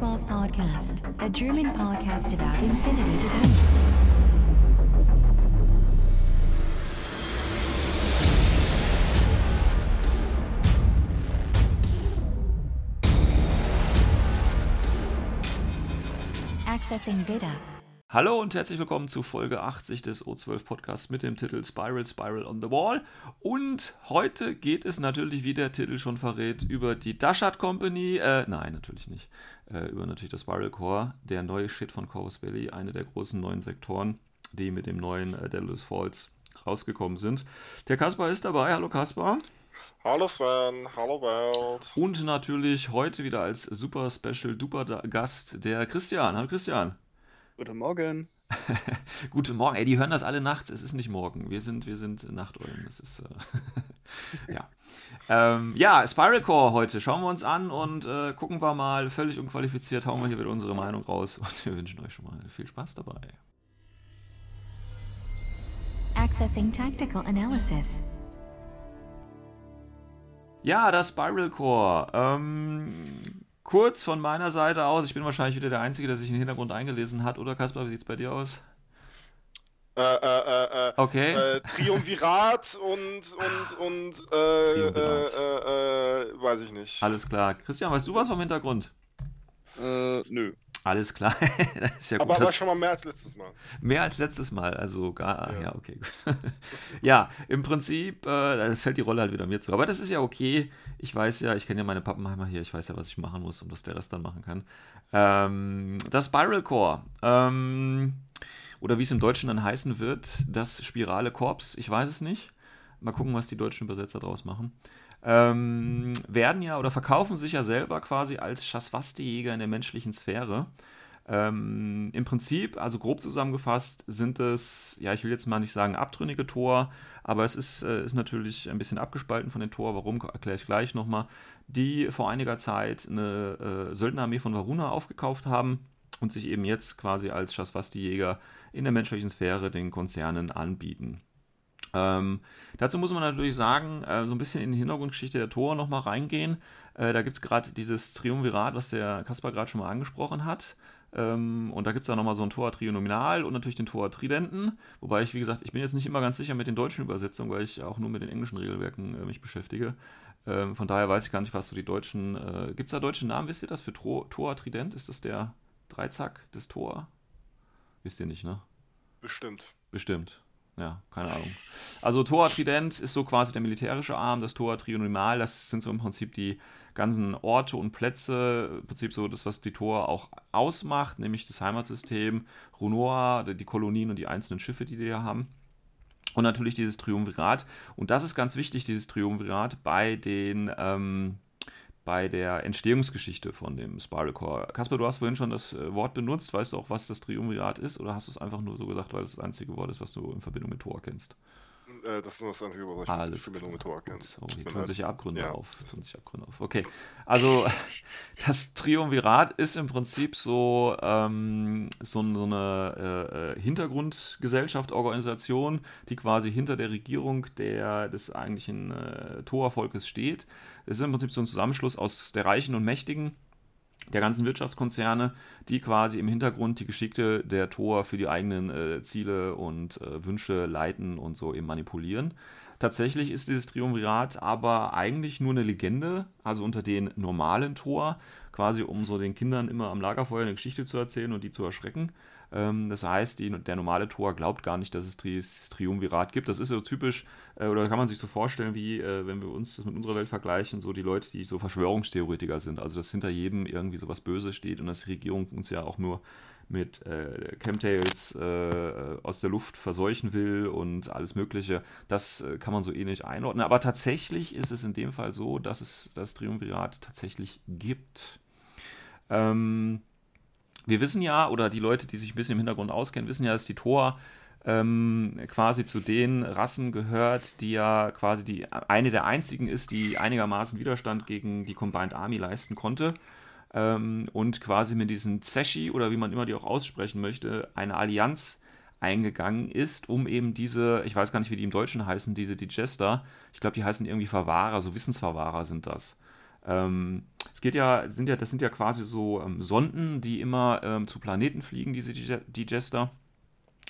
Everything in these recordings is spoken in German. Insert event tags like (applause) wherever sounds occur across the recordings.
Welcome to the O12 Podcast, a German podcast about infinity. Accessing data. Hallo und herzlich willkommen zu Folge 80 des O12 Podcasts mit dem Titel Spiral, Spiral on the Wall. Und heute geht es natürlich, wie der Titel schon verrät, über die Dashat Company. Äh, nein, natürlich nicht. Äh, über natürlich das Spiral Core, der neue Shit von Corvus Valley, eine der großen neuen Sektoren, die mit dem neuen äh, Daedalus Falls rausgekommen sind. Der Kaspar ist dabei. Hallo Kaspar. Hallo Sven, hallo Welt. Und natürlich heute wieder als super Special Duper Gast der Christian. Hallo Christian. Guten Morgen. (laughs) Guten Morgen. Ey, die hören das alle nachts. Es ist nicht morgen. Wir sind, wir sind Nachteulen. Das ist, äh (laughs) ja. Ähm, ja, Spiral Core heute. Schauen wir uns an und äh, gucken wir mal. Völlig unqualifiziert hauen wir hier wieder unsere Meinung raus. (laughs) Und wir wünschen euch schon mal viel Spaß dabei. Accessing Tactical Analysis. Ja, das Spiral Core. Ähm, kurz von meiner Seite aus, ich bin wahrscheinlich wieder der Einzige, der sich in den Hintergrund eingelesen hat, oder Kaspar, wie sieht es bei dir aus? Äh, äh, äh, äh, Okay. äh, Triumvirat und, und, und, äh, Triumvirat. äh, äh, äh, weiß ich nicht. Alles klar. Christian, weißt du was vom Hintergrund? Äh, nö. Alles klar. (laughs) das ist ja gut. aber, aber schon mal mehr als letztes Mal. Mehr als letztes Mal, also gar, ja, Ja. okay, gut. (laughs) ja, im Prinzip äh, fällt die Rolle halt wieder mir zu. Aber das ist ja okay. Ich weiß ja, ich kenne ja meine Pappenheimer hier, ich weiß ja, was ich machen muss, um dass der Rest dann machen kann. Ähm, das Spiral Core. Ähm, oder wie es im Deutschen dann heißen wird, das spirale Korps, ich weiß es nicht. Mal gucken, was die deutschen Übersetzer draus machen. Ähm, werden ja oder verkaufen sich ja selber quasi als Schaswasti-Jäger in der menschlichen Sphäre. Ähm, Im Prinzip, also grob zusammengefasst, sind es, ja, ich will jetzt mal nicht sagen abtrünnige Tor, aber es ist, äh, ist natürlich ein bisschen abgespalten von den Tor. Warum, erkläre ich gleich nochmal. Die vor einiger Zeit eine äh, Söldnerarmee von Varuna aufgekauft haben und sich eben jetzt quasi als Schaswasti-Jäger in der menschlichen Sphäre den Konzernen anbieten. Ähm, dazu muss man natürlich sagen, äh, so ein bisschen in die Hintergrundgeschichte der Tor nochmal reingehen. Äh, da gibt es gerade dieses Triumvirat, was der Kaspar gerade schon mal angesprochen hat. Ähm, und da gibt es dann nochmal so ein Tor Trinominal und natürlich den Tor Tridenten. Wobei ich, wie gesagt, ich bin jetzt nicht immer ganz sicher mit den deutschen Übersetzungen, weil ich auch nur mit den englischen Regelwerken äh, mich beschäftige. Ähm, von daher weiß ich gar nicht, was so die deutschen. Äh, gibt es da deutsche Namen, wisst ihr das? Für Tor, Tor Trident? Ist das der Dreizack des Tor? Wisst ihr nicht, ne? Bestimmt. Bestimmt. Ja, keine Ahnung. Also Tor Trident ist so quasi der militärische Arm, das Tor Trinomial, das sind so im Prinzip die ganzen Orte und Plätze, im Prinzip so das, was die Tor auch ausmacht, nämlich das Heimatsystem, Runoa, die Kolonien und die einzelnen Schiffe, die die hier haben. Und natürlich dieses Triumvirat. Und das ist ganz wichtig, dieses Triumvirat bei den ähm, bei der Entstehungsgeschichte von dem Spiral Core. Kasper, du hast vorhin schon das äh, Wort benutzt. Weißt du auch, was das Triumvirat ist? Oder hast du es einfach nur so gesagt, weil es das einzige Wort ist, was du in Verbindung mit Thor kennst? Äh, das ist nur das Einzige, was ich Alles Verbindung mit Tor kenne. Gut, So, hier mir tun sich Abgründe Ja. auf. Tun sich Abgründe auf. Okay, also (laughs) das Triumvirat ist im Prinzip so, ähm, so, so eine äh, äh, Hintergrundgesellschaft, Organisation, die quasi hinter der Regierung der, des eigentlichen äh, Toa-Volkes steht. Es ist im Prinzip so ein Zusammenschluss aus der Reichen und Mächtigen der ganzen Wirtschaftskonzerne, die quasi im Hintergrund die Geschickte der Tor für die eigenen äh, Ziele und äh, Wünsche leiten und so eben manipulieren. Tatsächlich ist dieses Triumvirat aber eigentlich nur eine Legende, also unter den normalen Tor, quasi um so den Kindern immer am Lagerfeuer eine Geschichte zu erzählen und die zu erschrecken. Ähm, das heißt, die, der normale Tor glaubt gar nicht, dass es dieses Triumvirat gibt. Das ist so typisch, äh, oder kann man sich so vorstellen, wie äh, wenn wir uns das mit unserer Welt vergleichen, so die Leute, die so Verschwörungstheoretiker sind. Also, dass hinter jedem irgendwie so was Böses steht und dass die Regierung uns ja auch nur mit äh, Chemtrails äh, aus der Luft verseuchen will und alles Mögliche. Das äh, kann man so ähnlich einordnen. Aber tatsächlich ist es in dem Fall so, dass es das Triumvirat tatsächlich gibt. Ähm, wir wissen ja, oder die Leute, die sich ein bisschen im Hintergrund auskennen, wissen ja, dass die Tor ähm, quasi zu den Rassen gehört, die ja quasi die eine der einzigen ist, die einigermaßen Widerstand gegen die Combined Army leisten konnte ähm, und quasi mit diesen Zeshi oder wie man immer die auch aussprechen möchte, eine Allianz eingegangen ist, um eben diese, ich weiß gar nicht, wie die im Deutschen heißen, diese Digester, ich glaube, die heißen irgendwie Verwahrer, so Wissensverwahrer sind das. Ähm, Es geht ja, sind ja, das sind ja quasi so ähm, Sonden, die immer ähm, zu Planeten fliegen, diese Digester.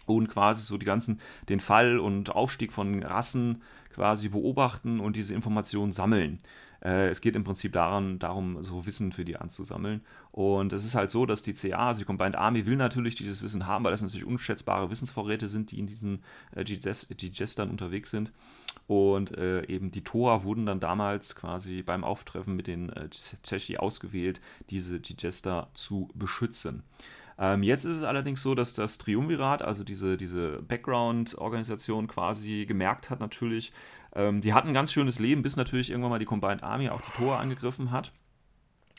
Und quasi so die ganzen, den Fall und Aufstieg von Rassen quasi beobachten und diese Informationen sammeln. Äh, es geht im Prinzip daran, darum, so Wissen für die anzusammeln. Und es ist halt so, dass die CA, also die Combined Army, will natürlich dieses Wissen haben, weil das natürlich unschätzbare Wissensvorräte sind, die in diesen äh, Digestern unterwegs sind. Und äh, eben die TOA wurden dann damals quasi beim Auftreffen mit den äh, Tschechi ausgewählt, diese Digester zu beschützen. Ähm, jetzt ist es allerdings so, dass das Triumvirat, also diese, diese Background-Organisation quasi gemerkt hat natürlich, ähm, die hatten ein ganz schönes Leben, bis natürlich irgendwann mal die Combined Army auch die Tore angegriffen hat.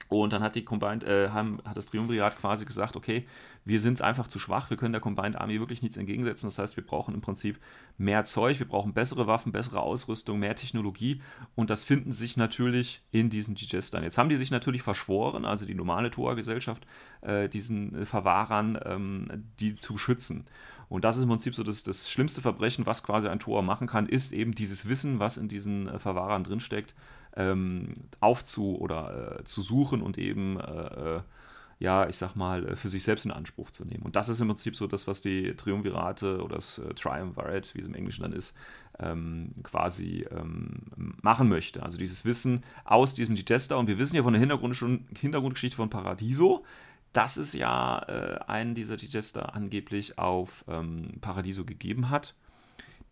Und dann hat die Combined, äh, haben, hat das Triumvirat quasi gesagt, okay, wir sind einfach zu schwach, wir können der Combined Army wirklich nichts entgegensetzen. Das heißt, wir brauchen im Prinzip mehr Zeug, wir brauchen bessere Waffen, bessere Ausrüstung, mehr Technologie und das finden sich natürlich in diesen Digestern. Jetzt haben die sich natürlich verschworen, also die normale Tor-Gesellschaft, äh, diesen äh, Verwahrern, ähm, die zu schützen. Und das ist im Prinzip so das, das schlimmste Verbrechen, was quasi ein Tor machen kann, ist eben dieses Wissen, was in diesen äh, Verwahrern drinsteckt, ähm, aufzu- oder äh, zu suchen und eben, äh, äh ja, ich sag mal, äh, für sich selbst in Anspruch zu nehmen. Und das ist im Prinzip so das, was die Triumvirate oder das äh, Triumvirate, wie es im Englischen dann ist, ähm, quasi ähm, machen möchte. Also dieses Wissen aus diesem Digester. Und wir wissen ja von der Hintergrund Hintergrundgeschichte von Paradiso, dass es ja äh, einen dieser Digester angeblich auf ähm, Paradiso gegeben hat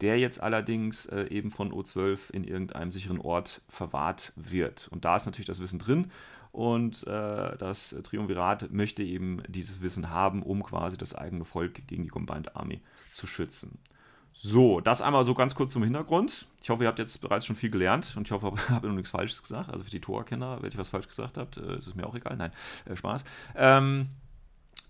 der jetzt allerdings äh, eben von O12 in irgendeinem sicheren Ort verwahrt wird. Und da ist natürlich das Wissen drin und äh, das Triumvirat möchte eben dieses Wissen haben, um quasi das eigene Volk gegen die Combined Army zu schützen. So, das einmal so ganz kurz zum Hintergrund. Ich hoffe, ihr habt jetzt bereits schon viel gelernt und ich hoffe, (laughs) ich habe noch nichts Falsches gesagt. Also für die Torerkenner, wenn ich was falsch gesagt habe, äh, ist es mir auch egal. Nein, äh, Spaß. Ähm,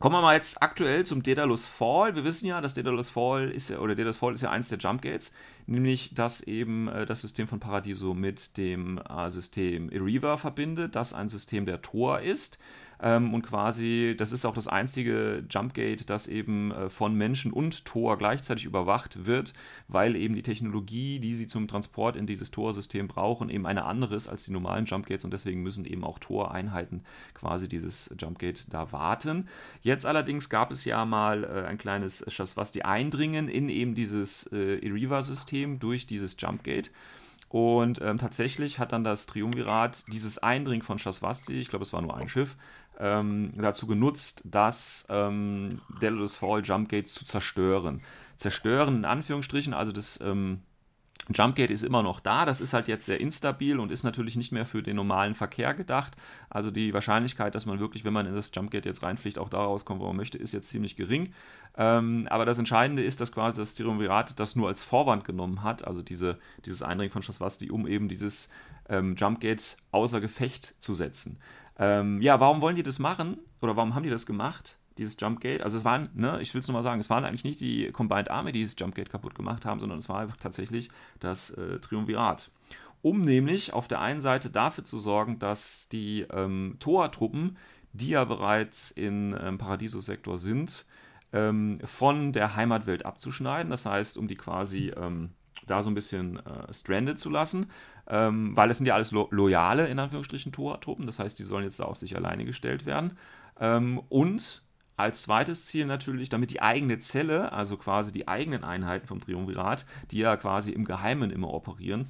Kommen wir mal jetzt aktuell zum Daedalus Fall. Wir wissen ja, dass Daedalus Fall ist ja, oder Daedalus Fall ist ja eins der Jump Gates, nämlich dass eben äh, das System von Paradiso mit dem äh, System Eriva verbindet, das ein System der Tor ist. Ähm, und quasi, das ist auch das einzige Jumpgate, das eben äh, von Menschen und Tor gleichzeitig überwacht wird, weil eben die Technologie, die sie zum Transport in dieses Tor-System brauchen, eben eine andere ist als die normalen Jumpgates und deswegen müssen eben auch Tor-Einheiten quasi dieses Jumpgate da warten. Jetzt allerdings gab es ja mal äh, ein kleines Schaswasti eindringen in eben dieses äh, Eriva-System durch dieses Jumpgate. Und ähm, tatsächlich hat dann das Triumvirat dieses Eindringen von Shaswasti, ich glaube, es war nur ein Schiff, ähm, dazu genutzt, das ähm, Daedalus Fall Jumpgates zu zerstören. Zerstören in Anführungsstrichen, also das ähm, Jumpgate ist immer noch da, das ist halt jetzt sehr instabil und ist natürlich nicht mehr für den normalen Verkehr gedacht. Also die Wahrscheinlichkeit, dass man wirklich, wenn man in das Jumpgate jetzt reinfliegt, auch da rauskommt, wo man möchte, ist jetzt ziemlich gering. Ähm, aber das Entscheidende ist, dass quasi das Triumvirat das nur als Vorwand genommen hat, also diese, dieses Eindringen von Schaswasti, um eben dieses ähm, Jumpgate außer Gefecht zu setzen. Ähm, ja, warum wollen die das machen? Oder warum haben die das gemacht? Dieses Jumpgate. Also es waren, ne, ich will es nochmal sagen, es waren eigentlich nicht die Combined Army, die dieses Jumpgate kaputt gemacht haben, sondern es war einfach tatsächlich das äh, Triumvirat. Um nämlich auf der einen Seite dafür zu sorgen, dass die ähm, Toa-Truppen, die ja bereits im ähm, Paradiso-Sektor sind, ähm, von der Heimatwelt abzuschneiden. Das heißt, um die quasi ähm, da so ein bisschen äh, stranded zu lassen ähm, weil es sind ja alles lo loyale, in Anführungsstrichen, Tor-Truppen. Das heißt, die sollen jetzt da auf sich alleine gestellt werden. Ähm, und als zweites Ziel natürlich, damit die eigene Zelle, also quasi die eigenen Einheiten vom Triumvirat, die ja quasi im Geheimen immer operieren,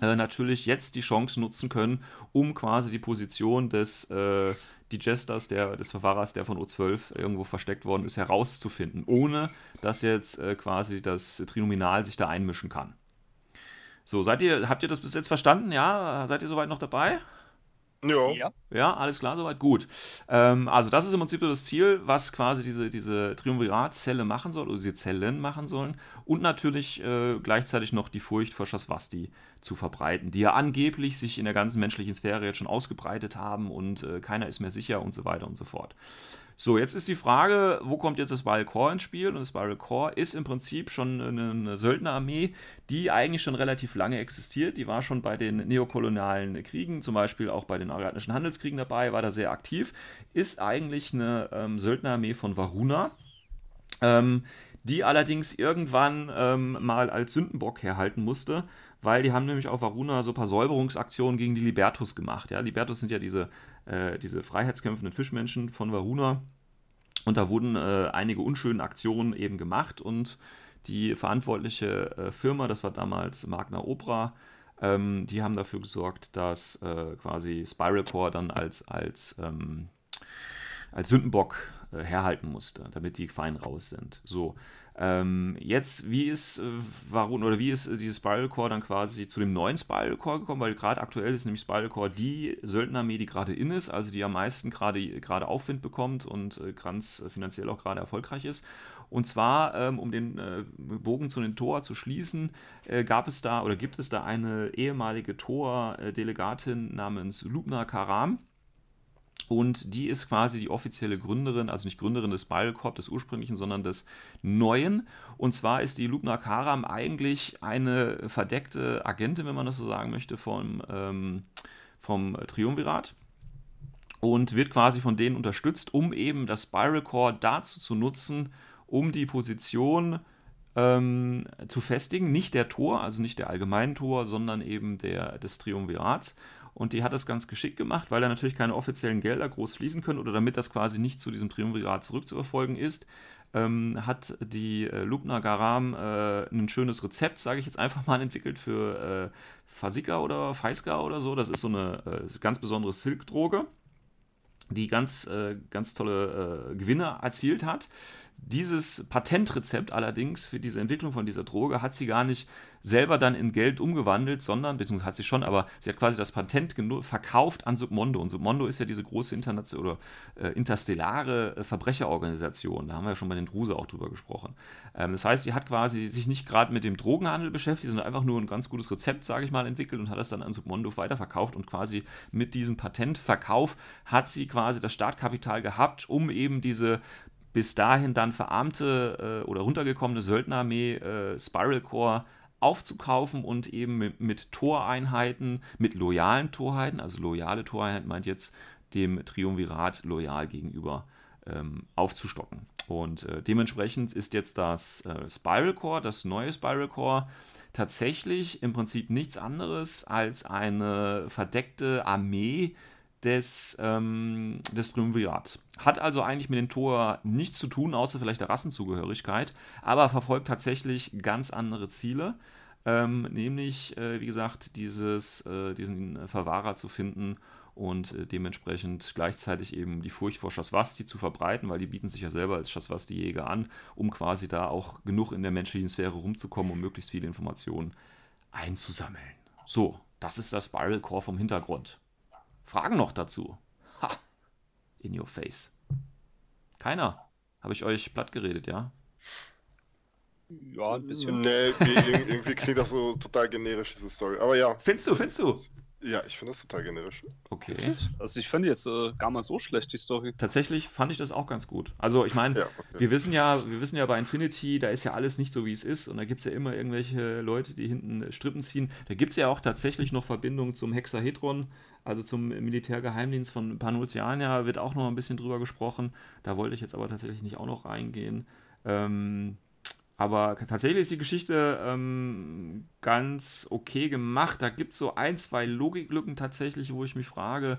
äh, natürlich jetzt die Chance nutzen können, um quasi die Position des äh, Digesters, der, des Verfahrers, der von O12 irgendwo versteckt worden ist, herauszufinden, ohne dass jetzt äh, quasi das Trinominal sich da einmischen kann. So, seid ihr, habt ihr das bis jetzt verstanden? Ja? Seid ihr soweit noch dabei? Ja. Ja. Ja, alles klar, soweit gut. Ähm, also, das ist im Prinzip das Ziel, was quasi diese, diese Triumviratzelle machen soll, oder diese Zellen machen sollen. Und natürlich äh, gleichzeitig noch die Furcht vor Shaswasti zu verbreiten, die ja angeblich sich in der ganzen menschlichen Sphäre jetzt schon ausgebreitet haben und äh, keiner ist mehr sicher und so weiter und so fort. So, jetzt ist die Frage, wo kommt jetzt das Spiral Core ins Spiel? Und das Spiral Core ist im Prinzip schon eine, Söldnerarmee, die eigentlich schon relativ lange existiert. Die war schon bei den neokolonialen Kriegen, zum Beispiel auch bei den ariadnischen Handelskriegen dabei, war da sehr aktiv. Ist eigentlich eine ähm, Söldnerarmee von Varuna. Ähm, die allerdings irgendwann ähm, mal als Sündenbock herhalten musste, weil die haben nämlich auf Varuna so ein paar Säuberungsaktionen gegen die Libertus gemacht. Ja, Libertus sind ja diese, äh, diese freiheitskämpfenden Fischmenschen von Varuna. Und da wurden äh, einige unschöne Aktionen eben gemacht und die verantwortliche äh, Firma, das war damals Magna Opera, ähm, die haben dafür gesorgt, dass äh, quasi Spiral Core dann als, als, ähm, als Sündenbock herhalten musste, damit die fein raus sind. So. Ähm, jetzt, wie ist äh, warum oder wie ist äh, dieses Spiral Core dann quasi zu dem neuen Spiral Core gekommen? Weil gerade aktuell ist nämlich Spiral Core die Söldnerarmee, die gerade in ist, also die am meisten gerade Aufwind bekommt und äh, ganz äh, finanziell auch gerade erfolgreich ist. Und zwar, ähm, um den äh, Bogen zu den Tor zu schließen, äh, gab es da oder gibt es da eine ehemalige Tor-Delegatin namens Lubna Karam und die ist quasi die offizielle Gründerin, also nicht Gründerin des Ballkorb, des ursprünglichen, sondern des neuen. Und zwar ist die Lubna Karam eigentlich eine verdeckte Agentin, wenn man das so sagen möchte, vom, ähm, vom Triumvirat. Und wird quasi von denen unterstützt, um eben das Spiral Core dazu zu nutzen, um die Position ähm, zu festigen. Nicht der Tor, also nicht der allgemeinen Tor, sondern eben der, des Triumvirats. Und die hat das ganz geschickt gemacht, weil da natürlich keine offiziellen Gelder groß fließen können oder damit das quasi nicht zu diesem Triumvirat zurückzuerfolgen ist, ähm, hat die äh, Lubna Garam äh, ein schönes Rezept, sage ich jetzt einfach mal, entwickelt für äh, Fasika oder Feiska oder so. Das ist so eine äh, ganz besondere Silkdroge, die ganz, äh, ganz tolle äh, Gewinne erzielt hat. Dieses Patentrezept allerdings für diese Entwicklung von dieser Droge hat sie gar nicht selber dann in Geld umgewandelt, sondern, beziehungsweise hat sie schon, aber sie hat quasi das Patent verkauft an Submondo. Und Submondo ist ja diese große internationale oder äh, interstellare äh, Verbrecherorganisation. Da haben wir ja schon bei den Druse auch drüber gesprochen. Ähm, das heißt, sie hat quasi sich nicht gerade mit dem Drogenhandel beschäftigt, sondern einfach nur ein ganz gutes Rezept, sage ich mal, entwickelt und hat das dann an Submondo weiterverkauft. Und quasi mit diesem Patentverkauf hat sie quasi das Startkapital gehabt, um eben diese bis dahin dann verarmte äh, oder runtergekommene Söldnerarmee äh, Spiral Core aufzukaufen und eben mit, mit Toreinheiten, mit loyalen Toreinheiten, also loyale Toreinheiten meint jetzt dem Triumvirat loyal gegenüber ähm, aufzustocken. Und äh, dementsprechend ist jetzt das äh, Spiral Core, das neue Spiral Core, tatsächlich im Prinzip nichts anderes als eine verdeckte Armee, des, ähm, des Triumvirats. Hat also eigentlich mit dem Tor nichts zu tun, außer vielleicht der Rassenzugehörigkeit, aber verfolgt tatsächlich ganz andere Ziele. Ähm, nämlich, äh, wie gesagt, dieses, äh, diesen Verwahrer zu finden und äh, dementsprechend gleichzeitig eben die Furcht vor Shaswasti zu verbreiten, weil die bieten sich ja selber als Shaswasti-Jäger an, um quasi da auch genug in der menschlichen Sphäre rumzukommen, um möglichst viele Informationen einzusammeln. So, das ist das Spiral Core vom Hintergrund. Fragen noch dazu? Ha! In your face. Keiner. Habe ich euch platt geredet, ja? Ja, ein bisschen. Nee, irgendwie klingt das so total generisch, diese Story. Aber ja. Findest du, findest du? Ja, ich finde das total generisch. Okay. Also ich fand jetzt äh, gar mal so schlecht die Story. Tatsächlich fand ich das auch ganz gut. Also ich meine, Ja, okay. wir wissen ja, wir wissen ja bei Infinity, da ist ja alles nicht so, wie es ist. Und da gibt es ja immer irgendwelche Leute, die hinten Strippen ziehen. Da gibt es ja auch tatsächlich noch Verbindungen zum Hexahedron, also zum Militärgeheimdienst von Panuziania, wird auch noch ein bisschen drüber gesprochen. Da wollte ich jetzt aber tatsächlich nicht auch noch reingehen. Ähm, aber tatsächlich ist die Geschichte ähm, ganz okay gemacht. Da gibt es so ein, zwei Logiklücken tatsächlich, wo ich mich frage,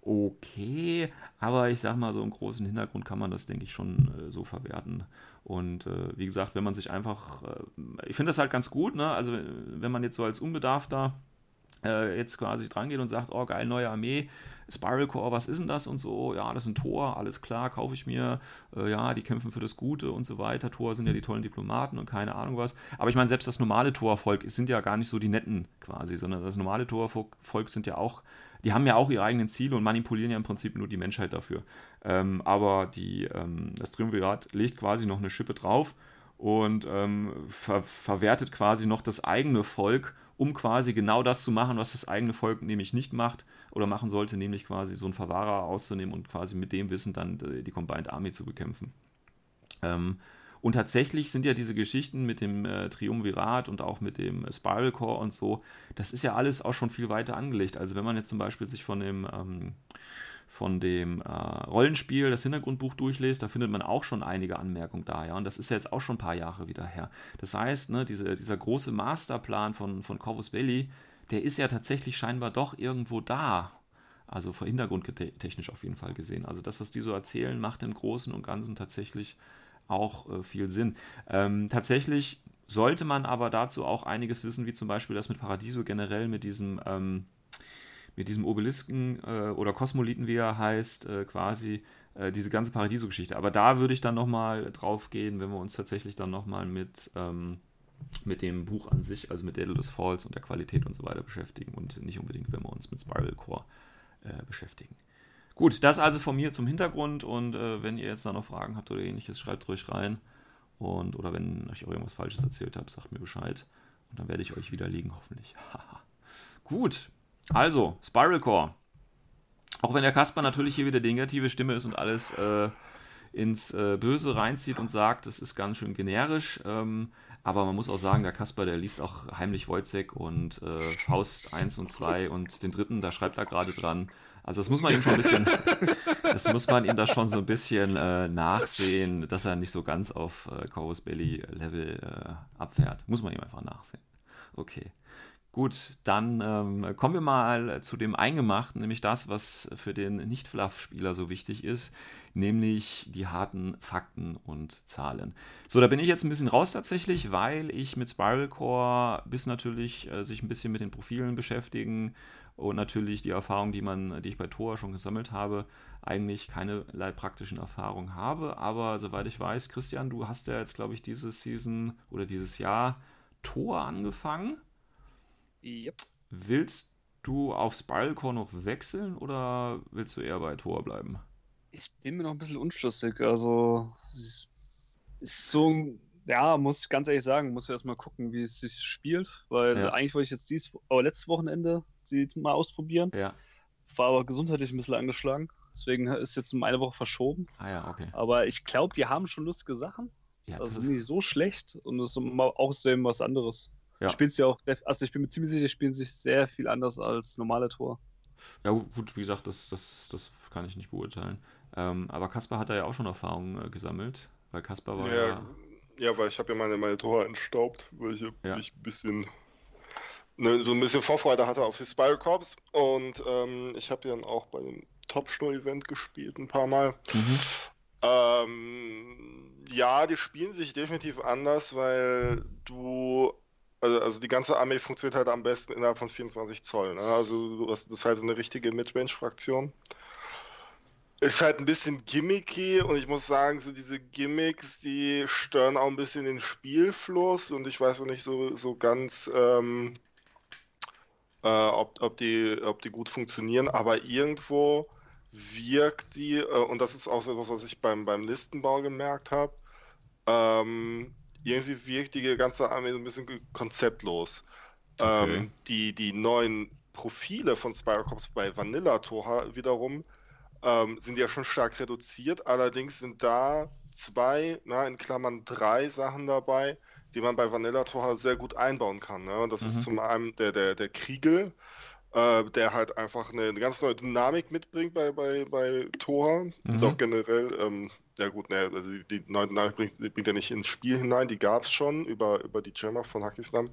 okay, aber ich sag mal, so im großen Hintergrund kann man das, denke ich, schon äh, so verwerten. Und äh, wie gesagt, wenn man sich einfach, äh, ich finde das halt ganz gut, ne? Also wenn man jetzt so als Unbedarfter äh, jetzt quasi dran geht und sagt, oh geil, neue Armee, Spiral Core, was ist denn das und so, ja, das ist ein Tor, alles klar, kaufe ich mir, äh, ja, die kämpfen für das Gute und so weiter, Tor sind ja die tollen Diplomaten und keine Ahnung was, aber ich meine, selbst das normale Torvolk sind ja gar nicht so die netten quasi, sondern das normale Torvolk sind ja auch, die haben ja auch ihre eigenen Ziele und manipulieren ja im Prinzip nur die Menschheit dafür, ähm, aber die, ähm, das Triumvirat legt quasi noch eine Schippe drauf und ähm, ver verwertet quasi noch das eigene Volk um quasi genau das zu machen, was das eigene Volk nämlich nicht macht oder machen sollte, nämlich quasi so einen Verwahrer auszunehmen und quasi mit dem Wissen dann die Combined Army zu bekämpfen. Ähm, und tatsächlich sind ja diese Geschichten mit dem äh, Triumvirat und auch mit dem Spiral Core und so, das ist ja alles auch schon viel weiter angelegt. Also wenn man jetzt zum Beispiel sich von dem, ähm, von dem äh, Rollenspiel, das Hintergrundbuch durchlest, da findet man auch schon einige Anmerkungen da, ja. Und das ist ja jetzt auch schon ein paar Jahre wieder her. Das heißt, ne, diese, dieser große Masterplan von, von Corvus Belli, der ist ja tatsächlich scheinbar doch irgendwo da. Also vor hintergrundtechnisch auf jeden Fall gesehen. Also das, was die so erzählen, macht im Großen und Ganzen tatsächlich auch äh, viel Sinn. Ähm, tatsächlich sollte man aber dazu auch einiges wissen, wie zum Beispiel das mit Paradiso generell, mit diesem, ähm, mit diesem Obelisken äh, oder Kosmoliten, wie er heißt, äh, quasi äh, diese ganze Paradiso-Geschichte. Aber da würde ich dann nochmal drauf gehen, wenn wir uns tatsächlich dann nochmal mit, ähm, mit dem Buch an sich, also mit Daedalus Falls und der Qualität und so weiter beschäftigen und nicht unbedingt, wenn wir uns mit Spiral Core äh, beschäftigen. Gut, das also von mir zum Hintergrund und äh, wenn ihr jetzt da noch Fragen habt oder ähnliches, schreibt ruhig rein. Und, oder wenn ich euch irgendwas Falsches erzählt habe, sagt mir Bescheid. Und dann werde ich euch widerlegen, hoffentlich. (laughs) Gut, also, Spiral Core. Auch wenn der Kasper natürlich hier wieder die negative Stimme ist und alles äh, ins äh, Böse reinzieht und sagt, es ist ganz schön generisch. Ähm, aber man muss auch sagen, der Kasper, der liest auch heimlich Wojcek und äh, Faust 1 und 2 und den dritten, da schreibt er gerade dran. Also das muss man ihm schon ein bisschen, (laughs) das muss man ihm da schon so ein bisschen äh, nachsehen, dass er nicht so ganz auf äh, Corvus Belly Level äh, abfährt. Muss man ihm einfach nachsehen. Okay. Gut, dann ähm, kommen wir mal zu dem Eingemachten, nämlich das, was für den Nicht-Fluff-Spieler so wichtig ist, nämlich die harten Fakten und Zahlen. So, da bin ich jetzt ein bisschen raus tatsächlich, weil ich mit Spiral Core bis natürlich äh, sich ein bisschen mit den Profilen beschäftigen und natürlich die Erfahrung, die man, die ich bei Tor schon gesammelt habe, eigentlich keinerlei praktischen Erfahrungen habe. Aber soweit ich weiß, Christian, du hast ja jetzt, glaube ich, diese Season oder dieses Jahr Tor angefangen. Yep. Willst du auf Spiralcore noch wechseln oder willst du eher bei Tor bleiben? Ich bin mir noch ein bisschen unschlüssig. Also, es ist so ja, muss ich ganz ehrlich sagen, muss ich erstmal gucken, wie es sich spielt, weil Ja. eigentlich wollte ich jetzt dies, aber letztes Wochenende sie mal ausprobieren. Ja. War aber gesundheitlich ein bisschen angeschlagen. Deswegen ist jetzt um eine Woche verschoben. Ah ja, okay. Aber ich glaube, die haben schon lustige Sachen. Ja, Das das ist nicht so schlecht und es ist mal außerdem was anderes. Ja. Spielt ja auch, also ich bin mir ziemlich sicher, spielen sich sehr viel anders als normale Tor. ja gut, wie gesagt, das, das, das kann ich nicht beurteilen. Ähm, aber Kaspar hat da ja auch schon Erfahrungen äh, gesammelt, weil Kaspar war ja, Ja, ja, weil ich habe ja meine, meine Tore entstaubt, weil ich, Ja. ich ein bisschen ne, so ein bisschen Vorfreude hatte auf die Spiral Corps und ähm, ich habe dann auch bei dem Top Event gespielt ein paar Mal. Mhm. Ähm, ja, die spielen sich definitiv anders, weil du, also, also die ganze Armee funktioniert halt am besten innerhalb von 24 Zoll. Ne? Also du hast, das ist halt so eine richtige Midrange-Fraktion. Ist halt ein bisschen gimmicky und ich muss sagen, so diese Gimmicks, die stören auch ein bisschen den Spielfluss und ich weiß auch nicht so, so ganz, ähm, äh, ob, ob die, ob die gut funktionieren, aber irgendwo wirkt die, äh, und das ist auch so etwas, was ich beim, beim Listenbau gemerkt habe, ähm, irgendwie wirkt die ganze Armee so ein bisschen konzeptlos. Okay. Ähm, die, die neuen Profile von Spyrocops bei Vanilla Toha wiederum ähm, sind ja schon stark reduziert, allerdings sind da zwei, na, in Klammern drei Sachen dabei, die man bei Vanilla Toha sehr gut einbauen kann. Ne? Und das Mhm. ist zum einen der, der, der Kriegel, äh, der halt einfach eine, eine ganz neue Dynamik mitbringt bei, bei, bei Toha und Mhm. auch generell, ähm, ja gut, ne, also die, neue Dynamik bringt, bringt er nicht ins Spiel hinein, die gab es schon über, über die Gemma von Hakislam.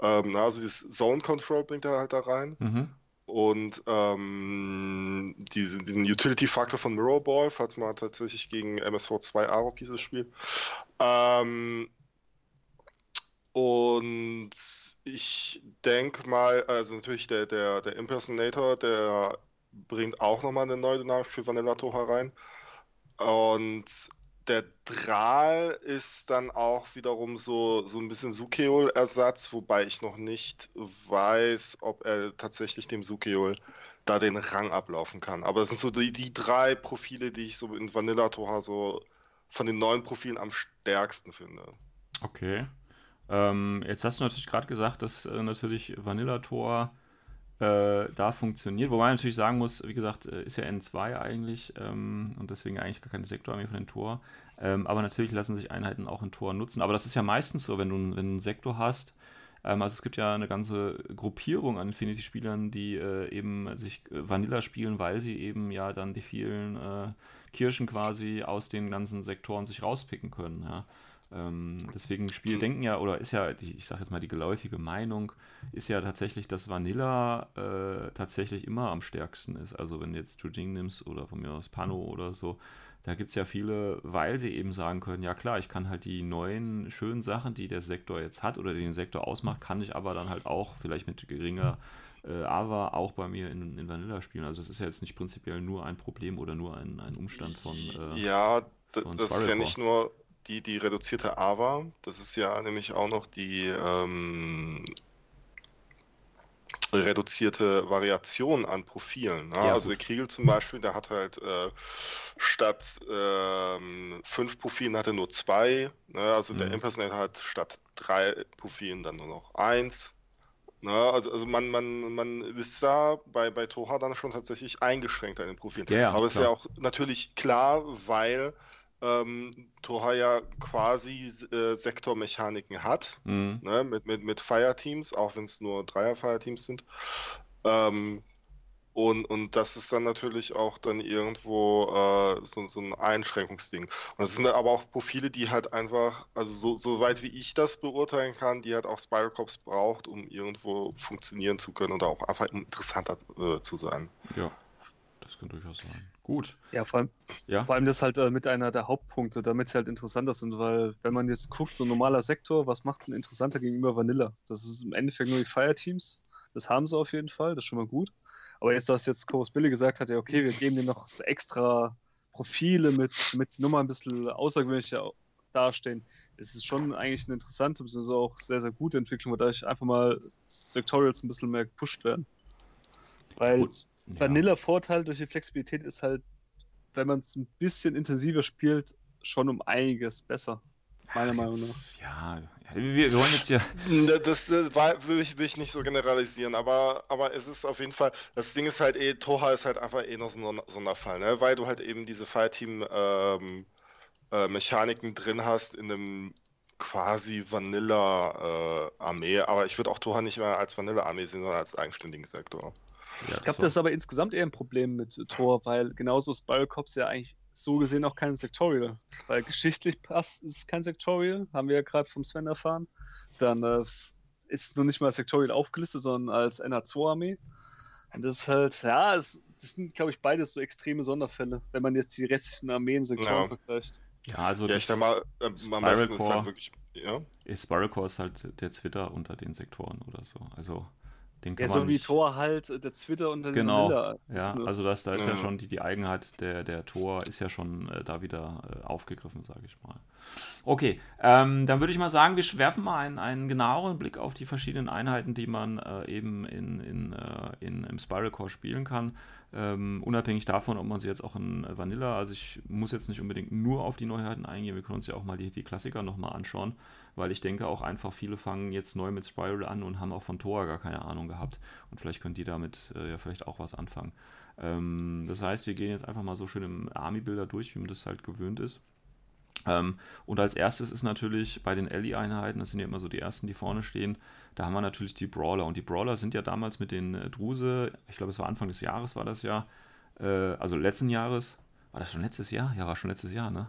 Ähm, also dieses Zone Control bringt er halt da rein. Mhm. Und ähm, diese, diesen Utility-Faktor von Mirror Ball, falls man tatsächlich gegen MSV2 Arok dieses Spiel. Ähm, und ich denke mal, also natürlich der, der, der Impersonator, der bringt auch nochmal eine neue Dynamik für Vanilla Toha rein. Und der Drahl ist dann auch wiederum so, so ein bisschen Sukeol-Ersatz, wobei ich noch nicht weiß, ob er tatsächlich dem Sukeol da den Rang ablaufen kann. Aber es sind so die, die drei Profile, die ich so in Vanilla Toha so von den neuen Profilen am stärksten finde. Okay. Ähm, jetzt hast du natürlich gerade gesagt, dass äh, natürlich Vanilla Tor äh, da funktioniert. Wobei man natürlich sagen muss, wie gesagt, äh, ist ja N2 eigentlich ähm, und deswegen eigentlich gar keine Sektorarmee von den Tor. Ähm, aber natürlich lassen sich Einheiten auch in Tor nutzen. Aber das ist ja meistens so, wenn du, wenn du einen Sektor hast, Ähm, also es gibt ja eine ganze Gruppierung an Infinity-Spielern, die äh, eben sich äh, Vanilla spielen, weil sie eben ja dann die vielen äh, Kirschen quasi aus den ganzen Sektoren sich rauspicken können. Ja. Ähm, deswegen Spiel denken ja, oder ist ja, ich sage jetzt mal, die geläufige Meinung ist ja tatsächlich, dass Vanilla äh, tatsächlich immer am stärksten ist. Also wenn du jetzt Jujing nimmst oder von mir aus Pano oder so, da gibt es ja viele, weil sie eben sagen können, ja klar, ich kann halt die neuen schönen Sachen, die der Sektor jetzt hat oder die den Sektor ausmacht, kann ich aber dann halt auch vielleicht mit geringer äh, Ava auch bei mir in, in Vanilla spielen. Also das ist ja jetzt nicht prinzipiell nur ein Problem oder nur ein, ein Umstand von äh, Ja, von das ist ja nicht nur die, die reduzierte Ava, das ist ja nämlich auch noch die ähm, reduzierte Variation an Profilen. Ne? Ja, also der Kriegel zum Beispiel, der hat halt äh, statt ähm, fünf Profilen hatte nur zwei. Ne? Also mhm. der Impersonator hat statt drei Profilen dann nur noch eins. Ne? Also, also man, man, man ist da bei, bei Toha dann schon tatsächlich eingeschränkt an den Profilen. Ja, Aber es ist ja auch natürlich klar, weil ähm, Toha ja quasi äh, Sektormechaniken hat, mhm. ne, mit, mit, mit Fireteams, auch wenn es nur Dreier-Fireteams sind. Ähm, und, und das ist dann natürlich auch dann irgendwo äh, so, so ein Einschränkungsding. Und das sind aber auch Profile, die halt einfach, also so, so weit wie ich das beurteilen kann, die halt auch Spiral Cops braucht, um irgendwo funktionieren zu können und auch einfach interessanter äh, zu sein. Ja, das kann durchaus sein. Gut. Ja, vor allem, ja? Vor allem das halt äh, mit einer der Hauptpunkte, damit sie halt interessanter sind, weil wenn man jetzt guckt, so ein normaler Sektor, was macht ein interessanter gegenüber Vanilla? Das ist im Endeffekt nur die Fireteams. Das haben sie auf jeden Fall, das ist schon mal gut. Aber jetzt, dass jetzt Chorus Billy gesagt hat, ja, okay, wir geben dir noch so extra Profile mit, mit nochmal ein bisschen außergewöhnlicher dastehen, es ist schon eigentlich eine interessante, beziehungsweise auch sehr, sehr gute Entwicklung, weil da einfach mal Sectorials ein bisschen mehr gepusht werden. Weil Gut. Vanilla-Vorteil durch die Flexibilität ist halt, wenn man es ein bisschen intensiver spielt, schon um einiges besser. Meiner Meinung nach. Ja, wir, wir wollen jetzt hier. (laughs) Das, das war, will, ich, will ich nicht so generalisieren, aber, aber es ist auf jeden Fall, das Ding ist halt eh, Toha ist halt einfach eh noch so ein Sonderfall, ne? weil du halt eben diese Fireteam-Mechaniken ähm, äh, drin hast in einem quasi Vanilla-Armee, äh, aber ich würde auch Toha nicht mehr als Vanilla-Armee sehen, sondern als eigenständigen Sektor. Ja, ich glaube, so. das ist aber insgesamt eher ein Problem mit Tor, weil genauso ist Biocops ja eigentlich so gesehen auch kein Sektorial. Weil geschichtlich passt ist es kein Sektorial, haben wir ja gerade vom Sven erfahren. Dann äh, ist es noch nicht mal Sektorial aufgelistet, sondern als NH2-Armee. Und das ist halt, ja, es, das sind, glaube ich, beides so extreme Sonderfälle, wenn man jetzt die restlichen Armeen Sektorial ja. vergleicht. Ja, also ja, ich sag mal, äh, am meisten ist halt wirklich, ja. Spiral Core ist halt der Twitter unter den Sektoren oder so. Also den kann ja, so wie nicht... Tor halt äh, der Twitter und der genau. Vanilla. Ja, also das, da ist ja, ja schon die, die Eigenheit der, der Tor ist ja schon äh, da wieder äh, aufgegriffen, sage ich mal. Okay, ähm, dann würde ich mal sagen, wir werfen mal einen, einen genaueren Blick auf die verschiedenen Einheiten, die man äh, eben in, in, äh, in, im Spiral Core spielen kann. Ähm, unabhängig davon, ob man sie jetzt auch in Vanilla, also ich muss jetzt nicht unbedingt nur auf die Neuheiten eingehen, wir können uns ja auch mal die, die Klassiker nochmal anschauen weil ich denke auch einfach, viele fangen jetzt neu mit Spiral an und haben auch von Tor gar keine Ahnung gehabt. Und vielleicht können die damit äh, ja vielleicht auch was anfangen. Ähm, das heißt, wir gehen jetzt einfach mal so schön im Army-Bilder durch, wie man das halt gewöhnt ist. Ähm, und als erstes ist natürlich bei den Ellie-Einheiten, das sind ja immer so die ersten, die vorne stehen, da haben wir natürlich die Brawler. Und die Brawler sind ja damals mit den äh, Druse, ich glaube, es war Anfang des Jahres, war das ja, äh, also letzten Jahres, war das schon letztes Jahr? Ja, war schon letztes Jahr, ne?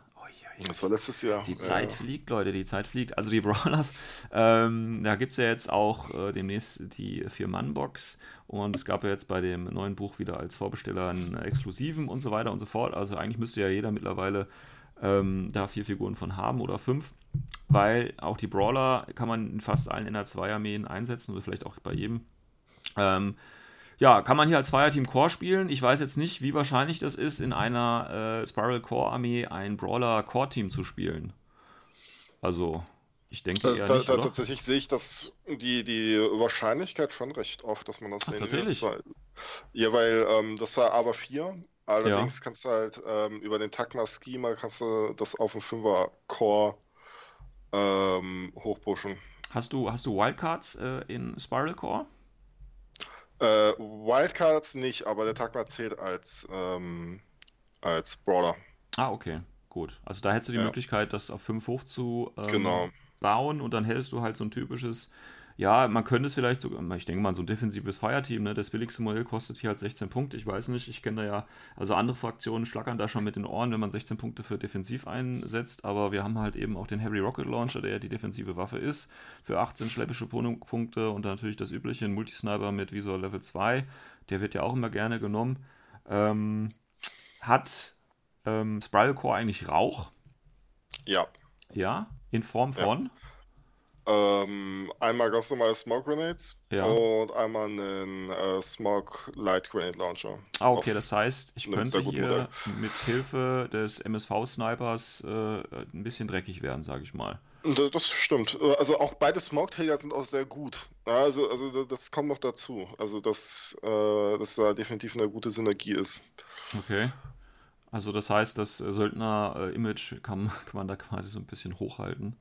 Das war letztes Jahr. Die Zeit ja. fliegt, Leute, die Zeit fliegt. Also die Brawlers, (laughs) ähm, da gibt es ja jetzt auch äh, demnächst die Vier-Mann-Box und es gab ja jetzt bei dem neuen Buch wieder als Vorbesteller einen Exklusiven und so weiter und so fort. Also eigentlich müsste ja jeder mittlerweile ähm, da vier Figuren von haben oder fünf, weil auch die Brawler kann man in fast allen NR2-Armeen einsetzen oder vielleicht auch bei jedem. Ähm, ja, kann man hier als Fireteam Core spielen. Ich weiß jetzt nicht, wie wahrscheinlich das ist, in einer äh, Spiral Core Armee ein Brawler Core Team zu spielen. Also, ich denke eher da, nicht, da, Tatsächlich sehe ich das, die, die Wahrscheinlichkeit schon recht oft, dass man das Ach, sehen tatsächlich? wird. Weil, ja, weil ähm, das war aber 4. Allerdings ja. kannst du halt ähm, über den Tagma Schema kannst du das auf dem 5er Core ähm, hochpushen. Hast du, hast du Wildcards äh, in Spiral Core? Äh, Wildcards nicht, aber der Tagma zählt als, ähm, als Brawler. Ah, okay, gut. Also da hättest du die ja. Möglichkeit, das auf 5 hoch zu ähm, genau. bauen und dann hältst du halt so ein typisches Ja, man könnte es vielleicht sogar, ich denke mal, so ein defensives Fireteam, ne? Das billigste Modell kostet hier halt 16 Punkte. Ich weiß nicht, ich kenne da ja, also andere Fraktionen schlackern da schon mit den Ohren, wenn man 16 Punkte für defensiv einsetzt, aber wir haben halt eben auch den Heavy Rocket Launcher, der ja die defensive Waffe ist, für 18 schleppische Punkte und dann natürlich das übliche, ein Multisniper mit Visor Level 2, der wird ja auch immer gerne genommen. Ähm, hat ähm, Spiral Core eigentlich Rauch? Ja. Ja, in Form von? Ja. Ähm, einmal ganz normale Smoke Grenades ja. und einmal einen äh, Smoke Light Grenade Launcher. Ah, okay, das heißt, ich könnte hier Modell. mit Hilfe des MSV-Snipers äh, ein bisschen dreckig werden, sage ich mal. Das stimmt. Also auch beide Smoke-Träger sind auch sehr gut. Also, also das kommt noch dazu. Also dass, äh, dass da definitiv eine gute Synergie ist. Okay. Also das heißt, das Söldner-Image kann, (laughs) kann man da quasi so ein bisschen hochhalten.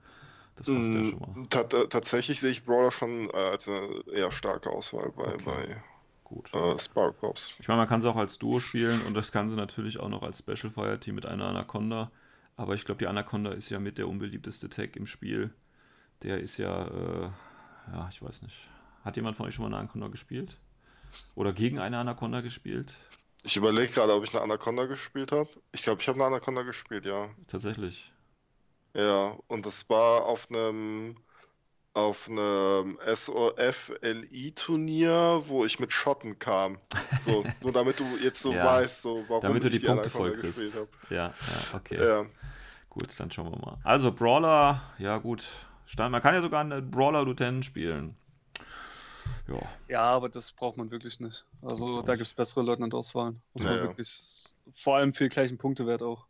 Das passt ja mm, schon mal. tatsächlich sehe ich Brawler schon äh, als eine eher starke Auswahl bei, okay. bei Gut. Äh, Spark Corps. Ich meine, man kann es auch als Duo spielen und das Ganze natürlich auch noch als Special Fire Team mit einer Anaconda. Aber ich glaube, die Anaconda ist ja mit der unbeliebteste Tag im Spiel. Der ist ja, äh, ja, ich weiß nicht. Hat jemand von euch schon mal eine Anaconda gespielt? Oder gegen eine Anaconda gespielt? Ich überlege gerade, ob ich eine Anaconda gespielt habe. Ich glaube, ich habe eine Anaconda gespielt, ja. Tatsächlich. Ja, und das war auf einem auf einem SOF-LI-Turnier, wo ich mit Schotten kam. So, (laughs) nur damit du jetzt so ja, weißt, so, warum damit du die, die Punkte voll kriegst. Ja, ja, okay. Ja. Gut, dann schauen wir mal. Also Brawler, ja gut. Man kann ja sogar einen Brawler Lieutenant spielen. Ja. ja, aber das braucht man wirklich nicht. Also da gibt es bessere Leutnant-Auswahlen. Muss ja, man wirklich. Vor allem für den gleichen Punktewert auch.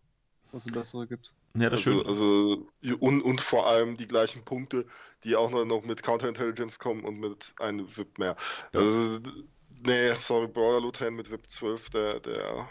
Was es bessere gibt. Ja, das also, also und, und vor allem die gleichen Punkte, die auch noch mit Counterintelligence kommen und mit einem VIP mehr. Ja. Also, nee, sorry, Brawler Lieutenant mit VIP 12, der, der.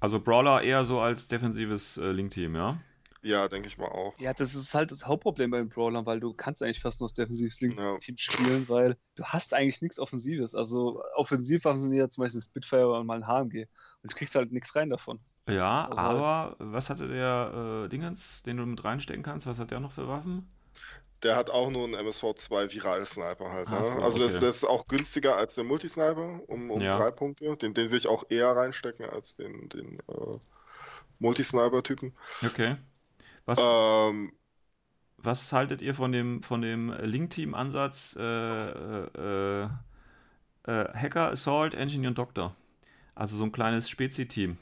Also Brawler eher so als defensives äh, Link-Team, ja? Ja, denke ich mal auch. Ja, das ist halt das Hauptproblem beim Brawler, weil du kannst eigentlich fast nur das defensives Link-Team ja. spielen, weil du hast eigentlich nichts Offensives. Also offensiv sind ja zum Beispiel ein Spitfire und mal ein HMG. Und du kriegst halt nichts rein davon. Ja, also aber was hatte der äh, Dingens, den du mit reinstecken kannst? Was hat der noch für Waffen? Der hat auch nur einen MSV2 Viral-Sniper halt. Ne? So, also okay. das, das, ist auch günstiger als der Multisniper um, um ja. drei Punkte. Den, den will ich auch eher reinstecken als den, den äh, Multisniper-Typen. Okay. Was, ähm, was haltet ihr von dem, von dem Link-Team-Ansatz äh, äh, äh, äh Hacker, Assault, Engineer und Doktor? Also so ein kleines Spezi-Team.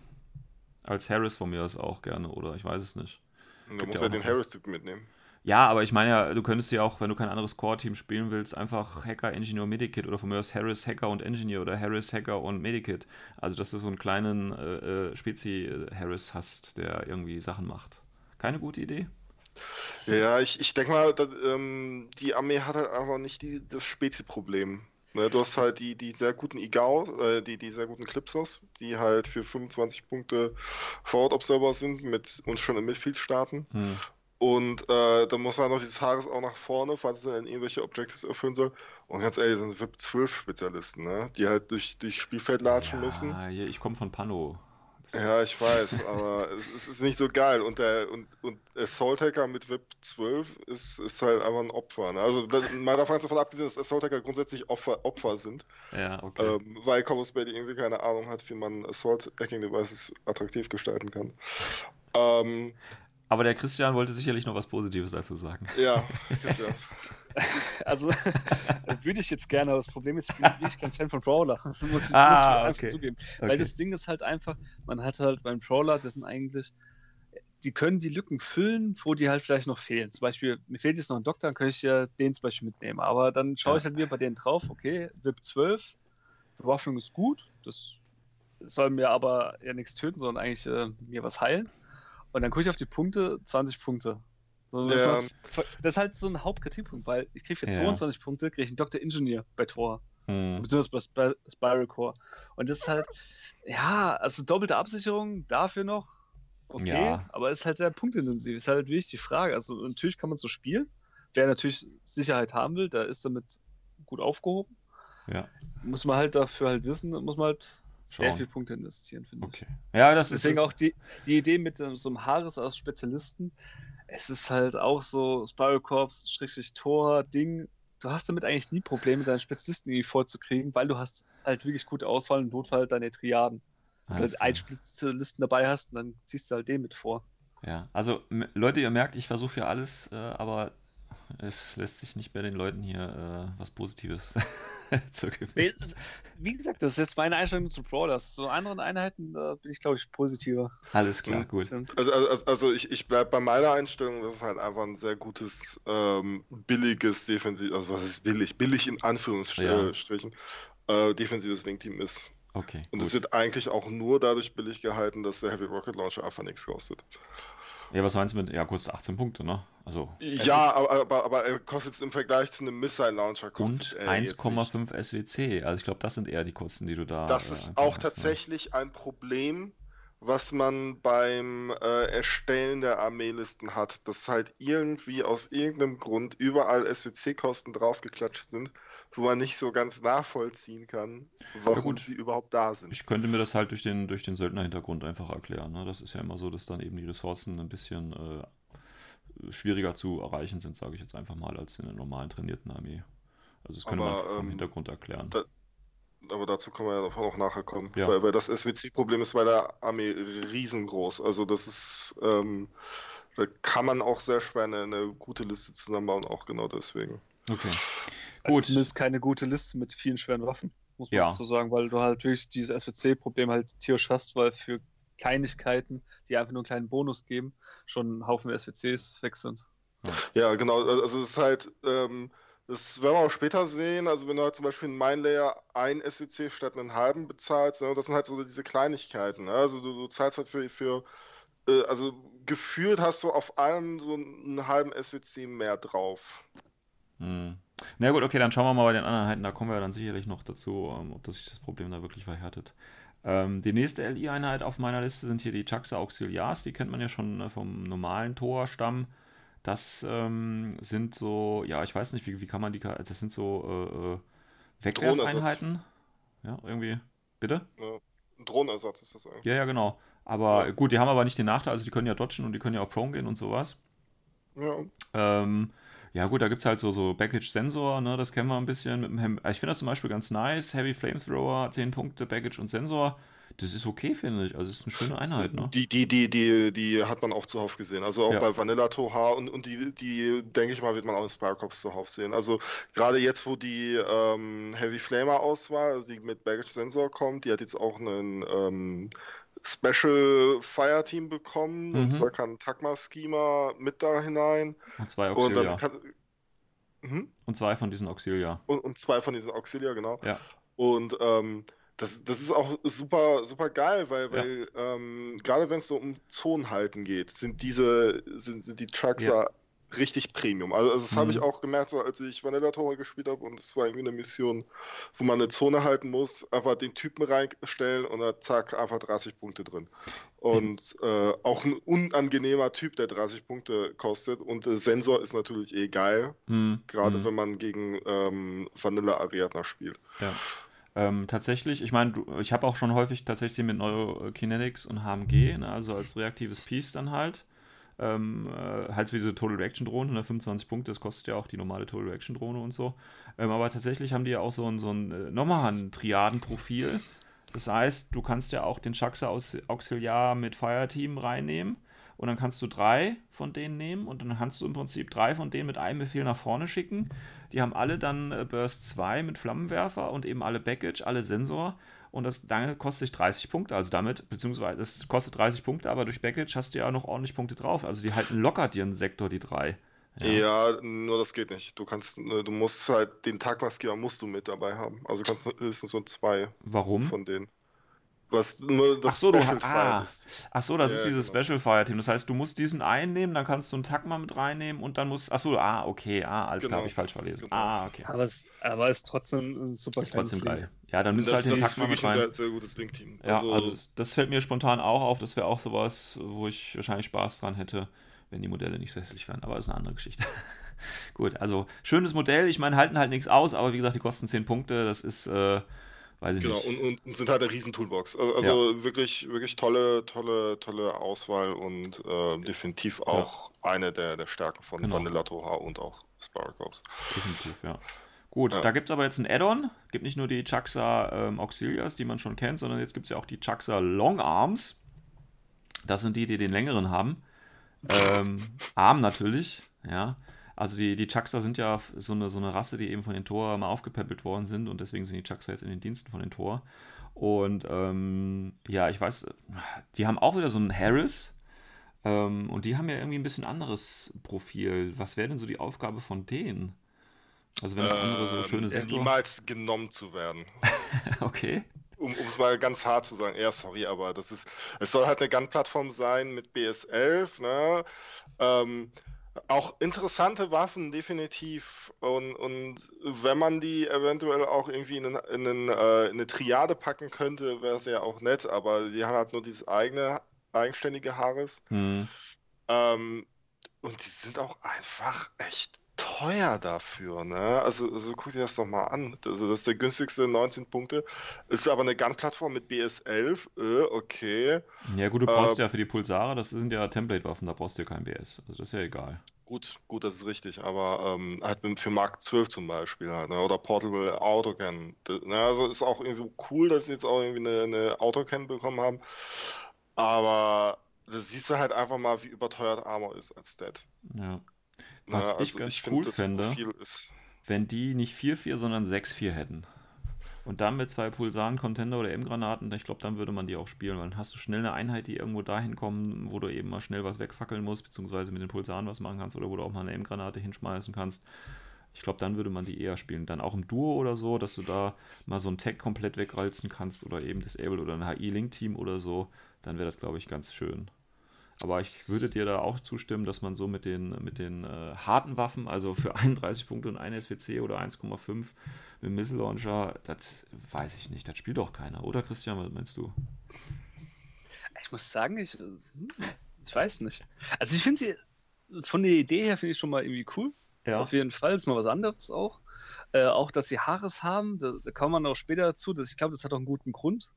Als Harris von mir aus auch gerne, oder ich weiß es nicht. Du musst ja, den Harris-Typ mitnehmen. Ja, aber ich meine ja, du könntest ja auch, wenn du kein anderes Core-Team spielen willst, einfach Hacker, Engineer, Medikit oder von mir aus Harris, Hacker und Engineer oder Harris, Hacker und Medikit. Also, dass du so einen kleinen äh, äh Spezi-Harris hast, der irgendwie Sachen macht. Keine gute Idee? Ja, ich, ich denke mal, dass, ähm, die Armee hat halt einfach nicht die, das Spezi-Problem. Ne, du hast halt die, die sehr guten Igao, äh, die, die sehr guten Clipsos, die halt für 25 Punkte Forward Observer sind mit uns schon im Midfield starten. Hm. Und äh, dann muss halt noch dieses Haares auch nach vorne, falls es dann irgendwelche Objectives erfüllen soll. Und ganz ehrlich, das sind VIP 12 Spezialisten, ne? Die halt durch, durch Spielfeld latschen ja, müssen. Ich komme von Pano. Ja, ich weiß, aber es, ist nicht so geil. Und der und, und Assault Hacker mit VIP 12 ist, ist halt einfach ein Opfer. Ne? Also mal davon abgesehen, dass Assault Hacker grundsätzlich Opfer, Opfer sind. Ja, okay. Ähm, weil Corvus Bay irgendwie keine Ahnung hat, wie man Assault Hacking Devices attraktiv gestalten kann. Ähm, aber der Christian wollte sicherlich noch was Positives dazu sagen. Ja, (laughs) Christian. (laughs) Also (laughs) würde ich jetzt gerne, aber das Problem ist, bin ich kein Fan von Brawler. (laughs) muss ich, ah, muss ich okay. zugeben. Okay. Weil das Ding ist halt einfach, man hat halt beim Brawler, das sind eigentlich, die können die Lücken füllen, wo die halt vielleicht noch fehlen. Zum Beispiel, mir fehlt jetzt noch ein Doktor, dann könnte ich ja den zum Beispiel mitnehmen. Aber dann schaue ja. ich halt wieder bei denen drauf, okay, VIP 12, Bewaffnung ist gut, das soll mir aber ja nichts töten, sondern eigentlich äh, mir was heilen. Und dann gucke ich auf die Punkte, 20 Punkte. So, ja. Das ist halt so ein Hauptkritikpunkt, weil ich kriege für ja. 22 Punkte, kriege ich einen Dr. Engineer bei Tor. Hm. Beziehungsweise bei Sp Spiral Core. Und das ist halt, ja, also doppelte Absicherung dafür noch, okay, ja. aber ist halt sehr punktintensiv. Ist halt wirklich die Frage. Also natürlich kann man so spielen. Wer natürlich Sicherheit haben will, der ist damit gut aufgehoben. Ja. Muss man halt dafür halt wissen, muss man halt Schauen. sehr viel Punkte investieren, finde okay. ich. Ja, das Deswegen ist auch die, die Idee mit so einem Haares aus Spezialisten, es ist halt auch so Spiral Corps, Schrägstrich Tor, Ding, du hast damit eigentlich nie Probleme, deinen Spezialisten irgendwie vorzukriegen, weil du hast halt wirklich gute Auswahl und Notfall deine Triaden. Wenn du halt einen Spezialisten dabei hast, und dann ziehst du halt den mit vor. Ja, also Leute, ihr merkt, ich versuche ja alles, äh, aber es lässt sich nicht bei den Leuten hier äh, was Positives (laughs) zu ist- wie gesagt, das ist jetzt meine Einstellung zu Brawlers. So anderen Einheiten da bin ich, glaube ich, positiver. Alles klar, Ja. gut. Stimmt. Also, also, also ich, ich bleibe bei meiner Einstellung, dass es halt einfach ein sehr gutes, ähm, billiges Defensiv, also was ist billig? Billig in Anführungsstrichen, äh, defensives Link-Team ist. Okay, Und es wird eigentlich auch nur dadurch billig gehalten, dass der Heavy Rocket Launcher einfach nichts kostet. Ja, was meinst du mit, ja, kostet 18 Punkte, ne? Also, Ja, aber, aber, aber er kostet jetzt im Vergleich zu einem Missile Launcher und kostet nicht. 1,5 SWC. Also ich glaube, das sind eher die Kosten, die du da. Das äh, ist auch hast, ne? tatsächlich ein Problem, was man beim äh, Erstellen der Armeelisten hat, dass halt irgendwie aus irgendeinem Grund überall SWC-Kosten draufgeklatscht sind, wo man nicht so ganz nachvollziehen kann, warum gut. sie überhaupt da sind. Ich könnte mir das halt durch den, durch den Söldner-Hintergrund einfach erklären. Ne? Das ist ja immer so, dass dann eben die Ressourcen ein bisschen äh, schwieriger zu erreichen sind, sage ich jetzt einfach mal, als in der normalen trainierten Armee. Also das könnte man Aber, einfach vom ähm, Hintergrund erklären. da- Aber dazu können wir ja noch- noch nachher kommen. Ja. Weil, weil das SWC-Problem ist bei der Armee riesengroß. Also das ist, ähm, da kann man auch sehr schwer eine, eine gute Liste zusammenbauen, auch genau deswegen. Okay. Also Gut. Zumindest keine gute Liste mit vielen schweren Waffen, muss man Ja. dazu sagen, weil du halt wirklich dieses SWC-Problem halt tierisch hast, weil für Kleinigkeiten, die einfach nur einen kleinen Bonus geben, schon ein Haufen SWCs weg sind. Ja, genau. Also es ist halt, ähm, das werden wir auch später sehen. Also wenn du halt zum Beispiel in Mindlayer ein SWC statt einen halben bezahlst, ne, das sind halt so diese Kleinigkeiten. Ne? Also du, du zahlst halt für, für äh, also gefühlt hast du auf allem so einen halben SWC mehr drauf. Hm. Na gut, okay, dann schauen wir mal bei den anderen Einheiten. Da kommen wir dann sicherlich noch dazu, ähm, ob sich das Problem da wirklich verhärtet. Ähm, die nächste LI-Einheit auf meiner Liste sind hier die Chaxa Auxiliars. Die kennt man ja schon äh, vom normalen Tor-Stamm. Das ähm, sind so, ja, ich weiß nicht, wie, wie kann man die, das sind so äh, äh, Wegwerfeinheiten. Ja, irgendwie. Bitte? Ein Drohnenersatz ist das eigentlich. Ja, ja, genau. Aber Ja. gut, die haben aber nicht den Nachteil, also die können ja dodgen und die können ja auch prone gehen und sowas. Ja. Ähm, ja, gut, da gibt es halt so, so Baggage-Sensor, ne, das kennen wir ein bisschen. Mit dem Hem ich finde das zum Beispiel ganz nice. Heavy Flamethrower, 10 Punkte, Baggage und Sensor. Das ist okay, finde ich. Also, es ist eine schöne Einheit, ne? Die, die, die, die, die hat man auch zuhauf gesehen. Also auch Ja. bei Vanilla Toha und, und die, die, denke ich mal, wird man auch in Spirecops zuhauf sehen. Also gerade jetzt, wo die ähm, Heavy Flamer Auswahl, also die mit Baggage Sensor kommt, die hat jetzt auch einen ähm, Special Fire Team bekommen. Mhm. Und zwar kann Takma Schema mit da hinein. Und zwei Und dann Auxilia. kann. Mhm. Und zwei von diesen Auxilia. Und, und zwei von diesen Auxilia, genau. Ja. Und ähm, das, das ist auch super, super geil, weil, Ja. weil ähm, gerade wenn es so um Zonenhalten geht, sind diese, sind, sind die Trucks da richtig Premium. Also, also das habe ich Mhm. auch gemerkt, so, als ich Vanilla Tore gespielt habe und es war irgendwie eine Mission, wo man eine Zone halten muss, einfach den Typen reinstellen und dann zack, einfach 30 Punkte drin. Und äh, auch ein unangenehmer Typ, der 30 Punkte kostet. Und äh, Sensor ist natürlich eh geil, Hm, gerade hm. wenn man gegen ähm, Vanilla Ariadna spielt. Ja. Ähm, tatsächlich, ich meine, ich habe auch schon häufig tatsächlich mit Neurokinetics und HMG, ne, also als reaktives Piece dann halt. Ähm, äh, halt so wie diese Total Reaction Drohne, ne, 25 Punkte, das kostet ja auch die normale Total Reaction Drohne und so. Ähm, aber tatsächlich haben die ja auch so ein, so ein äh, nochmal ein Triadenprofil. Das heißt, du kannst ja auch den Shaxa aus Auxiliar mit Fireteam reinnehmen und dann kannst du drei von denen nehmen und dann kannst du im Prinzip drei von denen mit einem Befehl nach vorne schicken. Die haben alle dann äh, Burst 2 mit Flammenwerfer und eben alle Baggage, alle Sensor und das dann kostet sich 30 Punkte. Also damit, beziehungsweise es kostet 30 Punkte, aber durch Baggage hast du ja noch ordentlich Punkte drauf. Also die halten locker dir einen Sektor, die drei. Ja. nur das geht nicht. Du kannst, äh, du musst halt den Tagmaskierer musst du mit dabei haben. Also du kannst höchstens so zwei Warum? von denen. Was nur das Ach so, du Special Fire ah. ist. Ach so, das Ja, ist dieses genau. Special Fire Team. Das heißt, du musst diesen einnehmen, dann kannst du einen Takma mit reinnehmen und dann musst. Ach so, ah, okay, ah, alles klar, Genau. habe ich falsch verlesen. Genau. Ah, okay. Aber es aber ist trotzdem ein super Ist trotzdem geil. Ja, dann müsst ihr Das, halt den das ist Takma mit wirklich ein rein. sehr, sehr gutes Link-Team. Ja, also das fällt mir spontan auch auf. Das wäre auch sowas, wo ich wahrscheinlich Spaß dran hätte, wenn die Modelle nicht so hässlich wären. Aber das ist eine andere Geschichte. (laughs) Gut, also schönes Modell. Ich meine, halten halt nichts aus, aber wie gesagt, die kosten 10 Punkte. Das ist, äh, weiß ich Genau, nicht. und, und, und sind halt eine riesen Toolbox. Also, also wirklich, wirklich tolle, tolle, tolle Auswahl und äh, definitiv auch eine der, der Stärken von Genau. Vanilla Toha und auch Sparacorps. Definitiv, ja. Gut, Ja. da gibt es aber jetzt ein Add-on. Gibt nicht nur die Chaxa ähm, Auxilias, die man schon kennt, sondern jetzt gibt es ja auch die Chaxa Long Arms. Das sind die, die den längeren haben. Ähm, (laughs) Arm natürlich, ja. Also die, die Chaxa sind ja so eine, so eine Rasse, die eben von den Tor mal aufgepäppelt worden sind und deswegen sind die Chaxa jetzt in den Diensten von den Tor. Und ähm, ja, ich weiß, die haben auch wieder so einen Harris. Ähm, und die haben ja irgendwie ein bisschen anderes Profil. Was wäre denn so die Aufgabe von denen? Also wenn das andere so Ähm, schöne Sektor... Niemals genommen zu werden. (laughs) Okay. Um es mal ganz hart zu sagen, ja, sorry, aber das ist, es soll halt eine Gun-Plattform sein mit BS11, ne? Ähm, auch interessante Waffen, definitiv. Und, und wenn man die eventuell auch irgendwie in, in, einen, äh, in eine Triade packen könnte, wäre es ja auch nett, aber die haben halt nur dieses eigene, eigenständige Haares. Hm. Ähm, und die sind auch einfach echt teuer dafür, ne? Also, also guck dir das doch mal an. Also das ist der günstigste 19 Punkte. Ist aber eine Gun-Plattform mit BS11. Äh, okay. Ja gut, du brauchst Äh, ja für die Pulsare, das sind ja Template-Waffen, da brauchst du ja kein BS. Also das ist ja egal. Gut, gut, das ist richtig. Aber ähm, halt für Mark 12 zum Beispiel halt, ne? Oder Portable Autocan. Ne? Also ist auch irgendwie cool, dass sie jetzt auch irgendwie eine, eine Autocan bekommen haben. Aber da siehst du halt einfach mal, wie überteuert Armor ist als Stat. Ja. Was ich Also ganz find, cool das fände-. Wenn die nicht 4-4, sondern 6-4 hätten. Und dann mit zwei Pulsaren, Contender oder M-Granaten, ich glaube, dann würde man die auch spielen, weil dann hast du schnell eine Einheit, die irgendwo dahin kommt, wo du eben mal schnell was wegfackeln musst, beziehungsweise mit den Pulsaren was machen kannst oder wo du auch mal eine M-Granate hinschmeißen kannst. Ich glaube, dann würde man die eher spielen. Dann auch im Duo oder so, dass du da mal so ein Tag komplett wegreizen kannst oder eben Disable oder ein HI-Link-Team oder so, dann wäre das, glaube ich, ganz schön. Aber ich würde dir da auch zustimmen, dass man so mit den, mit den äh, harten Waffen, also für (laughs) 31 Punkte und ein SWC oder 1,5 mit Missile Launcher, das weiß ich nicht. Das spielt doch keiner, oder Christian? Was meinst du? Ich muss sagen, ich, hm, ich weiß nicht. Also ich finde sie von der Idee her finde ich schon mal irgendwie cool. Auf jeden Fall ist mal was anderes auch. Äh, auch, dass sie Haares haben, da, da kommen wir noch später dazu. Das, ich glaube, das hat auch einen guten Grund.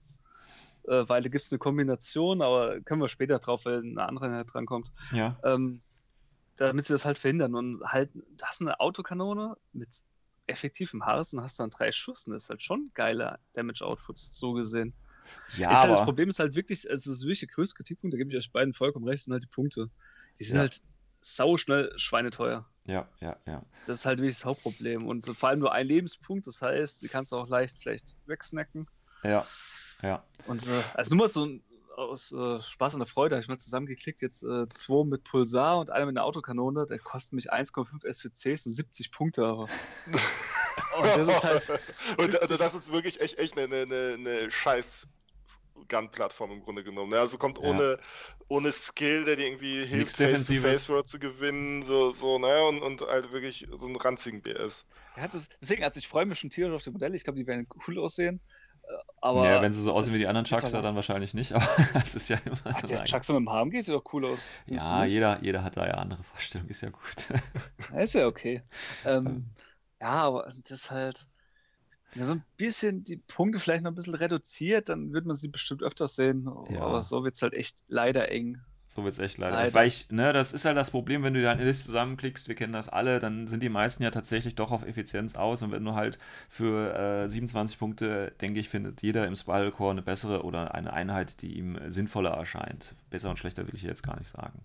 Äh, weil da gibt es eine Kombination, aber können wir später drauf, weil eine andere Einheit drankommt. Ja. Ähm, damit sie das halt verhindern. Und halt, du hast eine Autokanone mit effektivem Haares und hast dann drei Schuss. Und das ist halt schon geiler Damage-Output, so gesehen. Ja, ist halt, das Problem ist halt wirklich, es ist wirklich der größte Kritikpunkt, da gebe ich euch beiden vollkommen recht, sind halt die Punkte. Die sind Ja. halt sau schnell schweineteuer. ja, ja, ja. Das ist halt wirklich das Hauptproblem. Und vor allem nur ein Lebenspunkt, das heißt, sie kannst du auch leicht vielleicht wegsnacken. Ja, ja. Und äh, also nur mal so ein, aus äh, Spaß und der Freude habe ich mal zusammengeklickt, jetzt äh, zwei mit Pulsar und einer mit einer Autokanone, der kostet mich 1,5 SWCs und 70 Punkte, aber. (laughs) und das ist halt. Und also das ist wirklich echt, echt eine, eine, eine scheiß Gun-Plattform im Grunde genommen. ne? Also kommt Ja. ohne, ohne Skill, der dir irgendwie hilft. Face-to-Face-War zu gewinnen, so, so, ne? Und, und halt wirklich so einen ranzigen BS. Ja, das, deswegen, also ich freue mich schon tierisch auf die Modelle. Ich glaube, die werden cool aussehen. Aber ja, wenn sie so aussehen das- wie die anderen das aber- dann wahrscheinlich nicht, (laughs) aber es ist ja immer Ach, so der ein- Chuck so mit dem HMG sieht doch cool aus. Ja, jeder, jeder hat da ja andere Vorstellungen, ist ja gut. (laughs) Ja, ist ja okay. Ähm, ja, aber das ist halt ja, so ein bisschen die Punkte vielleicht noch ein bisschen reduziert, dann wird man sie bestimmt öfters sehen. Ja. Aber so wird es halt echt leider eng. So wird es echt leider. Leider. Weil ich, ne, das ist halt das Problem, wenn du da eine Liste zusammenklickst, wir kennen das alle, dann sind die meisten ja tatsächlich doch auf Effizienz aus und wenn du halt für äh, 27 Punkte, denke ich, findet jeder im Spiral Core eine bessere oder eine Einheit, die ihm sinnvoller erscheint. Besser und schlechter will ich jetzt gar nicht sagen.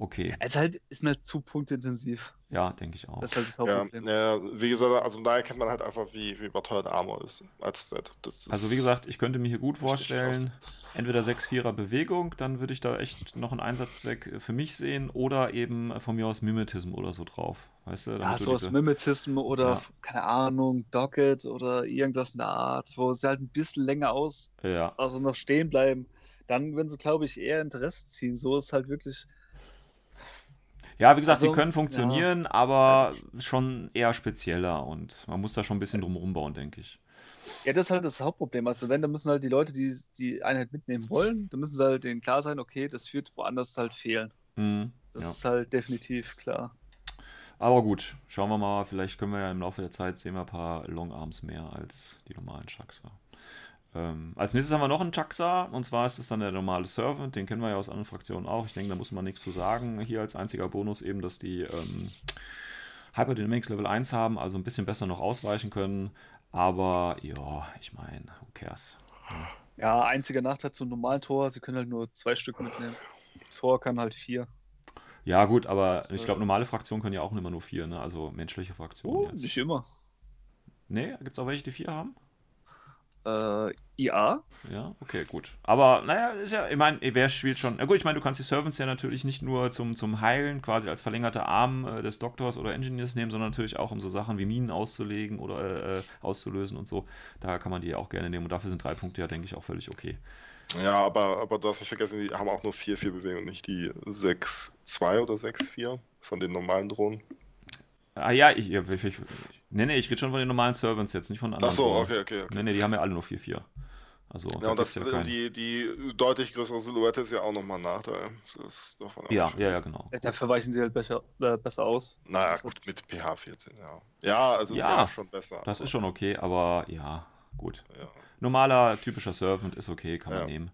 Okay, Es halt, ist halt zu punktintensiv. ja, denke ich auch. Das ist halt das Ja, Hauptproblem. ja, wie gesagt, also da erkennt man halt einfach, wie, wie überteuert Armor ist als ist Also wie gesagt, ich könnte mir hier gut vorstellen, entweder 6-4er Bewegung, dann würde ich da echt noch einen Einsatzzweck für mich sehen oder eben von mir aus Mimetism oder so drauf. Weißt du? Ja, du sowas diese- Mimetism oder, Ja. keine Ahnung, Docket oder irgendwas in der Art, wo sie halt ein bisschen länger aus, Ja, also noch stehen bleiben. Dann würden sie, glaube ich, eher Interesse ziehen. So ist halt wirklich. Ja, wie gesagt, sie Also, können funktionieren, aber schon eher spezieller und man muss da schon ein bisschen drum rumbauen, denke ich. Ja, das ist halt das Hauptproblem. Also, wenn, dann müssen halt die Leute, die die Einheit mitnehmen wollen, dann müssen sie halt denen klar sein, okay, das wird woanders halt fehlen. Mhm, Das ja. ist halt definitiv klar. Aber gut, schauen wir mal, vielleicht können wir ja im Laufe der Zeit sehen wir ein paar Longarms mehr als die normalen Chuckser. Ähm, als nächstes haben wir noch einen Chucksa, und zwar ist es dann der normale Servant, den kennen wir ja aus anderen Fraktionen auch. Ich denke, da muss man nichts zu sagen. Hier als einziger Bonus eben, dass die ähm, Hyperdynamics Level 1 haben, also ein bisschen besser noch ausweichen können. Aber ja, ich meine, who cares? Ja, einziger Nachteil zum normalen Tor, sie können halt nur zwei Stück mitnehmen. Tor kann halt vier. Ja, gut, aber ich glaube, normale Fraktionen können ja auch immer nur vier, ne? Also menschliche Fraktionen. Oh, jetzt. nicht immer. Nee, gibt es auch welche, die vier haben? Äh, IA. Ja, okay, gut. Aber naja, ist ja, ich meine, wer spielt schon. Na gut, ich meine, du kannst die Servants ja natürlich nicht nur zum, zum Heilen, quasi als verlängerter Arm äh, des Doktors oder Engineers nehmen, sondern natürlich auch, um so Sachen wie Minen auszulegen oder äh, auszulösen und so. Da kann man die ja auch gerne nehmen und dafür sind drei Punkte ja, denke ich, auch völlig okay. Ja, aber, aber du hast nicht vergessen, die haben auch nur 4-4 Bewegung, nicht die 6-2 oder 6-4 von den normalen Drohnen. Ah ja, ich, ich, ich, ich nee, nee, ich rede schon von den normalen Servants jetzt, nicht von anderen. Ach so, okay, okay, okay. Nee, nee, die haben ja alle nur 4-4. Also, Ja, da und das, ja die, die deutlich größere Silhouette ist ja auch nochmal ein Nachteil. Das darf man Ja, ja, ja, genau. Dafür weichen sie halt besser, äh, besser aus. Naja, Also- gut, mit pH 14, ja. Ja, also Ja, schon besser. Das aber- ist schon okay, aber ja, gut. Ja. Normaler, typischer Servant ist okay, kann man Ja. nehmen.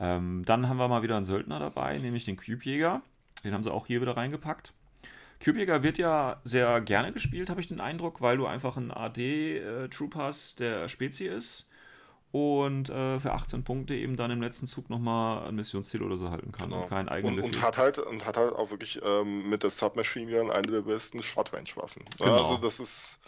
Ähm, dann haben wir mal wieder einen Söldner dabei, nämlich den Cubejäger. Den haben sie auch hier wieder reingepackt. Cubejäger wird ja sehr gerne gespielt, habe ich den Eindruck, weil du einfach einen AD-Troop hast, der Spezi ist und äh, für 18 Punkte eben dann im letzten Zug nochmal ein Missionsziel oder so halten kann Genau. und keinen eigenen Und, und, hat halt, und hat halt auch wirklich ähm, mit der Submachine Gun eine der besten Short-Range-Waffen. Ja, Genau. Also das ist.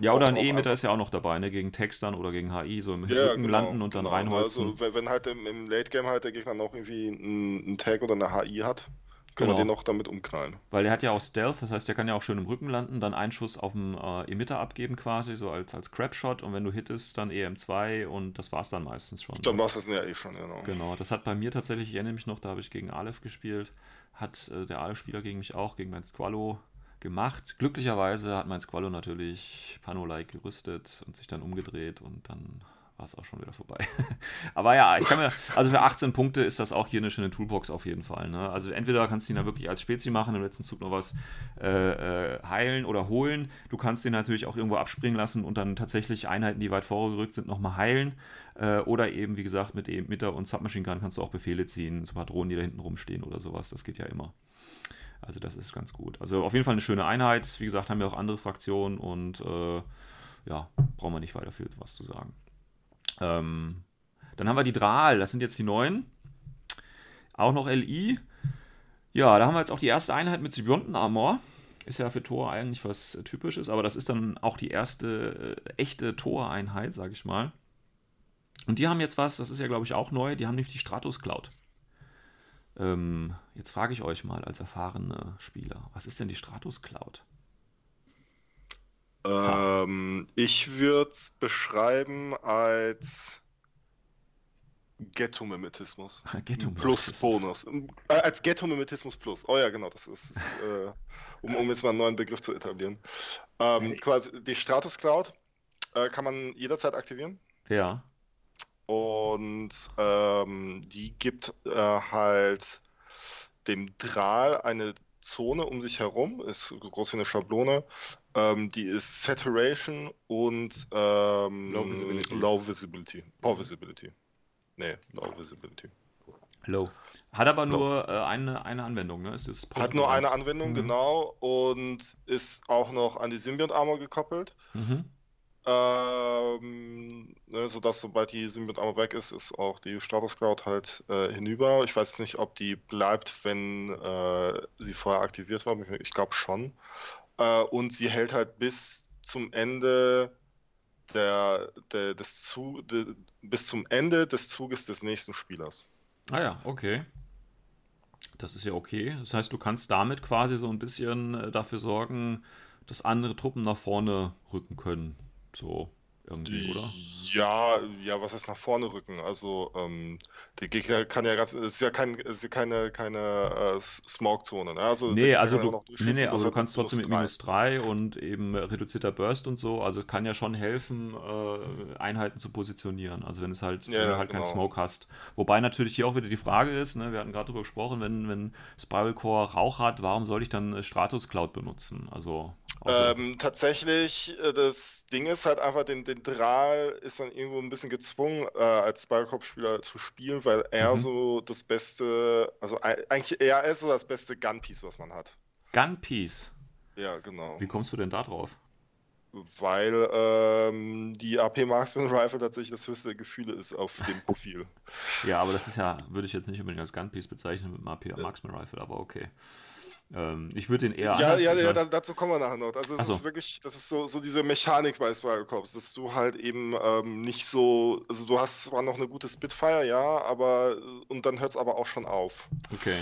Ja, oder ein E-Meter ist ja auch noch dabei, ne? gegen Text dann oder gegen HI, so im Ja, Rücken genau, landen und dann genau. reinholzen. Also wenn, wenn halt im, im Late-Game halt der Gegner noch irgendwie einen, einen Tag oder eine HI hat, kann man Genau. den noch damit umknallen. Weil der hat ja auch Stealth, das heißt, der kann ja auch schön im Rücken landen, dann einen Schuss auf dem äh, Emitter abgeben quasi, so als, als Crapshot und wenn du hittest, dann EM2 und das war's dann meistens schon. Dann war es das ja eh schon, genau. Genau, das hat bei mir tatsächlich, ich erinnere mich noch, da habe ich gegen Aleph gespielt, hat äh, der Aleph-Spieler gegen mich auch, gegen mein Squallo gemacht. Glücklicherweise hat mein Squallo natürlich Pano-like gerüstet und sich dann umgedreht und dann war es auch schon wieder vorbei. (laughs) Aber ja, ich kann mir, also für 18 Punkte ist das auch hier eine schöne Toolbox auf jeden Fall. Ne? Also entweder kannst du ihn da wirklich als Spezi machen, im letzten Zug noch was äh, äh, heilen oder holen. Du kannst ihn natürlich auch irgendwo abspringen lassen und dann tatsächlich Einheiten, die weit vorgerückt sind, nochmal heilen. Äh, oder eben, wie gesagt, mit dem Mitter und Submachine Gun kannst du auch Befehle ziehen, so Patronen, die da hinten rumstehen oder sowas. Das geht ja immer. Also das ist ganz gut. Also auf jeden Fall eine schöne Einheit. Wie gesagt, haben wir auch andere Fraktionen und äh, ja, brauchen wir nicht weiter viel was zu sagen. Ähm, dann haben wir die Drahl, das sind jetzt die neuen. Auch noch LI. Ja, da haben wir jetzt auch die erste Einheit mit Symbionten Armor. Ist ja für Tor eigentlich was äh, Typisches, aber das ist dann auch die erste äh, echte Tor-Einheit, sag ich mal. Und die haben jetzt was, das ist ja glaube ich auch neu, die haben nämlich die Stratus Cloud. Ähm, jetzt frage ich euch mal als erfahrene Spieler, was ist denn die Stratus Cloud? Ähm, ich würde es beschreiben als Ghetto-Mimetismus. (laughs) Plus Bonus. Äh, als Ghetto-Mimetismus Plus. Oh ja, genau, das ist, äh, um, um jetzt mal einen neuen Begriff zu etablieren. Ähm, quasi die Stratus Cloud äh, kann man jederzeit aktivieren. Ja. Und ähm, die gibt äh, halt dem Drahl eine Zone um sich herum, ist groß wie eine Schablone. Ähm, die ist Saturation und ähm, Low Visibility. Low Visibility. Poor Visibility. Nee, Low Visibility. Low. Hat aber nur äh, eine, eine Anwendung, ne? Ist das Hat nur eine? Anwendung, Mhm. genau. Und ist auch noch an die Symbiont Armor gekoppelt. Mhm. Ähm, ne, sodass sobald die Symbiont Armor weg ist, ist auch die Status Cloud halt äh, hinüber. Ich weiß nicht, ob die bleibt, wenn äh, sie vorher aktiviert war. Ich glaube schon. Äh, und sie hält halt bis zum Ende der, der, des Zu, de, bis zum Ende des Zuges des nächsten Spielers. Ah ja, okay. Das ist ja okay. Das heißt, du kannst damit quasi so ein bisschen äh, dafür sorgen, dass andere Truppen nach vorne rücken können. So irgendwie, oder? Ja, ja, was heißt nach vorne rücken? Also, ähm, der Gegner kann ja ganz, es ist ja, kein, es ist ja keine, keine äh, Smoke-Zone, ne? Also, Nee, also du, nee, nee, also du halt kannst trotzdem mit minus 3 und eben äh, reduzierter Burst und so. Also es kann ja schon helfen, äh, Einheiten zu positionieren. Also wenn es halt, Ja, wenn du halt keinen genau. Smoke hast. Wobei natürlich hier auch wieder die Frage ist, ne, wir hatten gerade darüber gesprochen, wenn, wenn Spiral Core Rauch hat, warum soll ich dann äh, Stratus Cloud benutzen? Also Ähm, tatsächlich, äh, das Ding ist halt einfach, den, den Drahl ist man irgendwo ein bisschen gezwungen, äh, als Spycop-Spieler zu spielen, weil er Mhm. so das beste, also ei- eigentlich er ist so das beste Gunpiece, was man hat. Gun Piece. Ja, genau. Wie kommst du denn da drauf? Weil ähm, die AP Marksman Rifle tatsächlich das höchste der Gefühle ist auf dem (laughs) Profil. Ja, aber das ist ja, würde ich jetzt nicht unbedingt als Gunpiece bezeichnen mit dem AP Marksman Rifle, aber okay. Ähm, ich würde den eher. Ja, ja, ja, dazu kommen wir nachher noch. Also, das so. ist wirklich, das ist so, so diese Mechanik bei Spiral Corps, dass du halt eben ähm, nicht so, also du hast zwar noch eine gute Spitfire, ja, aber, und dann hört es aber auch schon auf. Okay.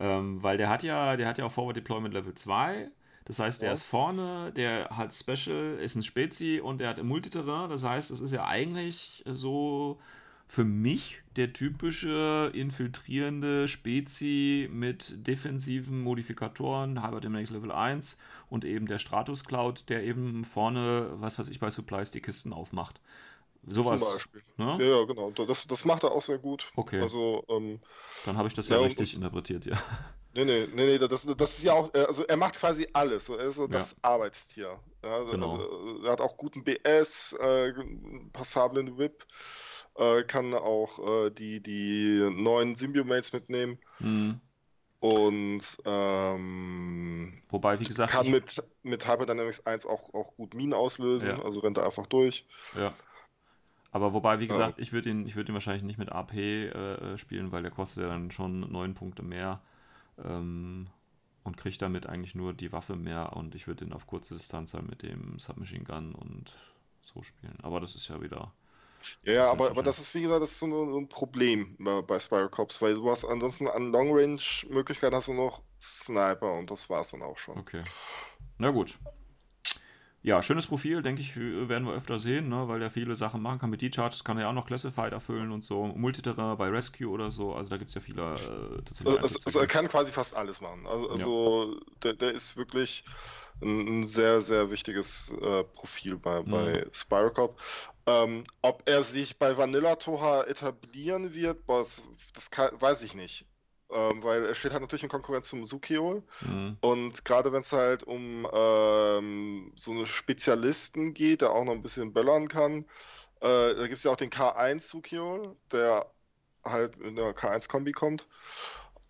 Ähm, weil der hat ja, der hat ja auch Forward Deployment Level 2. Das heißt, der Ja. ist vorne, der hat Special, ist ein Spezi und der hat Multiterrain. Das heißt, es ist ja eigentlich so für mich der typische infiltrierende Spezi mit defensiven Modifikatoren, Halbert Index Level 1 und eben der Stratus Cloud, der eben vorne, was weiß ich, bei Supplies die Kisten aufmacht. Sowas. Zum Beispiel. Ne? Ja, ja, genau. Das, das macht er auch sehr gut. Okay. Also, ähm, Dann habe ich das ja, Ja, und- richtig interpretiert, ja. nee, nee, nee, nee, das, das ist ja auch, äh, also er macht quasi alles. So, er ist so das Arbeitstier. Ja, also, Genau. also, er hat auch guten BS, äh, passablen Whip, äh, kann auch äh, die, die neuen Symbiomates mitnehmen. Mhm. Und ähm, Wobei, wie gesagt, kann ich- mit, mit Hyperdynamics 1 auch, auch gut Minen auslösen, Ja. also rennt er einfach durch. Ja. Aber wobei, wie Ja. gesagt, ich würde ihn, ich würd ihn wahrscheinlich nicht mit AP äh, äh, spielen, weil der kostet ja dann schon neun Punkte mehr ähm, und kriegt damit eigentlich nur die Waffe mehr und ich würde ihn auf kurze Distanz halt mit dem Submachine Gun und so spielen. Aber das ist ja wieder. Ja, ja, aber, aber das ist wie gesagt, das ist so ein, Problem bei, Spiral Cops, weil du hast ansonsten an Long Range Möglichkeiten hast du noch Sniper und das war's dann auch schon. Okay. Na gut. Ja, schönes Profil, denke ich, werden wir öfter sehen, ne, weil er viele Sachen machen kann. Mit D-Charges kann er ja auch noch Classified erfüllen und so. Multiterrain bei Rescue oder so. Also da gibt es ja viele. Äh, Also, also, also er kann quasi fast alles machen. Also, also der, der ist wirklich ein, ein sehr, sehr wichtiges äh, Profil bei, Mhm. bei Spiral Cop. Ähm, ob er sich bei Vanilla Toha etablieren wird, boah, das, kann, weiß ich nicht. Ähm, weil er steht halt natürlich in Konkurrenz zum Sukiol. Mhm. Und gerade wenn es halt um ähm, so eine Spezialisten geht, der auch noch ein bisschen böllern kann, äh, da gibt es ja auch den K1 Sukiol, der halt in der K1-Kombi kommt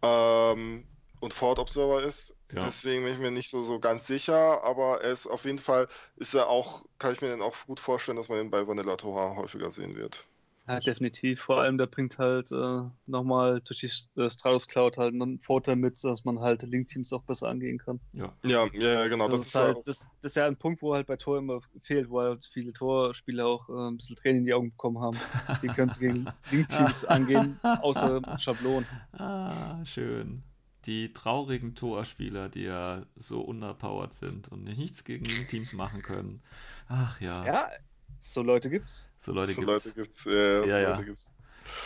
ähm, und Forward Observer ist. Ja. Deswegen bin ich mir nicht so, so ganz sicher, aber er ist auf jeden Fall, ist er auch, kann ich mir dann auch gut vorstellen, dass man ihn bei Vanilla Toha häufiger sehen wird. Ja, definitiv. Vor allem, der bringt halt äh, nochmal durch die äh, Stratus Cloud halt einen Vorteil mit, dass man halt Link-Teams auch besser angehen kann. Ja. Ja, ja, genau. das, Das, ist halt, auch- das, das ist ja ein Punkt, wo halt bei Tor immer fehlt, wo halt viele Torspieler auch äh, ein bisschen Tränen in die Augen bekommen haben. Wie können sie gegen (laughs) Link-Teams angehen, außer Schablonen. Ah, schön. Die traurigen Torspieler, die ja so underpowered sind und nichts gegen Teams machen können. Ach ja, Ja, so Leute gibt's. so Leute so gibt's. Leute gibt's. Ja, so Ja, ja. Leute gibt's.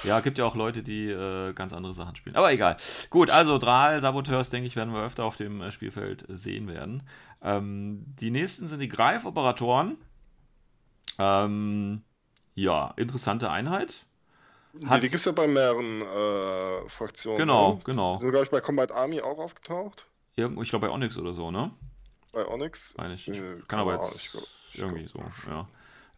Ja, gibt ja auch Leute, die äh, ganz andere Sachen spielen. Aber egal. Gut, also Drahl, Saboteurs, denke ich, werden wir öfter auf dem äh, Spielfeld sehen werden. Ähm, die nächsten sind die Greifoperatoren. Ähm, ja, interessante Einheit. Die, Hat- die gibt es ja bei mehreren äh, Fraktionen. Genau, ne? genau. Die sind, glaube ich, bei Combat Army auch aufgetaucht. Irgendwo, ich glaube bei Onyx oder so, ne? Bei Onyx. Meine ich. Äh, Kann aber jetzt ich glaub- ich irgendwie so, glaub- ja.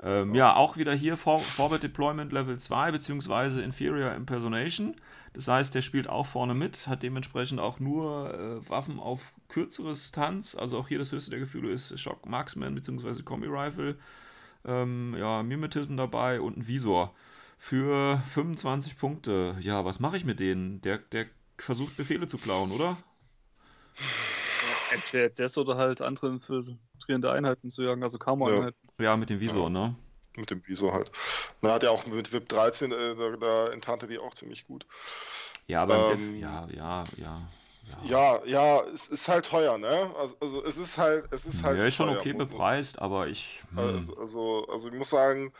Ähm, ja, auch wieder hier For Forward Deployment Level 2 beziehungsweise Inferior Impersonation. Das heißt, der spielt auch vorne mit, hat dementsprechend auch nur äh, Waffen auf kürzere Stunts. Also auch hier das höchste der Gefühle ist Shock Marksman beziehungsweise Kombi Rifle. Ähm, ja, Mimetism dabei und ein Visor. Für 25 Punkte. Ja, was mache ich mit denen? Der, der versucht Befehle zu klauen, oder? Entweder das oder halt andere infiltrierende Einheiten zu jagen, also Karma-Einheiten. Ja, mit dem Visor, ne? Mit dem Visor halt. Na, hat ja auch mit VIP 13, äh, da, da enttarnt er die auch ziemlich gut. Ja, beim Ähm, Def, ja, ja, ja. Ja, ja, es ist halt teuer, ne? Also, also es ist halt, es ist halt ja, ist schon teuer. okay bepreist, aber ich. Hm, Also, also, also ich muss sagen,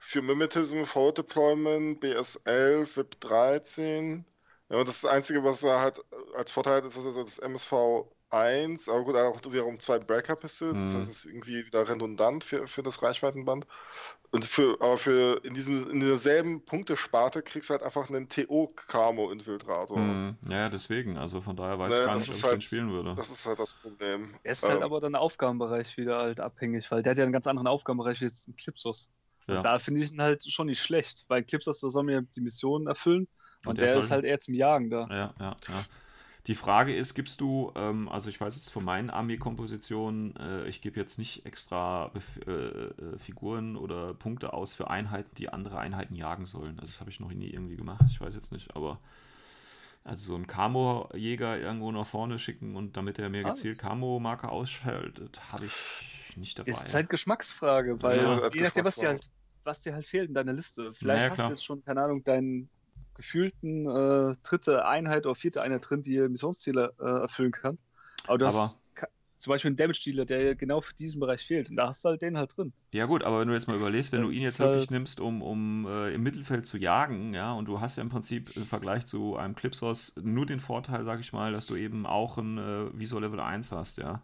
für Mimetism, Forward Deployment, BS11, VIP 13, ja, und das Einzige, was er halt als Vorteil hat, ist, dass er das MSV 1, aber gut, er hat auch wiederum zwei Breaker Pistols, Mhm. das ist irgendwie wieder redundant für, für das Reichweitenband. Und für, aber für in diesem, in derselben Punktesparte kriegst du halt einfach einen TO-Camo-Infiltrator. hm, ja, deswegen. Also von daher weiß Ne, ich gar nicht, ob ich den halt- spielen würde. Das ist halt das Problem. Er ist halt Ähm, aber dann Aufgabenbereich wieder halt abhängig, weil der hat ja einen ganz anderen Aufgabenbereich wie jetzt ein Clipsos. Ja. Und da finde ich ihn halt schon nicht schlecht, weil Clipsos, da soll mir die Missionen erfüllen und, Und der, der ist halt eher zum Jagen da. Ja, ja, ja. Die Frage ist, gibst du, ähm, also ich weiß jetzt von meinen Armeekompositionen, äh, ich gebe jetzt nicht extra Bef äh, äh, Figuren oder Punkte aus für Einheiten, die andere Einheiten jagen sollen. Also das habe ich noch nie irgendwie gemacht, ich weiß jetzt nicht, aber also so einen Camo-Jäger irgendwo nach vorne schicken und damit er mir Ah. gezielt Camo-Marker ausschaltet, habe ich nicht dabei. Das ist halt Geschmacksfrage, weil Ja, je nachdem, was Geschmacksfrage. halt, was dir halt fehlt in deiner Liste. Vielleicht Ja, hast du jetzt schon, keine Ahnung, deinen gefühlten äh, dritte Einheit oder vierte Einheit drin, die Missionsziele äh, erfüllen kann. Aber du Aber- hast zum Beispiel einen Damage-Dealer, der genau für diesen Bereich fehlt. Und da hast du halt den halt drin. Ja gut, aber wenn du jetzt mal überlegst, wenn Das du ihn jetzt wirklich halt- nimmst, um, um äh, im Mittelfeld zu jagen, ja, und du hast ja im Prinzip im Vergleich zu einem Clipsos nur den Vorteil, sag ich mal, dass du eben auch ein äh, Visor Level 1 hast, ja.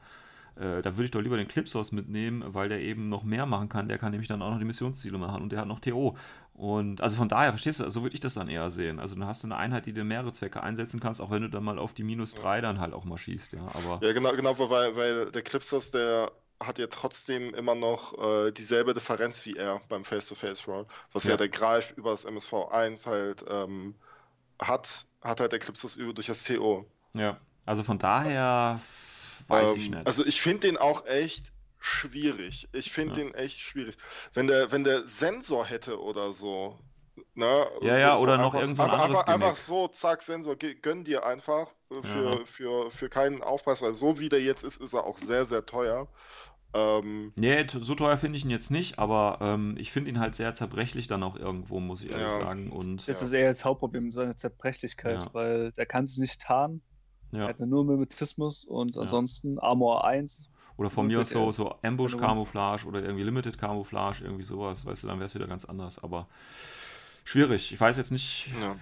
Äh, da würde ich doch lieber den Clipsos mitnehmen, weil der eben noch mehr machen kann. Der kann nämlich dann auch noch die Missionsziele machen und der hat noch TO. Und also von daher, verstehst du, so würde ich das dann eher sehen. Also dann hast du eine Einheit, die dir mehrere Zwecke einsetzen kannst, auch wenn du dann mal auf die minus 3 dann halt auch mal schießt, ja. Aber Ja, genau, genau, weil, weil der Clipsers, der hat ja trotzdem immer noch äh, dieselbe Differenz wie er beim Face-to-Face-Roll. Was ja. Ja. der Greif über das MSV1 halt ähm, hat, hat halt der Clipsers über durch das CO. ja, also von daher weiß ich Ähm, nicht. Also ich finde den auch echt schwierig. Ich finde Ja. den echt schwierig. Wenn der, wenn der Sensor hätte oder so. Ne, Ja, ja, oder noch irgend so ein einfach, anderes einfach, einfach so, zack, Sensor, gönn dir einfach äh, für, Ja. für, für keinen Aufpreis, weil so wie der jetzt ist, ist er auch sehr, sehr teuer. Ähm, Nee, so teuer finde ich ihn jetzt nicht, aber ähm, ich finde ihn halt sehr zerbrechlich dann auch irgendwo, muss ich ehrlich Ja. sagen. Und Das Ja. ist eher das Hauptproblem, seine Zerbrechlichkeit, Ja. weil der kann sich nicht tarnen. Er ja. hat nur Mimetismus und Ja. ansonsten Armor 1. Oder von mir aus so, so Ambush-Camouflage oder irgendwie Limited Camouflage, irgendwie sowas, weißt du, dann wäre es wieder ganz anders. Aber schwierig. Ich weiß jetzt nicht. ja.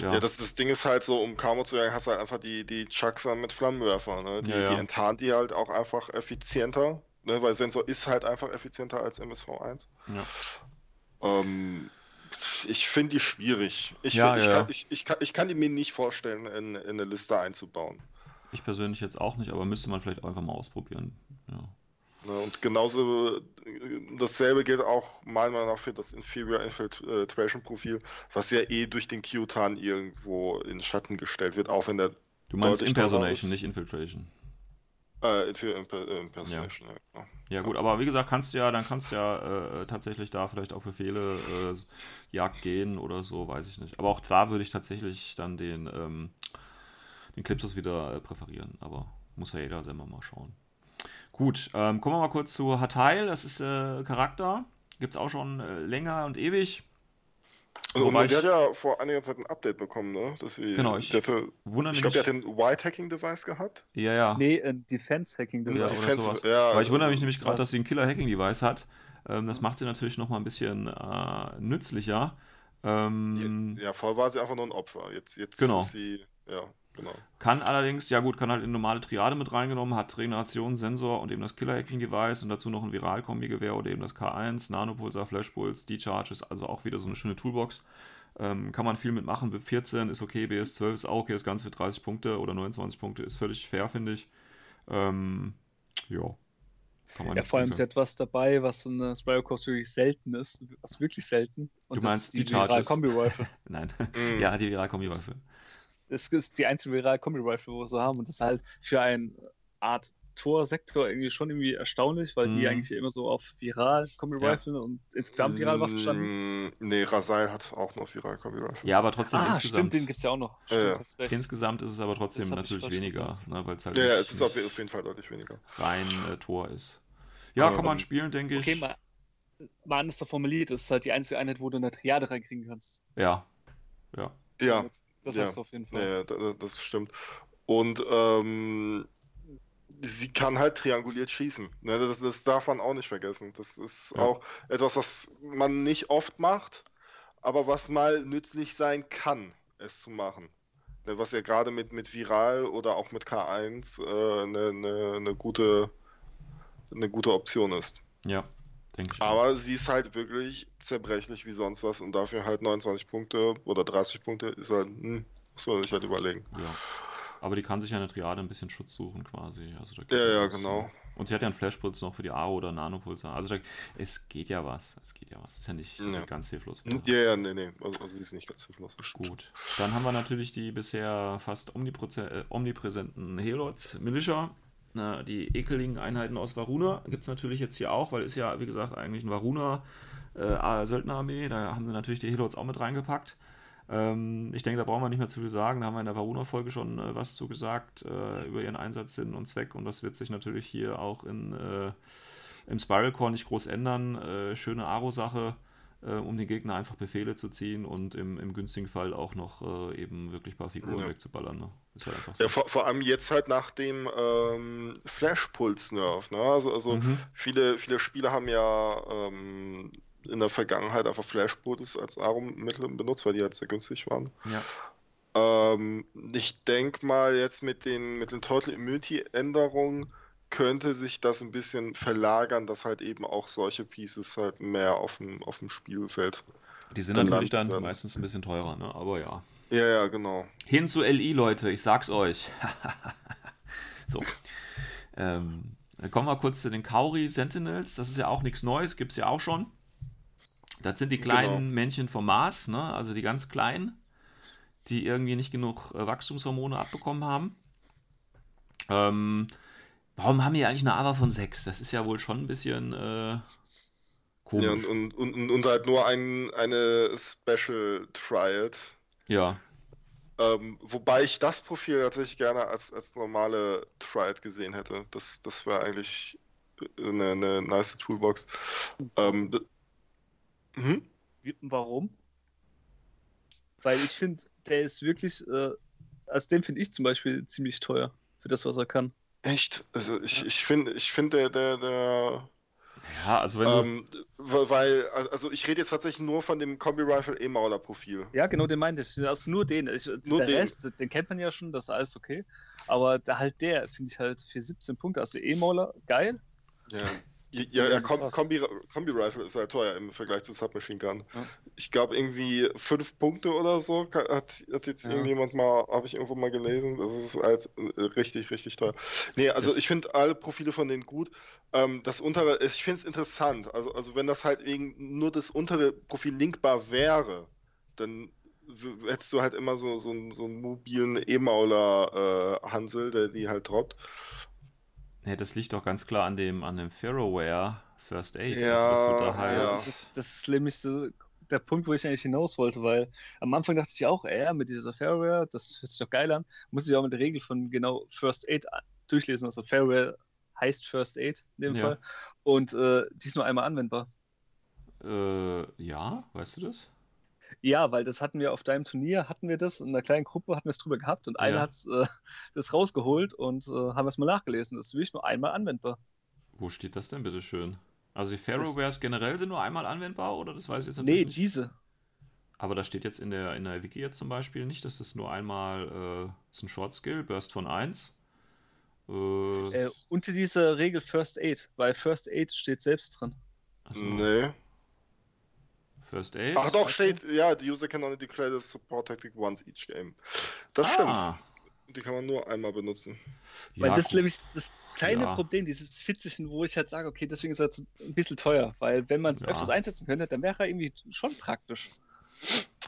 Ja, Ja, das, das Ding ist halt so, um Camo zu jagen, hast du halt einfach die, die Chucks mit Flammenwerfer. Ne? Die, Ja, ja. die enttarnt die halt auch einfach effizienter, ne? weil Sensor ist halt einfach effizienter als MSV1. ja. Ähm, ich finde die schwierig. Ich, Ja, find, ich, ja, kann, ich, ich, kann, ich kann die mir nicht vorstellen, in, in eine Liste einzubauen. Ich persönlich jetzt auch nicht, aber müsste man vielleicht einfach mal ausprobieren. Ja. Ne? Und genauso äh, dasselbe gilt auch meiner Meinung nach für das Inferior Infiltration Profil, was ja eh durch den Q-Tan irgendwo in Schatten gestellt wird, auch wenn der Du meinst Impersonation, nicht Infiltration. Äh, für Imper äh, Impersonation, ja. genau. Ja gut, aber wie gesagt, kannst du ja, dann kannst du ja äh, tatsächlich da vielleicht auch für Fehler äh, Jagd gehen oder so, weiß ich nicht. Aber auch da würde ich tatsächlich dann den, ähm, den Clipsus wieder äh, präferieren, aber muss ja jeder selber mal schauen. Gut, ähm, kommen wir mal kurz zu Hatail, das ist äh, Charakter, gibt es auch schon äh, länger und ewig. Also, Wobei und der ich- hat ja vor einiger Zeit ein Update bekommen, ne? Dass sie, Genau, ich hatte, ich glaube, der hat den White-Hacking-Device gehabt. ja, ja. Nee, ein Defense-Hacking. Ja, Die oder sowas. ja, Aber ich wundere mich nämlich gerade, dass sie ein Killer-Hacking-Device hat. Ähm, das macht sie natürlich nochmal ein bisschen äh, nützlicher. Ähm, Ja, vorher war sie einfach nur ein Opfer. Jetzt, jetzt Genau. ist sie, ja, genau. Kann allerdings, ja gut, kann halt in normale Triade mit reingenommen, hat Regeneration, Sensor und eben das Killer-Hacking-Device und dazu noch ein Viral-Kombi-Gewehr oder eben das K1, Nanopulsar, Flashpuls, D-Charges, also auch wieder so eine schöne Toolbox. Ähm, kann man viel mitmachen. BIP 14 ist okay, BS 12 ist auch okay, das Ganze für 30 Punkte oder 29 Punkte ist völlig fair, finde ich. Ähm, ja. Kann man Ja, vor allem sie sagen. hat was dabei, was in der Spiral Course wirklich selten ist. Was wirklich selten. Und Du das meinst ist die Charges? Kombi-Rifle. (laughs) Nein. Mhm. ja, die Viral-Kombi-Waffe. Es ist die einzige viral Kombi-Rifle, wo wir so haben. Und das ist halt für eine Art Torsektor irgendwie schon irgendwie erstaunlich, weil die Mhm. eigentlich immer so auf viral Kombi-Rifle und insgesamt Viralwaffen standen. Mm, Nee, Rasail hat auch noch viral Kombi Rifle. Ja, aber trotzdem Ah, insgesamt. stimmt, den gibt es ja auch noch. Ja, ja. Stimmt, hast recht. Insgesamt ist es aber trotzdem natürlich weniger, ne, weil es halt Ja, ja, es ist auf jeden Fall deutlich weniger. rein äh, Tor ist. Ja, Ähm, kann man spielen, denke ich. Okay, mal, mal anders formuliert, das ist halt die einzige Einheit, wo du eine Triade reinkriegen kannst. Ja. Ja. Ja, Das ja. hast du auf jeden Fall. ja, ja, da- da- das stimmt. Und ähm, sie kann halt trianguliert schießen. Ne, das, das darf man auch nicht vergessen. Das ist Ja. auch etwas, was man nicht oft macht, aber was mal nützlich sein kann, es zu machen. Ne, Was ja gerade mit, mit Viral oder auch mit K1 äh, eine, eine, eine, gute, eine gute Option ist. Ja, denke ich. auch. Aber sie ist halt wirklich zerbrechlich wie sonst was und dafür halt 29 Punkte oder 30 Punkte ist halt, hm, muss man sich halt überlegen. Ja. Aber die kann sich ja eine Triade ein bisschen Schutz suchen quasi. Also Ja, ja, genau. Und sie hat ja einen Flashpulse noch für die Aro oder Nanopulsar. Also da, es geht ja was. Es geht ja was. Ist ja nicht Ja. ist ganz hilflos. Ja, ja, nee, nee. Also, also die ist nicht ganz hilflos. Gut. Dann haben wir natürlich die bisher fast äh, omnipräsenten Helot Militia. Na, die ekeligen Einheiten aus Varuna gibt es natürlich jetzt hier auch, weil ist ja, wie gesagt, eigentlich ein Varuna äh, Söldnerarmee. Da haben sie natürlich die Helots auch mit reingepackt. Ähm, ich denke, da brauchen wir nicht mehr zu viel sagen. Da haben wir in der Varuna-Folge schon äh, was zu gesagt äh, über ihren Einsatz, Sinn und Zweck. Und das wird sich natürlich hier auch in, äh, im Spiral Core nicht groß ändern. Äh, schöne Aro-Sache, äh, um den Gegner einfach Befehle zu ziehen und im, im günstigen Fall auch noch äh, eben wirklich ein paar Figuren Ja. wegzuballern. Ne? Ist halt einfach so. Ja, vor, vor allem jetzt halt nach dem ähm, Flash-Puls-Nerf. Ne? Also, also Mhm. viele, viele Spieler haben ja ähm, in der Vergangenheit einfach Flash-Pulse als Aro-Mittel benutzt, weil die halt sehr günstig waren. Ja. Ähm, ich denke mal, jetzt mit den, mit den Total Immunity-Änderungen könnte sich das ein bisschen verlagern, dass halt eben auch solche Pieces halt mehr auf dem, auf dem Spielfeld. Die sind Dann natürlich dann landen- meistens ein bisschen teurer, ne? aber ja. Ja, ja, genau. Hin zu LI, Leute, ich sag's euch. (laughs) so. Ähm, dann kommen wir kurz zu den Kauri Sentinels. Das ist ja auch nichts Neues, gibt's ja auch schon. Das sind die kleinen Genau. Männchen vom Mars, ne? also die ganz kleinen, die irgendwie nicht genug äh, Wachstumshormone abbekommen haben. Ähm, warum haben die eigentlich eine AVA von 6? Das ist ja wohl schon ein bisschen äh, komisch. Ja, und, und, und, und halt nur ein, eine Special Triad. ja. Ähm, wobei ich das Profil tatsächlich gerne als, als normale Triad gesehen hätte. Das, das wäre eigentlich eine, eine nice Toolbox. Ähm, hm? Warum? Weil ich finde, der ist wirklich, äh, also den finde ich zum Beispiel ziemlich teuer für das, was er kann. Echt? Also ich, ich finde, ich finde der, der, der Ja, also wenn du. ähm, weil- weil, also ich rede jetzt tatsächlich nur von dem Kombi Rifle E-Mauler Profil. Ja, genau, den meinte ich. Also nur den. Ich, Nur der den. Rest, den kennt man ja schon, das ist alles okay. Aber da halt der, finde ich halt für 17 Punkte. Also E-Mauler, geil. Ja, ja, Ja, Kom war's. Kombi, ist halt teuer im Vergleich zu Submachine Gun. Ja. Ich glaube irgendwie fünf Punkte oder so hat, hat jetzt Ja. irgendjemand mal, habe ich irgendwo mal gelesen. Das ist halt äh, richtig, richtig teuer. Nee, also Das- ich finde alle Profile von denen gut. Ähm, das untere, ich finde es interessant. Also, also wenn das halt eben nur das untere Profil linkbar wäre, dann hättest du halt immer so, so, einen- so einen mobilen E-Mauler äh, Hansel, der die halt droppt. Ja, das liegt doch ganz klar an dem, an dem Ferroware First Aid. Ja, also, du da halt. ja. Das ist, das ist nämlich so der Punkt, wo ich eigentlich hinaus wollte, weil am Anfang dachte ich auch, äh, mit dieser Fairware, das hört sich doch geil an, muss ich auch mit der Regel von genau First Aid durchlesen. Also Fairware heißt First Aid in dem Ja. Fall. Und äh, die ist nur einmal anwendbar. Äh, ja, weißt du das? Ja, weil das hatten wir auf deinem Turnier, hatten wir das, in einer kleinen Gruppe hatten wir es drüber gehabt und einer Ja. hat äh, (laughs) das rausgeholt und äh, haben es mal nachgelesen. Das ist wirklich nur einmal anwendbar. Wo steht das denn bitte schön? Also die Ferrowares generell sind nur einmal anwendbar oder das weiß ich jetzt Nee, natürlich nicht. diese. Aber da steht jetzt in der, in der Wiki jetzt zum Beispiel nicht, dass das nur einmal äh, ist ein Short Skill, Burst von 1. Äh, Äh, unter dieser Regel First Aid, weil First Aid steht selbst drin. also, Nee. First Aid. Ach doch, steht, ja, the user can only declare the support tactic once each game. Das Ah, stimmt. Die kann man nur einmal benutzen. Weil ja, das ist gut. nämlich das kleine Ja. Problem, dieses Fitzigen, wo ich halt sage, okay, deswegen ist er so ein bisschen teuer, weil wenn man es Ja. öfters einsetzen könnte, dann wäre er irgendwie schon praktisch.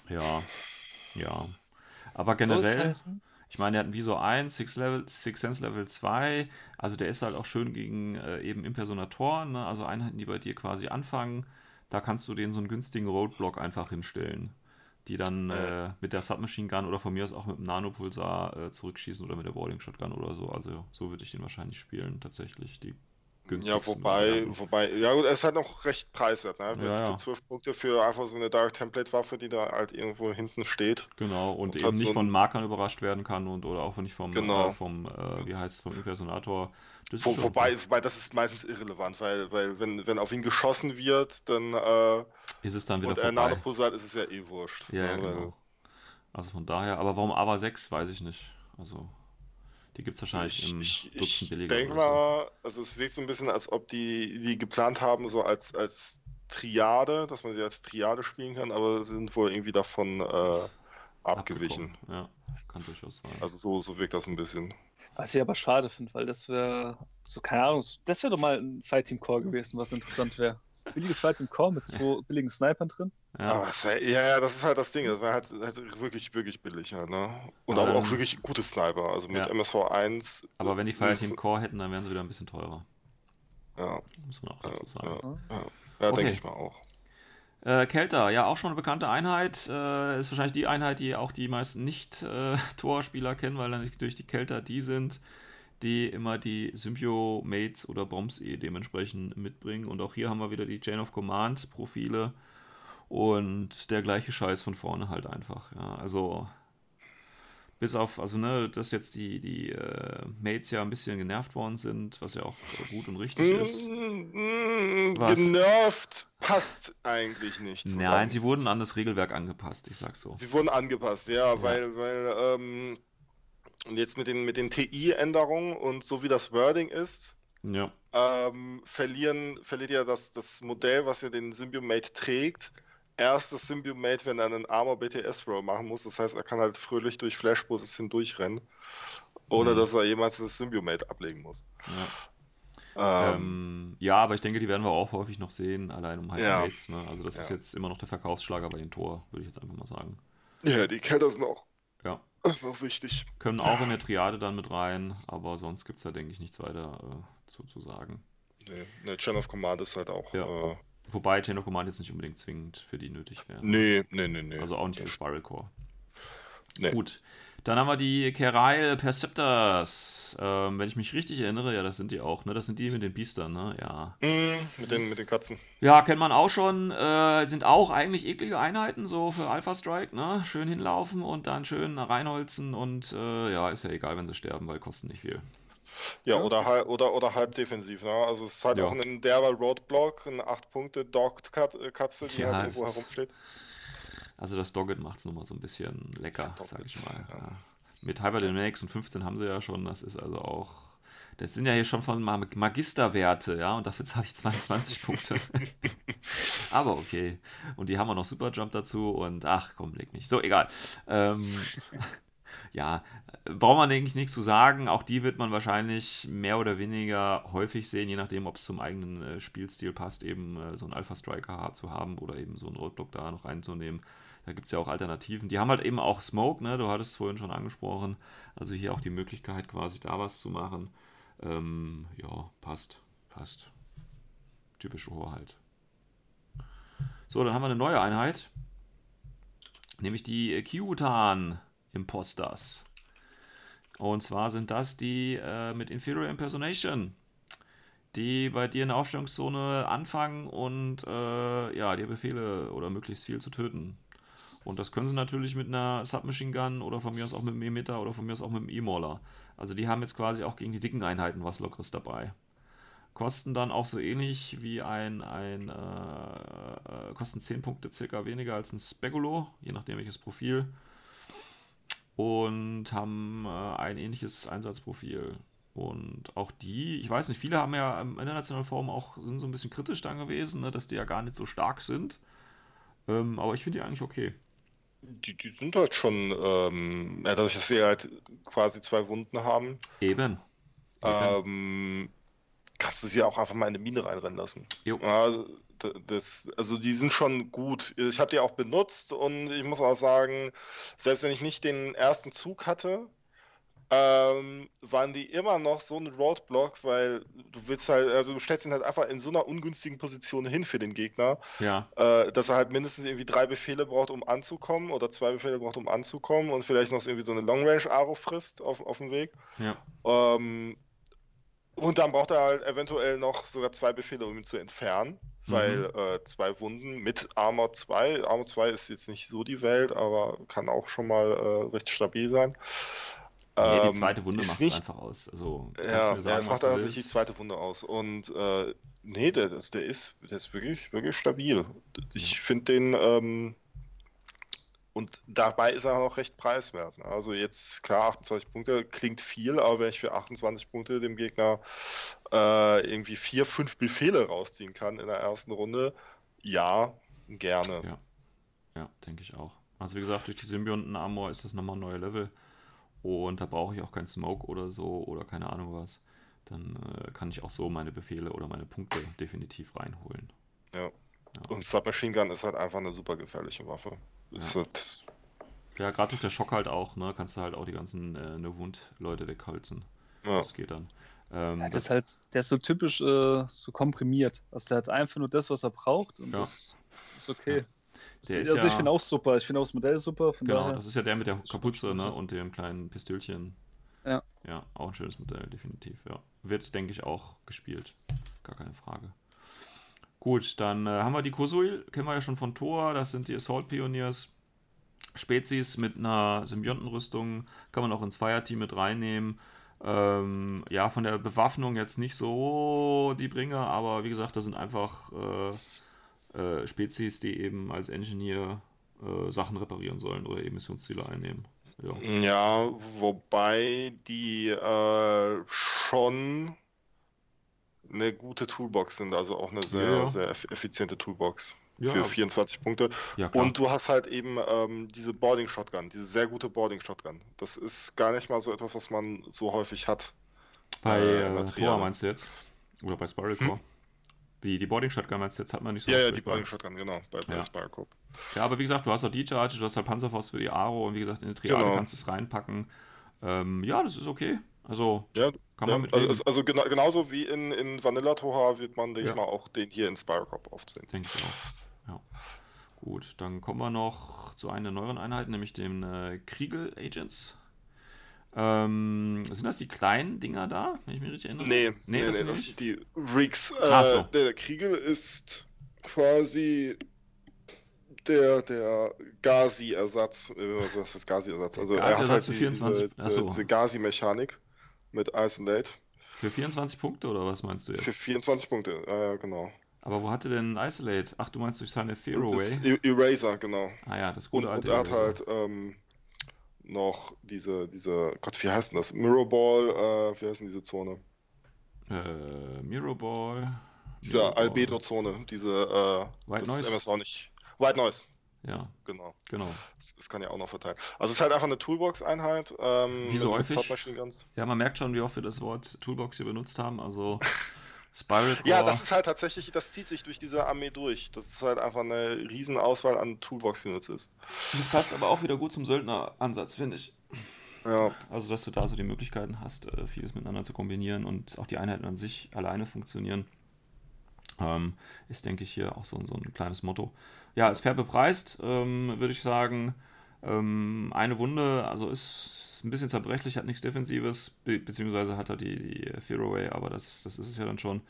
Ja, ja. Aber So generell, halt, hm, ich meine, der hat ein Visor 1, Six, Level, Six Sense Level 2, also der ist halt auch schön gegen äh, eben Impersonatoren, ne? also Einheiten, die bei dir quasi anfangen. Da kannst du denen so einen günstigen Roadblock einfach hinstellen, die dann äh, mit der Submachine Gun oder von mir aus auch mit dem Nanopulsar äh, zurückschießen oder mit der Boarding Shotgun oder so. Also so würde ich den wahrscheinlich spielen, tatsächlich. Die Ja, wobei, wobei, ja gut, er ist halt noch recht preiswert, ne? Mit, Ja, ja. Für 12 Punkte für einfach so eine Dark Template Waffe, die da halt irgendwo hinten steht. Genau, und, Und eben hat nicht so von Markern überrascht werden kann und oder auch nicht vom, Genau. äh, vom äh, wie heißt es, vom Impersonator. Wo, wobei, cool. wobei, das ist meistens irrelevant, weil, weil wenn, wenn auf ihn geschossen wird, dann äh, ist es dann wieder und er vorbei. Nanopulsar ist es ja eh wurscht. Ja, ja, ne? Weil- genau. Also von daher, aber warum AVA 6, weiß ich nicht. Also, die gibt es wahrscheinlich Ich, im ich, Dutzend ich billiger. denke oder so. mal, also es wirkt so ein bisschen, als ob die, die geplant haben, so als, als Triade, dass man sie als Triade spielen kann, aber sind wohl irgendwie davon äh, abgewichen. Ja. kann durchaus sein. Also so, so wirkt das ein bisschen. Was ich aber schade finde, weil das wäre, so keine Ahnung, das wäre doch mal ein Fight-Team Core gewesen, was interessant wäre. Billiges Fight-Team Core mit (laughs) zwei billigen Snipern drin. ja. Aber wär, ja, ja, das ist halt das Ding. Das wäre halt, halt wirklich, wirklich billig halt, ne? Und aber Ähm, auch wirklich gute Sniper. Also mit ja. MSV 1. Aber wenn die ist- Fireteam Core hätten, dann wären sie wieder ein bisschen teurer. Ja, Muss man auch ja, dazu sagen. ja, ja. ja Okay. denke ich mal auch. Äh, Kelter, ja, auch schon eine bekannte Einheit. Äh, ist wahrscheinlich die Einheit, die auch die meisten Nicht-Torspieler kennen, weil dann durch die Kelter die sind, die immer die Symbio-Mates oder Bombs eh dementsprechend mitbringen. Und auch hier haben wir wieder die Chain of Command-Profile und der gleiche Scheiß von vorne halt einfach. Ja, also bis auf, also ne, dass jetzt die, die äh, Mates ja ein bisschen genervt worden sind, was ja auch gut und richtig ist. Was? Genervt passt eigentlich nicht. Nein, sie wurden an das Regelwerk angepasst, ich sag's so. Sie wurden angepasst, ja, weil, weil, ähm, und jetzt mit den, mit den TI-Änderungen und so wie das Wording ist, Ja, ähm, verlieren, verliert ja das, das Modell, was ja den Symbiomate trägt, erst das Symbiomate, wenn er einen Armor BTS Roll machen muss. Das heißt, er kann halt fröhlich durch Flashbosses hindurchrennen, ohne Mhm. dass er jemals das Symbiomate ablegen muss. ja. Ähm, Ähm, ja, aber ich denke, die werden wir auch häufig noch sehen, allein um halt Ja. Ne? Also das ist Ja. jetzt immer noch der Verkaufsschlager bei den Tor, würde ich jetzt einfach mal sagen. ja, die Kälter sind auch Ja. einfach wichtig. Können auch in der Triade dann mit rein, aber sonst gibt es da, denke ich, nichts weiter äh, zu, zu sagen. Nee, ne, Chain of Command ist halt auch. Ja. Äh, Wobei Chain of Command jetzt nicht unbedingt zwingend für die nötig wäre. nee, nee, nee, nee. Also auch nicht für Spiral Core. Nee. Gut. Dann haben wir die Kerail Perceptors. Ähm, wenn ich mich richtig erinnere, ja, das sind die auch, ne? Das sind die mit den Biestern, ne? Ja. Mm, mit, den, mit den Katzen. Ja, kennt man auch schon. Äh, sind auch eigentlich eklige Einheiten, so für Alpha Strike, ne? Schön hinlaufen und dann schön reinholzen und äh, ja, ist ja egal, wenn sie sterben, weil kosten nicht viel. Ja, Ja. Oder, halb, oder, oder halb defensiv. Ne? Also es ist halt Ja. auch ein derber Roadblock, eine 8-Punkte-Dogged-Katze, die Ja, halt irgendwo es ist- herumsteht. Also das Dogged macht es nochmal so ein bisschen lecker, Ja, sag ich mal. ja. Mit Hyper Dynamics und 15 haben sie ja schon, das ist also auch. Das sind ja hier schon von Mag- Magisterwerte, ja, und dafür zahle ich 22 Punkte. (laughs) Aber okay. Und die haben auch noch Superjump dazu und ach komm, leg mich. So, egal. Ähm, (laughs) ja, braucht man, denke ich, nichts zu sagen. Auch die wird man wahrscheinlich mehr oder weniger häufig sehen, je nachdem, ob es zum eigenen äh, Spielstil passt, eben äh, so einen Alpha Striker ha- zu haben oder eben so einen Roadblock da noch reinzunehmen. Da gibt es ja auch Alternativen. Die haben halt eben auch Smoke, ne? Du hattest es vorhin schon angesprochen. Also hier auch die Möglichkeit, quasi da was zu machen. Ähm, ja, passt. Passt. Typische Horror halt. So, dann haben wir eine neue Einheit. Nämlich die Kiutan Imposters. Und zwar sind das die äh, mit Inferior Impersonation, die bei dir in der Aufstellungszone anfangen und äh, ja, dir Befehle oder möglichst viel zu töten. Und das können sie natürlich mit einer Submachine Gun oder von mir aus auch mit einem Emitter oder von mir aus auch mit einem E-Mauler. Also die haben jetzt quasi auch gegen die dicken Einheiten was Lockeres dabei. Kosten dann auch so ähnlich wie ein, ein äh, äh, kosten 10 Punkte circa weniger als ein Speculo, je nachdem welches Profil. Und haben äh, ein ähnliches Einsatzprofil. Und auch die, ich weiß nicht, viele haben ja im internationalen Forum auch, sind so ein bisschen kritisch dann gewesen, ne, dass die ja gar nicht so stark sind. Ähm, aber ich finde die eigentlich okay. Die, die sind halt schon, ähm, ja, dadurch, dass sie halt quasi zwei Wunden haben, Eben. Eben. ähm, kannst du sie auch einfach mal in eine Mine reinrennen lassen. Jo. Ja, d- das, also die sind schon gut. Ich habe die auch benutzt und ich muss auch sagen, selbst wenn ich nicht den ersten Zug hatte, ähm, waren die immer noch so ein Roadblock, weil du willst halt, also du stellst ihn halt einfach in so einer ungünstigen Position hin für den Gegner, ja, äh, dass er halt mindestens irgendwie drei Befehle braucht, um anzukommen oder zwei Befehle braucht, um anzukommen und vielleicht noch irgendwie so eine Long-Range-Aro frisst auf, auf dem Weg. ja. Ähm, und dann braucht er halt eventuell noch sogar zwei Befehle, um ihn zu entfernen, weil äh, zwei Wunden mit Armor 2, Armor 2 ist jetzt nicht so die Welt, aber kann auch schon mal äh, recht stabil sein. Nee, die Ähm, zweite Wunde macht es nicht, einfach aus. Also, ja, mir ja, sagen, es macht tatsächlich die zweite Wunde aus. Und äh, nee, der, der ist, der ist wirklich, wirklich stabil. Ich finde den, ähm, und dabei ist er auch noch recht preiswert. ne? Also jetzt, klar, 28 Punkte klingt viel, aber wenn ich für 28 Punkte dem Gegner äh, irgendwie vier, fünf Befehle rausziehen kann in der ersten Runde, ja, gerne. Ja. Ja, denke ich auch. Also wie gesagt, durch die Symbionten-Armor ist das nochmal ein neuer Level. Und da brauche ich auch keinen Smoke oder so oder keine Ahnung was, dann äh, kann ich auch so meine Befehle oder meine Punkte definitiv reinholen. Ja. Und Submachine Gun ist halt einfach eine super gefährliche Waffe. Ist Ja. halt, Ja, gerade durch der Schock halt auch, ne, kannst du halt auch die ganzen äh, ne Wund-Leute wegholzen. ja. Das geht dann. Ähm, Ja, das ist halt, der ist so typisch äh, so komprimiert. Also der hat einfach nur das, was er braucht und Ja. das ist okay. Der ist, also ich ja- finde auch super. Ich finde auch das Modell super. Genau, daher. das ist ja der mit der Kapuze ne, und dem kleinen Pistölchen. Ja. Ja, auch ein schönes Modell, definitiv, ja. Wird, denke ich, auch gespielt. Gar keine Frage. Gut, dann äh, haben wir die Kosuil, kennen wir ja schon von Thor, das sind die Assault Pioneers. Spezies mit einer Symbiontenrüstung, kann man auch ins Fireteam mit reinnehmen. Ähm, ja, von der Bewaffnung jetzt nicht so die Bringer, aber wie gesagt, das sind einfach äh, äh, Spezies, die eben als Engineer äh, Sachen reparieren sollen oder eben Missionsziele einnehmen. Ja. Ja, wobei die äh, schon eine gute Toolbox sind, also auch eine sehr, Ja, sehr eff- effiziente Toolbox Ja. für 24 Punkte. Ja. Und du hast halt eben ähm, diese Boarding Shotgun, diese sehr gute Boarding Shotgun. Das ist gar nicht mal so etwas, was man so häufig hat. Bei äh, äh. Thor meinst du jetzt? Oder bei Spiral Core? Wie die Boarding Shotgun meinst du jetzt? Hat man nicht so Ja, ja, die Boarding Shotgun, genau, bei, bei Ja. Spyrocorp. Ja, aber wie gesagt, du hast auch D-Charge, du hast halt Panzerfaust für die Aro und wie gesagt, in die Triade Genau. kannst du es reinpacken. Ähm, ja, das ist okay. Also Ja, kann ja, man mit also, also, gena genauso wie in, in Vanilla Toha wird man, denke Ja. ich mal, auch den hier in Spyrocorp aufziehen. denke ich auch. Ja. Gut, dann kommen wir noch zu einer neueren Einheit, nämlich dem äh, Kriegel Agents. Ähm, sind das die kleinen Dinger da, wenn ich mich richtig erinnere? Nee, nee, nee, das nee, sind das sind die Rigs. Äh, so. der, Kriegel ist quasi der, der Gazi-Ersatz. Äh, was ist das Gazi-Ersatz? Also er hat halt für die, 24 diese, so. diese, Gazi-Mechanik mit Isolate Für 24 Punkte oder was meinst du für jetzt? 24 Punkte. Äh, genau. Aber wo hatte denn Isolate? Ach, du meinst durch seine Fero Das Way? E- Eraser, genau. Ah ja, das Und, gute und alte er hat Eraser. halt ähm, noch diese, diese, Gott, wie heißt denn das? Mirrorball, äh, wie heißt denn diese Zone? Äh, Mirrorball. Diese. Albedo-Zone, diese, äh, White das Noise? ist MSV nicht. White Noise, Ja, genau. genau. Das, das kann ja auch noch verteilen. Also es ist halt einfach eine Toolbox-Einheit. Ähm, Wie so häufig? Ja, man merkt schon, wie oft wir das Wort Toolbox hier benutzt haben. Also (laughs) Spiral Core. Ja, das ist halt tatsächlich, das zieht sich durch diese Armee durch. Das ist halt einfach eine riesen Auswahl an Toolbox-Units ist. das passt aber auch wieder gut zum Söldner-Ansatz, finde ich. Ja, Also, dass du da so die Möglichkeiten hast, äh, vieles miteinander zu kombinieren und auch die Einheiten an sich alleine funktionieren. Ähm, ist, denke ich, hier auch so, so ein kleines Motto. Ja, ist fair bepreist, ähm, würde ich sagen. Ähm, eine Wunde, also ist ein bisschen zerbrechlich, hat nichts Defensives, be beziehungsweise hat er die, die Fearway, aber das, das ist es ja dann schon.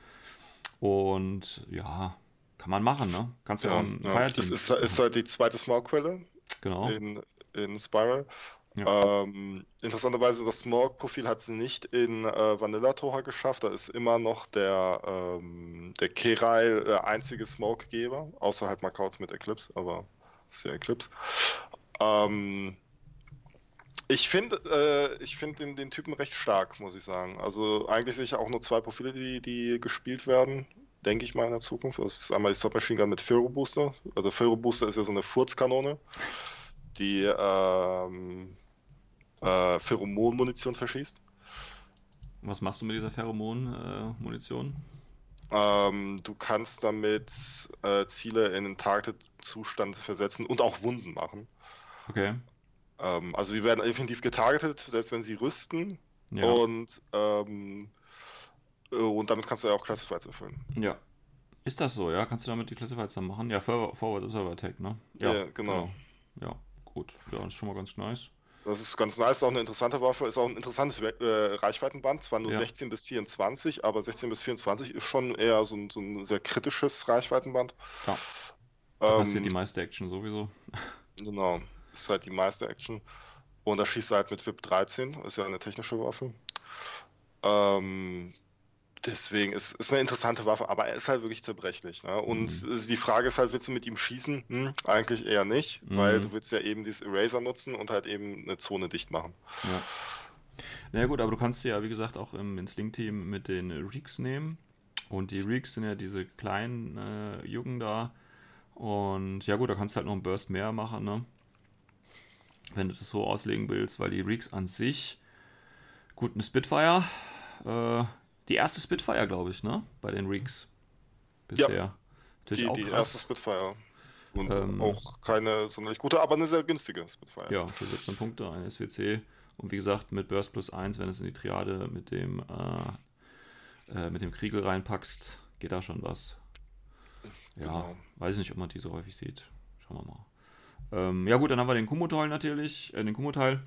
Und ja, kann man machen, ne? Kannst ja, auch ja, ein ja. Fireteam Das ist, ist halt die zweite Smoke-Quelle Genau. in, in Spiral. Ja. Ähm, interessanterweise, das Smoke-Profil hat es nicht in äh, Vanilla Toha geschafft. Da ist immer noch der, ähm, der Kerail der einzige Smoke-Geber, außer halt Makauts mit Eclipse, aber ist ja Eclipse. Ähm, ich finde äh, ich find den, den Typen recht stark, muss ich sagen. Also eigentlich sehe ich auch nur zwei Profile, die, die gespielt werden, denke ich mal in der Zukunft. Das ist einmal die Submachine Gun mit Ferro Booster. Also Ferro Booster ist ja so eine Furzkanone, die ähm, äh, Pheromon-Munition verschießt. Was machst du mit dieser Pheromon-Munition? Ähm, du kannst damit äh, Ziele in einen Targeted-Zustand versetzen und auch Wunden machen. okay. Ähm, also sie werden definitiv getargetet, selbst wenn sie rüsten. Ja. Und, ähm, äh, und damit kannst du ja auch Classifieds erfüllen. Ja. Ist das so, ja? Kannst du damit die Classifieds dann machen? Ja, For- Forward Observer Attack, ne? Ja, genau. Ja, gut. Ja, das ist schon mal ganz nice. Das ist ganz nice, auch eine interessante Waffe, ist auch ein interessantes äh, Reichweitenband, zwar nur Ja. 16 bis 24, aber 16 bis 24 ist schon eher so ein, so ein sehr kritisches Reichweitenband. Ja. Da Ähm, passiert die meiste Action sowieso. Genau, ist halt die meiste Action. Und da schießt er halt mit VIP 13, ist ja eine technische Waffe. Ähm, deswegen ist ist eine interessante Waffe, aber er ist halt wirklich zerbrechlich. Ne? Und Mhm. es- die Frage ist halt, willst du mit ihm schießen? Hm, eigentlich eher nicht, weil Mhm. du willst ja eben dieses Eraser nutzen und halt eben eine Zone dicht machen. Ja. Na ja, gut, aber du kannst sie ja, wie gesagt, auch im, ins Link-Team mit den Reeks nehmen. Und die Reeks sind ja diese kleinen äh, Jugend da. Und ja, gut, da kannst du halt noch einen Burst mehr machen, ne? Wenn du das so auslegen willst, weil die Reeks an sich, gut, eine Spitfire, äh, die erste Spitfire, glaube ich, ne? Bei den Reeks bisher. Ja. Natürlich Die, auch die krass. erste Spitfire. Und Ähm, auch keine sonderlich gute, aber eine sehr günstige Spitfire. Ja, für 17 Punkte, ein SWC. Und wie gesagt, mit Burst plus 1, wenn du es in die Triade mit dem, äh, äh, mit dem Kriegel reinpackst, geht da schon was. Ja, Genau. weiß ich nicht, ob man die so häufig sieht. Schauen wir mal. Ähm, ja gut, dann haben wir den Kumoteil natürlich, äh, den Kumoteil,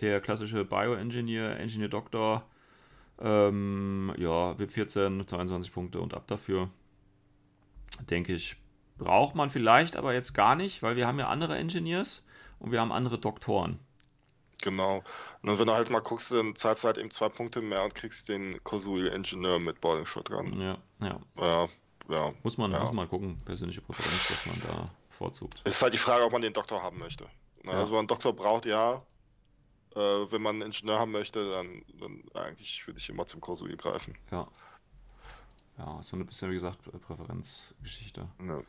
der klassische Bioengineer, Engineer Doctor, ähm, ja, WIP 14, 22 Punkte und ab dafür. Denke ich, braucht man vielleicht aber jetzt gar nicht, weil wir haben ja andere Engineers und wir haben andere Doktoren. Genau. Und wenn du halt mal guckst, dann zahlst du halt eben zwei Punkte mehr und kriegst den Kosul Engineer mit Boarding Shotgun. Ja, ja. Ja, ja. Muss man, Ja. muss man gucken, persönliche Präferenz, was man da bevorzugt. Ist halt die Frage, ob man den Doktor haben möchte. Na, Ja. Also, wenn man einen Doktor braucht, ja. Äh, wenn man einen Ingenieur haben möchte, dann, dann eigentlich würde ich immer zum Kosul greifen. Ja. Ja, so ein bisschen, wie gesagt, Präferenzgeschichte. Ja.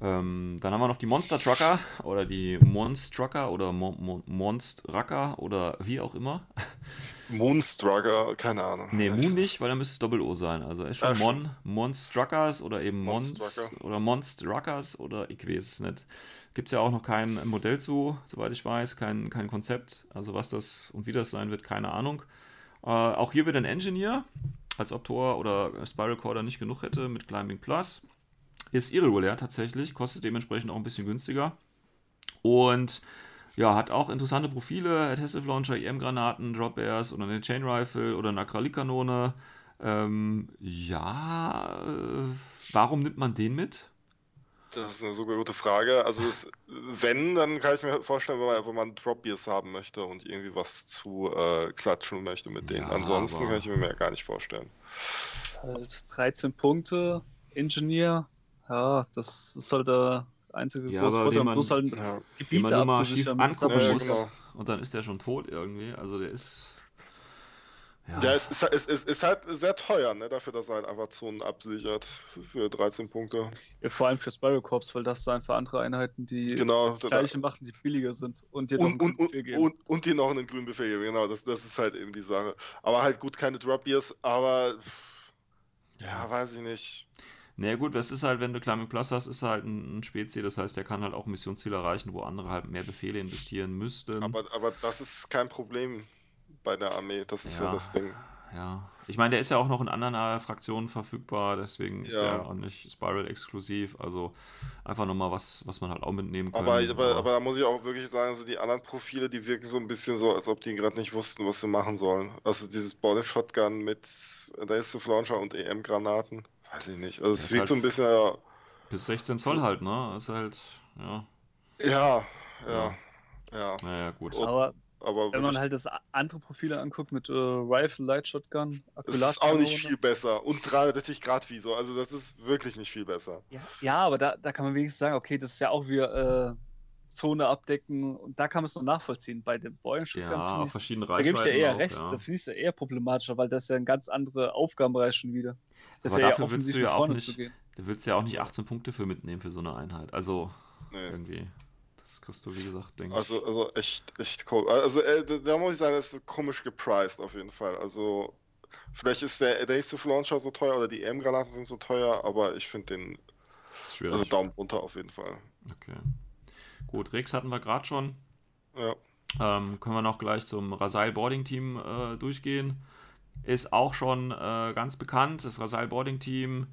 Ähm, dann haben wir noch die Monster Trucker oder die Monstrucker oder Mon Mon Monstracker oder wie auch immer. Moonstrucker, keine Ahnung. Nee, Moon nicht, weil dann müsste es Doppel-O sein. Also ist schon Ah, Mon, Monstruckers oder eben Mons Monstrucker. oder Monstruckers oder ich weiß es nicht. Gibt es ja auch noch kein Modell zu, soweit ich weiß, kein, kein Konzept. Also was das und wie das sein wird, keine Ahnung. Äh, auch hier wird ein Engineer, als ob Tor oder Spiral Corder nicht genug hätte mit Climbing Plus. Ist irregulär tatsächlich, kostet dementsprechend auch ein bisschen günstiger. Und ja, hat auch interessante Profile, Adhesive Launcher, EM-Granaten, Drop Bears oder eine Chain Rifle oder eine Akrylkanone. Ähm, ja, äh, warum nimmt man den mit? Das ist eine super gute Frage. Also, es, wenn, dann kann ich mir vorstellen, wenn man, wenn man Drop Beers haben möchte und irgendwie was zu äh, klatschen möchte mit denen. Ja, Ansonsten aber- kann ich mir mehr gar nicht vorstellen. Halt 13 Punkte, Engineer. Ja, das ist halt der einzige Ja, große aber Vorteil. man- Bloß halt Ja. Gebiete mal abzusichern. Ja, muss genau. und dann ist der schon tot irgendwie. Also der ist... Ja, es ist, es, ist, ist halt sehr teuer, ne, dafür, dass er halt einfach Zonen absichert für 13 Punkte. Ja, vor allem für Spiral Corps, weil das so einfach andere Einheiten, die Genau. das gleiche machen, die billiger sind und dir Und, noch und, einen Befehl und, geben. und, und dir noch einen grünen Befehl geben, genau, das, das ist halt eben die Sache. Aber halt gut, keine Drop Beers, aber ja, weiß ich nicht. Naja gut, das ist halt, wenn du Climbing Plus hast, ist er halt ein, ein Spezi, das heißt, der kann halt auch ein Missionsziel erreichen, wo andere halt mehr Befehle investieren müssten. Aber, aber das ist kein Problem bei der Armee, das ist ja, Ja. das Ding. Ja, ich meine, der ist ja auch noch in anderen äh, Fraktionen verfügbar, deswegen ist Ja. der auch nicht Spiral exklusiv. Also einfach nochmal was, was man halt auch mitnehmen kann. Aber, aber, aber da muss ich auch wirklich sagen, also die anderen Profile, die wirken so ein bisschen so, als ob die gerade nicht wussten, was sie machen sollen. Also dieses Body Shotgun mit Adhesive Launcher und EM-Granaten, weiß ich nicht. Also es wirkt halt- so ein bisschen, ja, bis 16 Zoll halt, ne? Ist halt, ja, ja, ja, ja. naja, gut. Oh, Aber Aber wenn man wirklich, halt das andere Profile anguckt mit äh, Rifle, Light Shotgun, es ist auch nicht viel besser. Und 360 Grad Visor, also das ist wirklich nicht viel besser. Ja, ja, aber da, da kann man wenigstens sagen, okay, das ist ja auch wieder äh, Zone abdecken und da kann man es noch nachvollziehen. Bei dem Boeing Shotgun Ja, verschiedene da gebe ich Reichweiten eher auch, recht. ja. Da finde ich es ja eher problematischer, weil das ja ein ganz andere Aufgabenbereich schon wieder. Das Aber ist ja dafür willst du offensiv ja nach auch vorne nicht- zu gehen. Da willst du ja auch nicht 18 Punkte für mitnehmen für so eine Einheit. Also Nee. irgendwie, das kriegst du, wie gesagt, denke Also, ich. also echt, echt cool. Also äh, da, muss ich sagen, das ist komisch gepriced auf jeden Fall. Also vielleicht ist der Adhesive Launcher so teuer oder die EM-Granaten sind so teuer, aber ich finde den, Schwierig. also Daumen runter auf jeden Fall. Okay. Gut, Rex hatten wir gerade schon. Ja. Ähm, können wir noch gleich zum Rasail Boarding Team äh, durchgehen. Ist auch schon äh, ganz bekannt, das Rasail Boarding Team.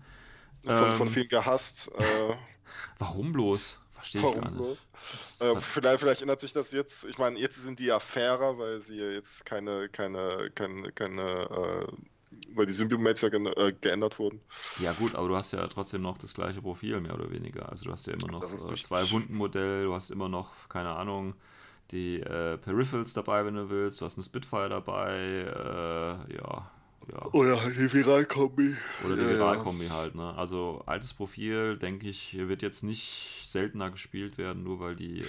Von, von Ähm, vielen gehasst. Äh, (laughs) Warum bloß? Verstehe ich gar warum nicht. Äh, vielleicht, vielleicht ändert sich das jetzt. Ich meine, jetzt sind die ja fairer, weil sie jetzt keine, keine, keine, keine, äh, weil die Symbiomates ja gen äh, geändert wurden. Ja gut, aber du hast ja trotzdem noch das gleiche Profil, mehr oder weniger. Also du hast ja immer noch äh, zwei Wundenmodell, du hast immer noch, keine Ahnung, die äh, Peripherals dabei, wenn du willst, du hast eine Spitfire dabei, äh, ja, ja. Oder die Viralkombi. Oder die Ja, ja. Viralkombi halt, ne? Also altes Profil, denke ich, wird jetzt nicht seltener gespielt werden, nur weil die, äh,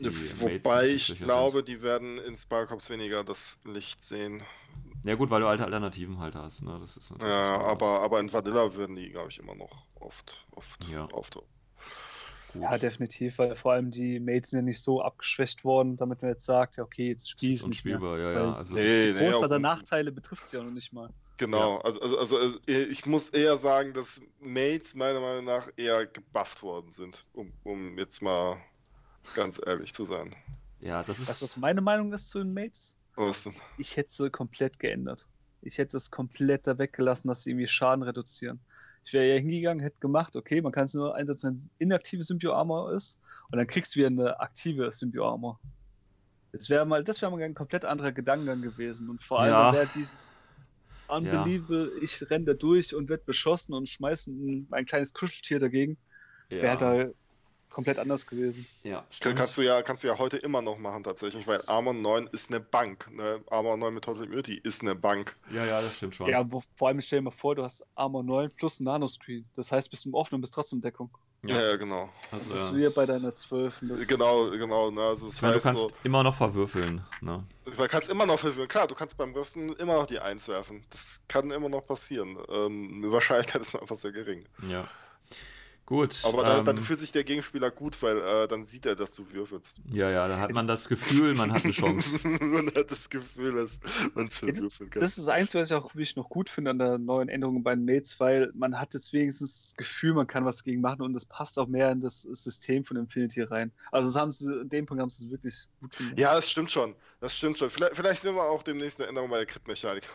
die Wobei ich glaube, die werden in Sparcops weniger das Licht sehen. Sind. Ja gut, weil du alte Alternativen halt hast, ne? Das ist natürlich Ja, was aber, aber in Vanilla würden die, glaube ich, immer noch oft, oft Ja. auftauchen. Gut. Ja, definitiv, weil vor allem die Mates sind ja nicht so abgeschwächt worden, damit man jetzt sagt, ja, okay, jetzt spiel ich nicht mehr. unspielbar, ja, ja. Also, Nee, nee, Großteil der Nachteile betrifft sie ja noch nicht mal. Genau, also, also, also also, ich muss eher sagen, dass Mates meiner Meinung nach eher gebufft worden sind, um, um jetzt mal ganz ehrlich zu sein. ja, das Weißt du, was ist. meine Meinung ist zu den Mates? Was denn? Ich hätte sie komplett geändert. Ich hätte es komplett da weggelassen, dass sie irgendwie Schaden reduzieren. Ich wäre ja hingegangen, hätte gemacht, okay, man kann es nur einsetzen, wenn es inaktive Symbio-Armor ist, und dann kriegst du wieder eine aktive Symbio-Armor. Das wäre mal, das wäre mal ein komplett anderer Gedankengang gewesen. Und vor allem Ja. wäre dieses Unbelievable, ich renne da durch und werde beschossen und schmeiße ein, ein kleines Kuscheltier dagegen, wäre halt da komplett anders gewesen. ja, stimmt. kannst, du ja, kannst du ja heute immer noch machen tatsächlich, weil Armor 9 ist eine Bank. Ne? Armor 9 mit Total Immunity ist eine Bank. ja, ja, das stimmt schon. Ja, wo, vor allem stell dir mal vor, du hast Armor 9 plus ein Nanoscreen. Das heißt, bist du im Offenen und bist trotzdem in Deckung. Ja, ja, genau. also, Das ist ja. wie bei deiner 12. und Das Genau, genau. Ne? Also das Ich meine, du heißt kannst so, immer noch verwürfeln. Ne? du kannst immer noch verwirren. Klar, du kannst beim Rüsten immer noch die 1 werfen. Das kann immer noch passieren. Ähm, die Wahrscheinlichkeit ist einfach sehr gering. Ja. Gut. Aber dann, dann ähm, fühlt sich der Gegenspieler gut, weil äh, dann sieht er, dass du würfelst. ja, ja, da hat man das Gefühl, man hat eine Chance. (laughs) man hat das Gefühl, dass man es Jetzt- verwürfeln kann. Das ist das Einzige, was ich auch wirklich noch gut finde an der neuen Änderung bei den Mates, weil man hat jetzt wenigstens das Gefühl, man kann was gegen machen und das passt auch mehr in das System von Infinity rein. Also das haben sie, in dem Punkt haben sie es wirklich gut gemacht. Ja, das stimmt schon. Das stimmt schon. Vielleicht, vielleicht sehen wir auch demnächst eine Änderung bei der Crit-Mechanik.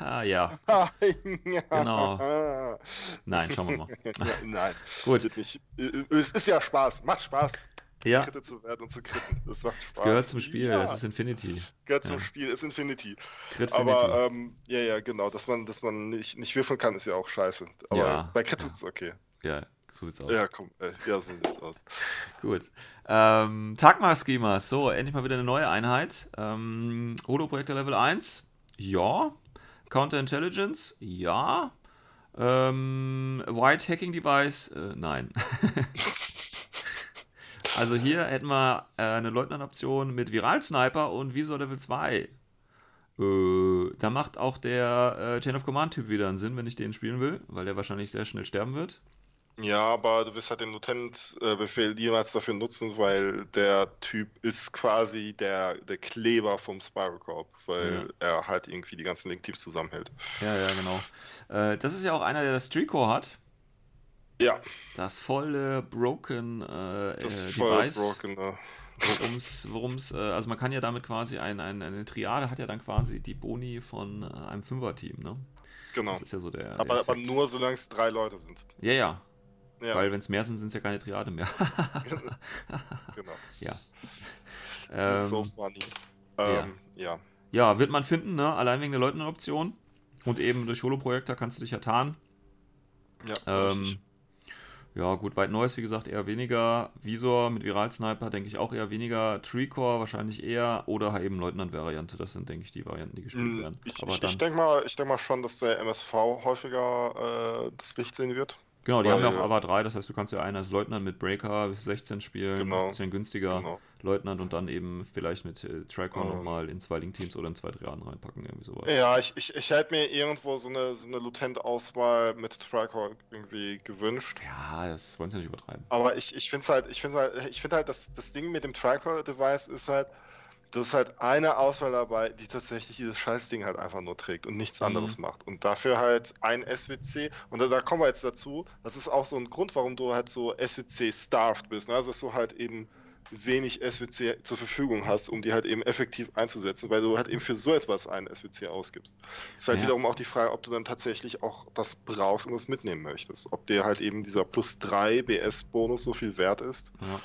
Ah, ja. Genau. Nein, schauen wir mal. (laughs) Nein, Gut. Es ist ja Spaß. Macht Spaß, Ja, Kritte zu werden und zu kritten. Das macht Spaß. das gehört zum Spiel. Ja, Das ist Infinity. gehört zum ja. Spiel. Ist Infinity. Critfinity. Aber ähm, ja, ja, genau. Dass man, dass man nicht, nicht würfeln kann, ist ja auch scheiße. Aber Ja, bei Crit ist es okay. ja, so sieht's aus. Ja, komm. Äh, ja, so sieht's aus. (laughs) Gut. Ähm, Tagmar-Schemas. So, endlich mal wieder eine neue Einheit. Ähm, Holo-Projektor Level 1. Ja. Counterintelligence. Ja. Ähm, White Hacking Device. Äh, nein. (laughs) also hier hätten wir äh, eine Leutnant-Option mit Viral-Sniper und Visor Level 2. Äh, da macht auch der äh, Chain of Command-Typ wieder einen Sinn, wenn ich den spielen will, weil der wahrscheinlich sehr schnell sterben wird. Ja, aber du wirst halt den Lieutenant-Befehl niemals dafür nutzen, weil der Typ ist quasi der, der Kleber vom Spiral Corp, weil er halt irgendwie die ganzen Link-Teams zusammenhält. Ja, ja, genau. Äh, das ist ja auch einer, der das Streetcore hat. Ja, Das volle Broken äh, das äh, voll Device. broken. Ne? Worum's, worum's, äh, also man kann ja damit quasi ein, ein, eine Triade hat ja dann quasi die Boni von äh, einem Fünfer-Team, ne? Genau. Das ist ja so der. der Aber, aber Effekt. nur solange es drei Leute sind. Ja, ja. Ja, Weil wenn es mehr sind, sind es ja keine Triade mehr. (laughs) genau. ja. (laughs) Ist so Ähm, funny. Ähm, ja. ja, wird man finden, ne? Allein wegen der Leutnant-Option. Und eben durch Holo-Projektor kannst du dich ja tarnen. Ja, Ähm, ja, gut, weit Neues, wie gesagt, eher weniger. Visor mit Viral-Sniper, denke ich auch eher weniger. Treecore wahrscheinlich eher. Oder halt eben Leutnant-Variante. Das sind, denke ich, die Varianten, die gespielt Mm, werden. Ich, ich, ich denke mal, ich denk mal schon, dass der MSV häufiger äh, das Licht sehen wird. Genau, die haben ja weil- auch AVA 3, das heißt, du kannst ja einen als Leutnant mit Breaker bis 16 spielen. Genau. Bisschen günstiger. Genau. Leutnant und dann eben vielleicht mit äh, Tricor Ähm. nochmal in zwei Link-Teams oder in zwei Triaden reinpacken, irgendwie sowas. Ja, ich, ich, ich hätte mir irgendwo so eine, so eine Lutent-Auswahl mit Tricor irgendwie gewünscht. Ja, das wollen sie nicht übertreiben. Aber ich, ich finde halt, ich finde halt, ich finde halt, das, das Ding mit dem Tricor-Device ist halt, das ist halt eine Auswahl dabei, die tatsächlich dieses Scheißding halt einfach nur trägt und nichts Mhm. anderes macht. Und dafür halt ein SWC, und da, da kommen wir jetzt dazu, das ist auch so ein Grund, warum du halt so SWC-starved bist, ne? also dass du halt eben wenig SWC zur Verfügung hast, um die halt eben effektiv einzusetzen, weil du halt eben für so etwas einen SWC ausgibst. ist halt Ja. wiederum auch die Frage, ob du dann tatsächlich auch das brauchst und das mitnehmen möchtest. Ob dir halt eben dieser plus 3 BS-Bonus so viel wert ist, Ja.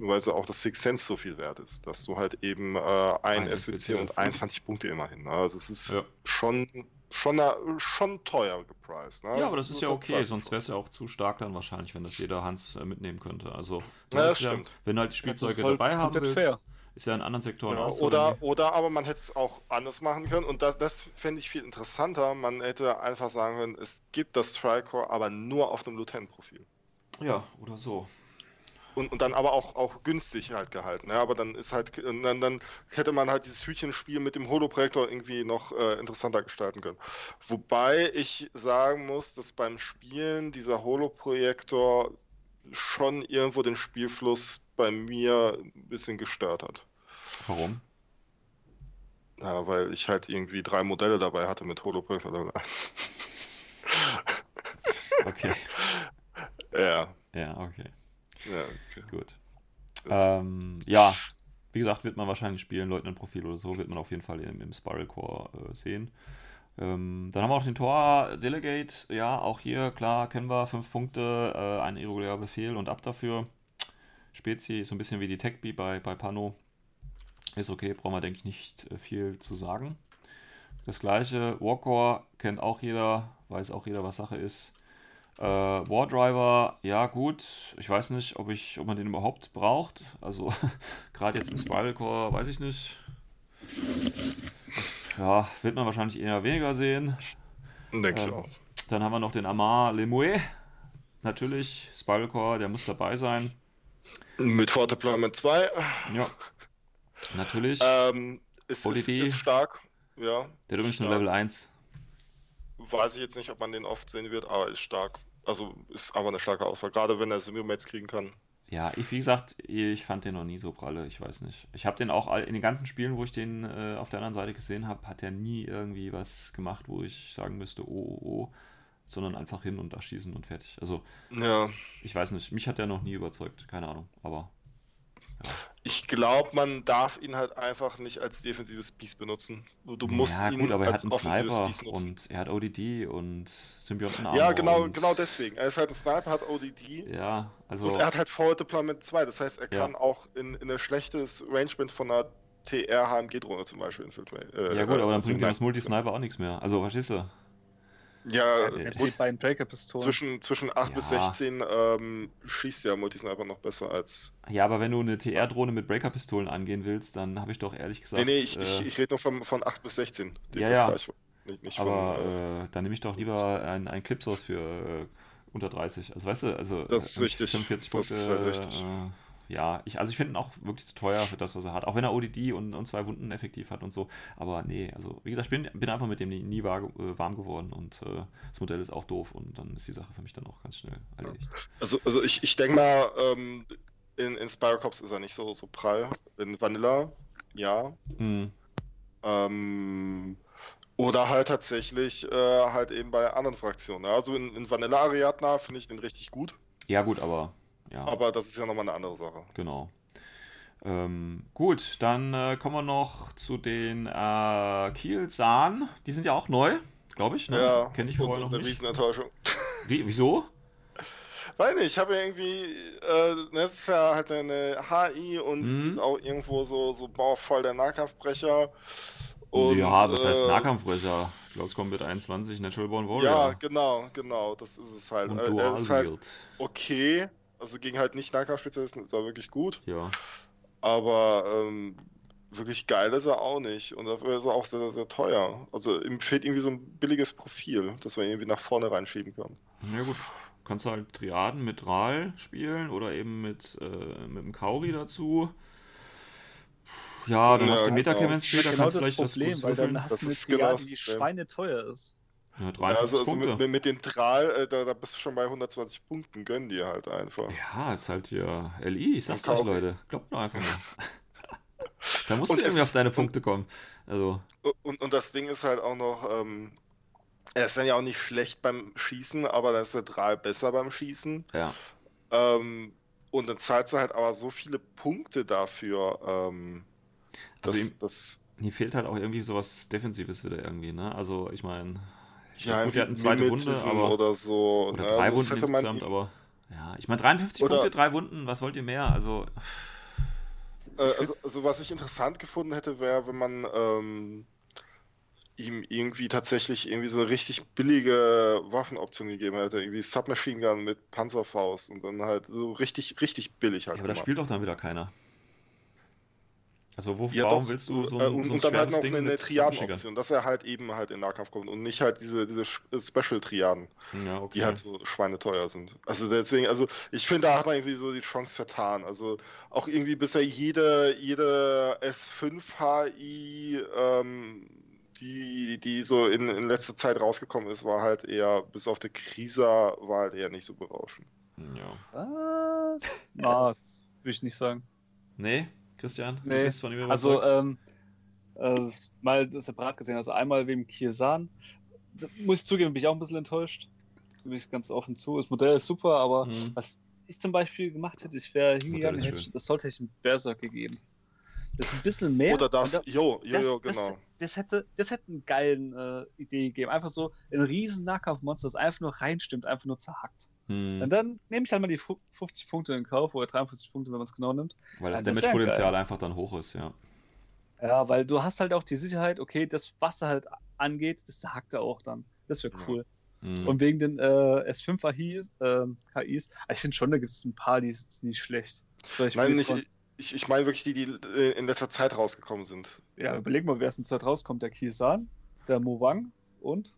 Weil so auch das Six Sense so viel wert ist, dass du halt eben äh, ein, Ein SWC und dafür. 21 Punkte immerhin. Ne? Also es ist Ja. schon, schon, na- schon teuer gepriced. Ne? Ja, aber das ist ja okay, sonst wäre es ja auch zu stark dann wahrscheinlich, wenn das jeder Hans äh, mitnehmen könnte. Also, Ja, das ja, stimmt. wenn du halt die Spielzeuge ist halt dabei haben willst, fair. ist ja in anderen Sektoren Genau. auch. Oder, oder aber man hätte es auch anders machen können und das, das fände ich viel interessanter. Man hätte einfach sagen können, es gibt das Tricore, aber nur auf dem Lieutenant-Profil. Ja, oder so. Und, und dann aber auch, auch günstig halt gehalten. Ja, aber dann ist halt, dann, dann hätte man halt dieses Hütchenspiel mit dem Holoprojektor irgendwie noch äh, interessanter gestalten können. Wobei ich sagen muss, dass beim Spielen dieser Holoprojektor schon irgendwo den Spielfluss bei mir ein bisschen gestört hat. Warum? Ja, weil ich halt irgendwie drei Modelle dabei hatte mit Holobricks (laughs) oder Okay. (laughs) Ja, Ja, okay. Ja, okay. Gut. Ähm, ja, wie gesagt, wird man wahrscheinlich spielen, Leutnant-Profil oder so, wird man auf jeden Fall im, im Spiral Core äh, sehen. Ähm, dann haben wir auch den Tor Delegate. Ja, auch hier, klar, kennen wir, fünf Punkte, äh, ein irregulärer Befehl und ab dafür. Spezi ist so ein bisschen wie die Techbee bei, bei Pano. Ist okay, brauchen wir, denke ich, nicht äh, viel zu sagen. Das gleiche, Warcore kennt auch jeder, weiß auch jeder, was Sache ist. Äh, Wardriver, ja gut, ich weiß nicht, ob, ich, ob man den überhaupt braucht. Also (laughs) gerade jetzt im Spiral Core, weiß ich nicht. Ja, wird man wahrscheinlich eher weniger sehen. Denke ich Ähm, auch. Dann haben wir noch den Amar Lemoe. Natürlich, Spiral Core, der muss dabei sein. Mit For Deployment 2. Ja, natürlich. Ähm, ist, ist, ist stark. Ja. der hat übrigens nur. Level 1. Weiß ich jetzt nicht, ob man den oft sehen wird, aber ist stark. Also ist aber eine starke Auswahl. Gerade wenn er Simulmates kriegen kann. Ja, ich, wie gesagt, ich fand den noch nie so pralle, ich weiß nicht. Ich habe den auch in den ganzen Spielen, wo ich den äh, auf der anderen Seite gesehen habe, hat er nie irgendwie was gemacht, wo ich sagen müsste, oh, oh, oh, sondern einfach hin und da schießen und fertig. Also, Ja. ich weiß nicht, mich hat er noch nie überzeugt, keine Ahnung, aber Ich glaube, man darf ihn halt einfach nicht als defensives Piece benutzen. Du, musst ja, ihn gut, aber er hat als einen offensives Sniper Piece nutzen. und er hat ODD und Symbionten Ja, genau, genau deswegen. Er ist halt ein Sniper, hat ODD. Ja, also, Und er hat halt Forward Deployment 2. Das heißt, er Ja. kann auch in, in ein schlechtes Rangement von einer TR-HMG-Drohne zum Beispiel infiltrieren. Äh, ja gut, aber dann also bringt ihm nein. das Multisniper auch nichts mehr. Also, verstehst du? Ja, gut, Breaker-Pistolen. zwischen, zwischen 8 bis Ja. 16 ähm, schießt ja Multisniper noch besser als. Ja, aber wenn du eine TR-Drohne mit Breaker-Pistolen angehen willst, dann habe ich doch ehrlich gesagt. nee, nee, ich, ich, äh, ich rede nur von, von 8 bis 16. Ja, das ja. Nicht, nicht Aber von, äh, äh, dann nehme ich doch lieber ein, ein Clipsource für äh, unter 30. Also weißt du, also Das ist äh, richtig. 45 Das Punkte. ist halt richtig. Ja, ich, also ich finde ihn auch wirklich zu teuer für das, was er hat. Auch wenn er ODD und, und zwei Wunden effektiv hat und so. Aber nee, also wie gesagt, ich bin, bin einfach mit dem nie, war, äh, warm geworden und äh, das Modell ist auch doof und dann ist die Sache für mich dann auch ganz schnell erledigt. Also, also ich, ich denke mal, ähm, in, in Spyro Cops ist er nicht so, so prall. In Vanilla, ja. Hm, Ähm, oder halt tatsächlich äh, halt eben bei anderen Fraktionen. Also in, in Vanilla Ariadna finde ich den richtig gut, Ja, gut, aber ja. aber das ist ja nochmal eine andere Sache. Genau. Ähm, gut, dann äh, kommen wir noch zu den äh, Kielzahn. Die sind ja auch neu, glaube ich. Ne? Ja, Kenne ich vorher und noch eine nicht. Riesenenttäuschung. (laughs) Wie, wieso? Weiß nicht, ich habe ja irgendwie, äh, das ist ja halt eine HI und Mhm. sieht auch irgendwo so, so bauvoll der Nahkampfbrecher. Und, ja, was heißt äh, Nahkampfbrecher? Close Combat 21, Natural Born Ja, Warrior. genau, genau, das ist es halt. und Äh, Dual er ist halt okay, also gegen halt nicht Nahkampfspezialisten ist er wirklich gut, Ja. aber ähm, wirklich geil ist er auch nicht und dafür ist er auch sehr, sehr teuer. Also ihm fehlt irgendwie so ein billiges Profil, das man irgendwie nach vorne reinschieben kann. Ja gut. Kannst du halt Triaden mit Ral spielen oder eben mit, äh, mit dem Kauri dazu. Ja, du Ja, hast die genau. Meta-Chemistry, Das da genau kannst du das vielleicht was Problem, weil dann hast Das du eine ist genau Triade, das die schweineteuer ist. Ja, Ja, 53 also, also Punkte. mit, mit den Tral, äh, da, da bist du schon bei 120 Punkten, gönn dir halt einfach. Ja, ist halt hier LI, ich sag's Und euch. Leute. Glaubt mir einfach mal. (laughs) da musst Und du irgendwie auf deine und- Punkte kommen. Also, Und, und das Ding ist halt auch noch, ähm, er ist dann ja auch nicht schlecht beim Schießen, aber dann ist der Tral besser beim Schießen. ja. Ähm, und dann zahlst du halt aber so viele Punkte dafür. Ähm, Also das, ihm- das, Hier fehlt halt auch irgendwie sowas Defensives wieder irgendwie, ne? Also, ich meine, ja, gut, er hat eine zweite Mimetism aber. oder so. Oder ne? drei Das Wunden hätte man insgesamt, aber. Ja, ich meine, 53 Oder- Punkte, drei Wunden, was wollt ihr mehr? Also, Äh, also, also was ich interessant gefunden hätte, wäre, wenn man ähm, ihm irgendwie tatsächlich irgendwie so eine richtig billige Waffenoption gegeben hätte. Irgendwie Submachine Gun mit Panzerfaust und dann halt so richtig, richtig billig halt ja, aber da gemacht. spielt doch dann wieder keiner. Also, wo, Ja, warum doch, willst du so äh, ein, und, so ein und dann halt noch Ding eine, eine? Triadenoption, dass er halt eben halt in Nahkampf kommt und nicht halt diese, diese äh, Special-Triaden, Ja, okay. die halt so schweineteuer sind. Also deswegen, also ich finde, da hat man irgendwie so die Chance vertan. Also auch irgendwie bisher jede, jede S5 HI, ähm, die, die so in, in letzter Zeit rausgekommen ist, war halt eher, bis auf die Krisa, war halt eher nicht so berauschend. Ja. Was? Na, das will ich nicht sagen. Nee, Christian, du Nee, bist von ihm Also, überzeugt? ähm, äh, mal separat gesehen, also einmal wegen Kiesan, Da muss ich zugeben, bin ich auch ein bisschen enttäuscht. Gebe ich ganz offen zu. Das Modell ist super, aber Hm. was ich zum Beispiel gemacht hätte, ich wäre hingegangen, hätte, das sollte ich einen Berserk gegeben. Das ist ein bisschen mehr. Oder das, da- jo, jo, das, jo, das, genau. das, hätte, das hätte eine geile äh, Idee gegeben. Einfach so ein riesen Nahkampfmonster, das einfach nur reinstimmt, einfach nur zerhackt. Hm. Und dann nehme ich halt mal die fu- 50 Punkte in Kauf oder 53 Punkte, wenn man es genau nimmt. Weil das das Damage-Potenzial einfach dann hoch ist, ja. Ja, weil du hast halt auch die Sicherheit, okay, das, was er halt angeht, das hackt er auch dann. Das wäre Ja. cool. Hm. Und wegen den äh, S5 AI, ähm, KIs, ich finde schon, da gibt es ein paar, die sind nicht schlecht. Zum Ich meine nicht, ich, ich meine wirklich die, die äh, in letzter Zeit rausgekommen sind. ja, überleg mal, wer es in Zeit rauskommt. Der Kisan, der Mowang und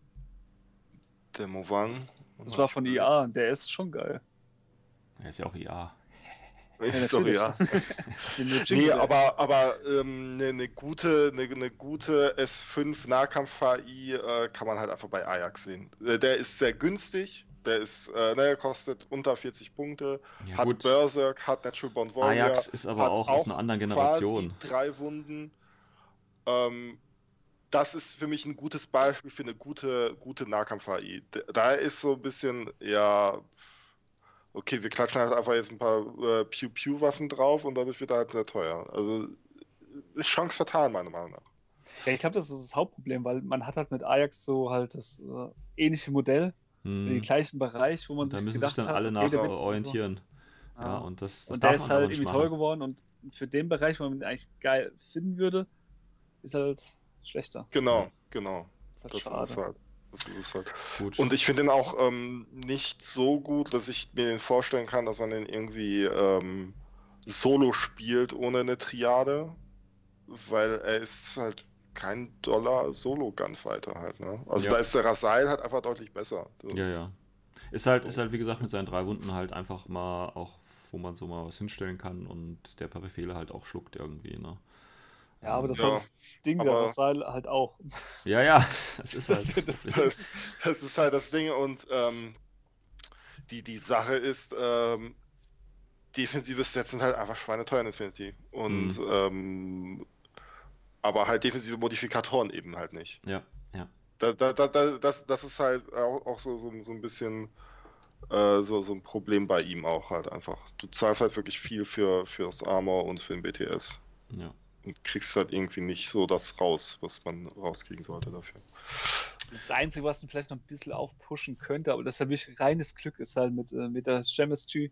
Der Movang. Das war von IA, der ist schon geil. Er ist ja auch IA. Sorry, ja. Nee, aber, aber ähm, eine, eine gute, eine, eine gute S5 Nahkampf-HI äh, kann man halt einfach bei Ajax sehen. Äh, Der ist sehr günstig, der ist, äh, ne, kostet unter 40 Punkte, Ja, hat gut. Berserk, hat Natural Bond Warrior, Ajax ist aber auch aus einer anderen Generation. Quasi drei Wunden. Ähm, das ist für mich ein gutes Beispiel für eine gute, gute Nahkampf-HI. D- Da ist so ein bisschen, ja, okay, wir klatschen halt einfach jetzt ein paar äh, Pew-Pew-Waffen drauf und dadurch wird er halt sehr teuer. Also Chance vertan, meiner Meinung nach. ja, ich glaube, das ist das Hauptproblem, weil man hat halt mit Ajax so halt das äh, ähnliche Modell, Hm. den gleichen Bereich, wo man Da sich müssen gedacht sich dann hat, alle okay, nachher wird so. orientieren. Ja. Und das, das Und darf der ist halt irgendwie teuer machen. geworden und für den Bereich, wo man ihn eigentlich geil finden würde, ist halt schlechter. Genau, Ja. genau. Ist halt Das schade. ist es halt. Das ist es halt. Gut. Und ich finde ihn auch ähm, nicht so gut, dass ich mir den vorstellen kann, dass man den irgendwie ähm, solo spielt ohne eine Triade, weil er ist halt kein doller Solo-Gunfighter halt. Ne? Also Ja. da ist der Rasail halt einfach deutlich besser. Ja, ja. Ist halt, ist halt, wie gesagt, mit seinen drei Wunden halt einfach mal auch, wo man so mal was hinstellen kann und der paar Befehle halt auch schluckt irgendwie, ne? Ja, aber das Ja, ist das Ding, der aber- Vassal halt auch. Ja, ja, das ist halt. (laughs) Das- Das, das ist halt das Ding und ähm, die, die Sache ist, ähm, defensive Sets sind halt einfach schweineteuer in Infinity. Und Mhm. ähm, aber halt defensive Modifikatoren eben halt nicht. ja, ja. Da, da, da, da, das, das ist halt auch, auch so, so, so ein bisschen äh, so, so ein Problem bei ihm auch halt einfach. Du zahlst halt wirklich viel für, fürs Armor und für den BTS. ja. Und kriegst halt irgendwie nicht so das raus, was man rauskriegen sollte dafür. Das Einzige, was ihn vielleicht noch ein bisschen aufpushen könnte, aber das ist ja wirklich reines Glück, ist halt mit, äh, mit der Chemistry,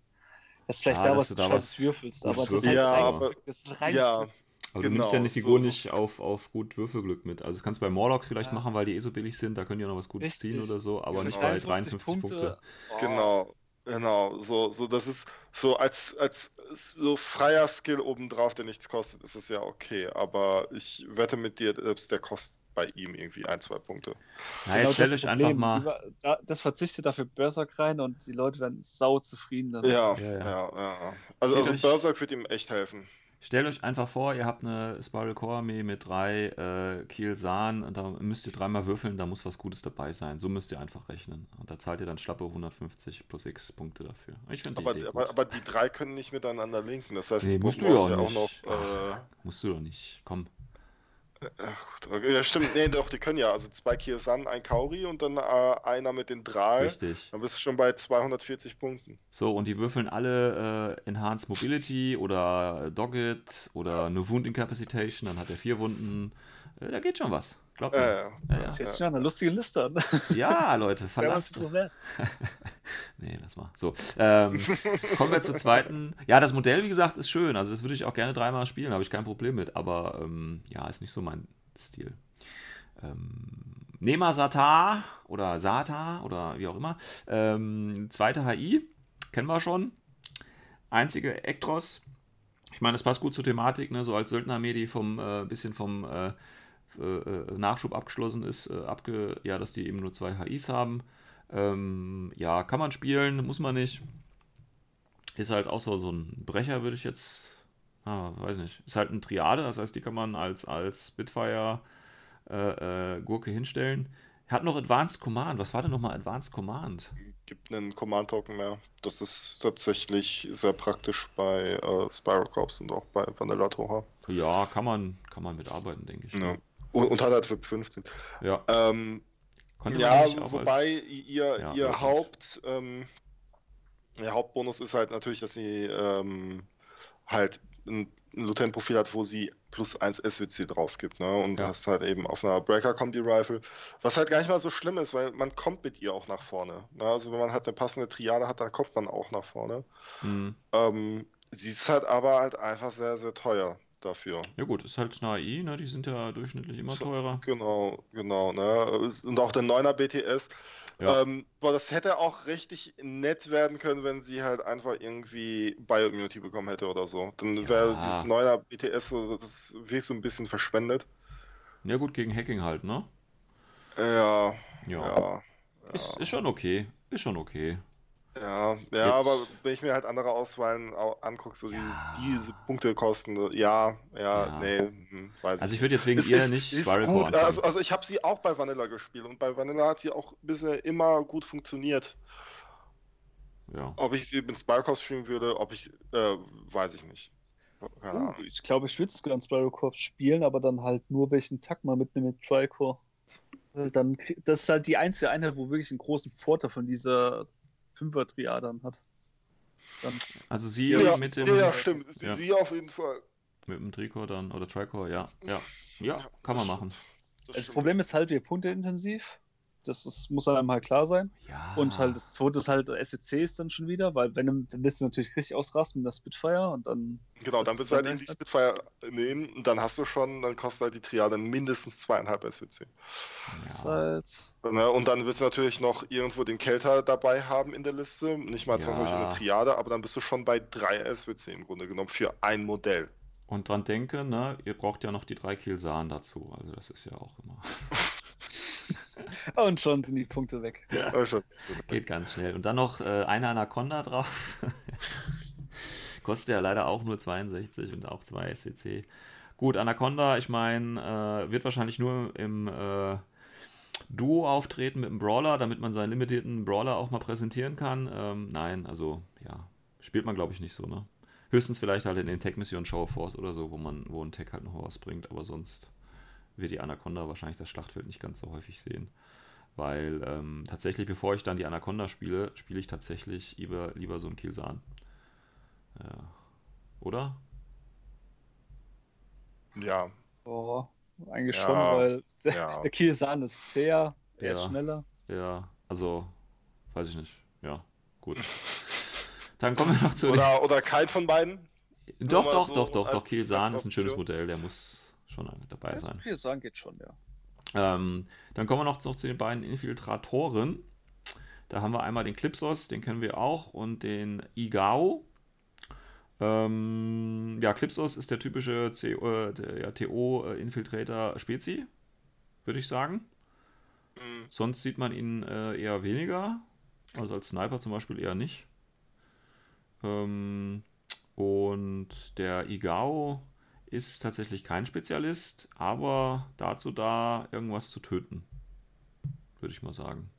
dass vielleicht Ah, da dass was du da was würfelst. Aber das ist halt Ja, reines aber- Glück. Das ist reines Ja, Glück. Aber du Genau, nimmst ja eine so- Figur so- nicht auf, auf gut Würfelglück mit. Also du kannst bei Morlocks vielleicht Ja. machen, weil die eh so billig sind, da können die auch noch was Gutes Richtig. ziehen oder so, aber Ja, nicht bei 53 53 Punkte. Oh, Genau, genau. So, so das ist so als, als so freier Skill obendrauf, der nichts kostet, ist es ja okay. Aber ich wette mit dir, selbst der kostet bei ihm irgendwie ein, zwei Punkte. Na, Genau jetzt stellt das euch einfach mal. Über, da, das verzichtet dafür Berserk rein und die Leute werden sau zufrieden dann. Ja, Ja, ja, ja. Also, also Berserk wird ihm echt helfen. Stellt euch einfach vor, ihr habt eine Spiral Core Armee mit drei äh, Kielsan und da müsst ihr dreimal würfeln, da muss was Gutes dabei sein. So müsst ihr einfach rechnen. Und da zahlt ihr dann schlappe 150 plus x Punkte dafür. Ich finde Aber, aber, aber die drei können nicht miteinander linken. Das heißt, nee, du musst du ja auch ja auch noch. Äh, Ach, musst du doch nicht. Komm. Ach, ja, stimmt. Nee, doch, die können ja. Also zwei Kiesan, ein Kauri und dann äh, einer mit den drei. Richtig. Dann bist du schon bei 240 Punkten. So, und die würfeln alle äh, Enhanced Mobility oder Dogged oder eine Wound Incapacitation, dann hat er vier Wunden. Äh, da geht schon was. Glaubt mir. Ja, ja. Ja, ja. Das sich an, eine lustige Liste an. Ja, Leute, was verlasst. so. (laughs) Nee, lass mal. So, ähm, kommen wir zur zweiten. Ja, das Modell, wie gesagt, ist schön. Also, das würde ich auch gerne dreimal spielen, habe ich kein Problem mit. Aber ähm, ja, ist nicht so mein Stil. Ähm, Nema Sata oder Sata oder wie auch immer. Ähm, zweite HI, kennen wir schon. Einzige Ektros. Ich meine, das passt gut zur Thematik, ne? so als Söldnerarmee, die vom äh, bisschen vom äh, äh, Nachschub abgeschlossen ist, äh, abge, ja, dass die eben nur zwei HIs haben. Ähm, ja, kann man spielen, muss man nicht. Ist halt auch so, so ein Brecher, würde ich jetzt. Ah, weiß nicht. Ist halt ein Triade, das heißt, die kann man als, als Spitfire äh, äh, Gurke hinstellen. Hat noch Advanced Command. Was war denn nochmal Advanced Command? Gibt einen Command-Token mehr. Das ist tatsächlich sehr praktisch bei äh, Spiral Corps und auch bei Vanilla Tora. Ja, kann man, kann man mitarbeiten, denke ich. Ja. Und, und hat halt für 15. Ja. Ähm, ja, nicht wobei ihr, Ja, ihr gut. Haupt, ähm, ihr Hauptbonus ist halt natürlich, dass sie ähm, halt ein, ein Lieutenant-Profil hat, wo sie plus 1 SWC drauf gibt, ne? Und Ja. hast halt eben auf einer Breaker-Kombi-Rifle, was halt gar nicht mal so schlimm ist, weil man kommt mit ihr auch nach vorne. Ne? Also wenn man halt eine passende Triade hat, dann kommt man auch nach vorne. Hm. Ähm, sie ist halt aber halt einfach sehr, sehr teuer dafür. Ja gut, ist halt eine AI, ne? Die sind ja durchschnittlich immer teurer. Genau, genau, ne? Und auch der 9er BTS. Ja. Ähm, boah, das hätte auch richtig nett werden können, wenn sie halt einfach irgendwie Bioimmunity bekommen hätte oder so. Dann wäre Ja. dieses 9er BTS so, das wäre so ein bisschen verschwendet. Ja gut, gegen Hacking halt, ne? Ja, Ja. ja. Ist, Ja, ist schon okay. Ist schon okay. Ja, ja, Jetzt- aber wenn ich mir halt andere Auswahlen au- angucke, so Ja. diese, diese Punkte kosten, ja, ja, Ja. nee, hm, weiß Also ich ich würde jetzt wegen ihr ist, nicht ist gut. Also, also ich habe sie auch bei Vanilla gespielt und bei Vanilla hat sie auch bisher immer gut funktioniert. ja. Ob ich sie mit Spiral spielen würde, ob ich, äh, weiß ich nicht. Keine Uh, Ahnung. ich glaube, ich würde sogar in Spiral Corps spielen, aber dann halt nur welchen Takt mal mitnehmen mit Tricore. Dann, das ist halt die einzige Einheit, wo wirklich einen großen Vorteil von dieser Fünfer-Triade dann hat. Dann, Also sie Ja, mit dem ja, stimmt. Sie, Ja. sie auf jeden Fall. mit dem Tricore dann oder Tricore, ja. Ja. Ja, Ja, kann man das machen. Das, das stimmt. Problem ist halt, wir punkteintensiv. Das ist, muss einem halt klar sein. Ja. Und halt das zweite ist halt SEC ist dann schon wieder, weil wenn du, dann lässt du natürlich richtig ausrasten mit der Spitfire und dann Genau, das dann willst du halt eben die echt- Spitfire nehmen und dann hast du schon, dann kostet halt die Triade mindestens zweieinhalb SWC. ja. halt. Und dann willst du natürlich noch irgendwo den Kelter dabei haben in der Liste. Nicht mal zwangsläufig Ja. eine Triade, aber dann bist du schon bei drei SWC im Grunde genommen für ein Modell. Und dran denke, ne, ihr braucht ja noch die drei Kilsan dazu. Also das ist ja auch immer. (laughs) (laughs) Und schon sind die Punkte weg. Ja. schon. Geht ganz schnell. Und dann noch äh, eine Anaconda drauf. (laughs) Kostet ja leider auch nur 62 und auch 2 SWC. Gut, Anaconda, ich meine, äh, wird wahrscheinlich nur im äh, Duo auftreten mit dem Brawler, damit man seinen limitierten Brawler auch mal präsentieren kann. Ähm, nein, also ja, spielt man glaube ich nicht so, ne? Höchstens vielleicht halt in den Tech-Missionen Show of Force oder so, wo man, wo ein Tech halt noch was bringt, aber sonst wird die Anaconda wahrscheinlich das Schlachtfeld nicht ganz so häufig sehen. Weil ähm, tatsächlich, bevor ich dann die Anaconda spiele, spiele ich tatsächlich lieber, lieber so einen Kilsan. Ja. Oder? Ja, Oh, eigentlich Ja, schon, weil der, (laughs) ja. der Kielsan ist zäher, er ist schneller. Ja, also, weiß ich nicht. Ja, gut. (laughs) Dann kommen wir noch zu oder, oder kein von beiden. Doch, doch, so doch, doch, doch. als- Kielsan ist ein schönes. Modell, der muss schon dabei sein. Kielsan geht schon, ja. Ähm, dann kommen wir noch, noch zu den beiden Infiltratoren. Da haben wir einmal den Clipsos, den kennen wir auch, und den Igao. Ähm, ja, Clipsos ist der typische äh, TO-Infiltrator-Spezi, würde ich sagen. Hm, Sonst sieht man ihn äh, eher weniger. Also als Sniper zum Beispiel eher nicht. Ähm, und der Igao ist tatsächlich kein Spezialist, aber dazu da, irgendwas zu töten. Würde ich mal sagen.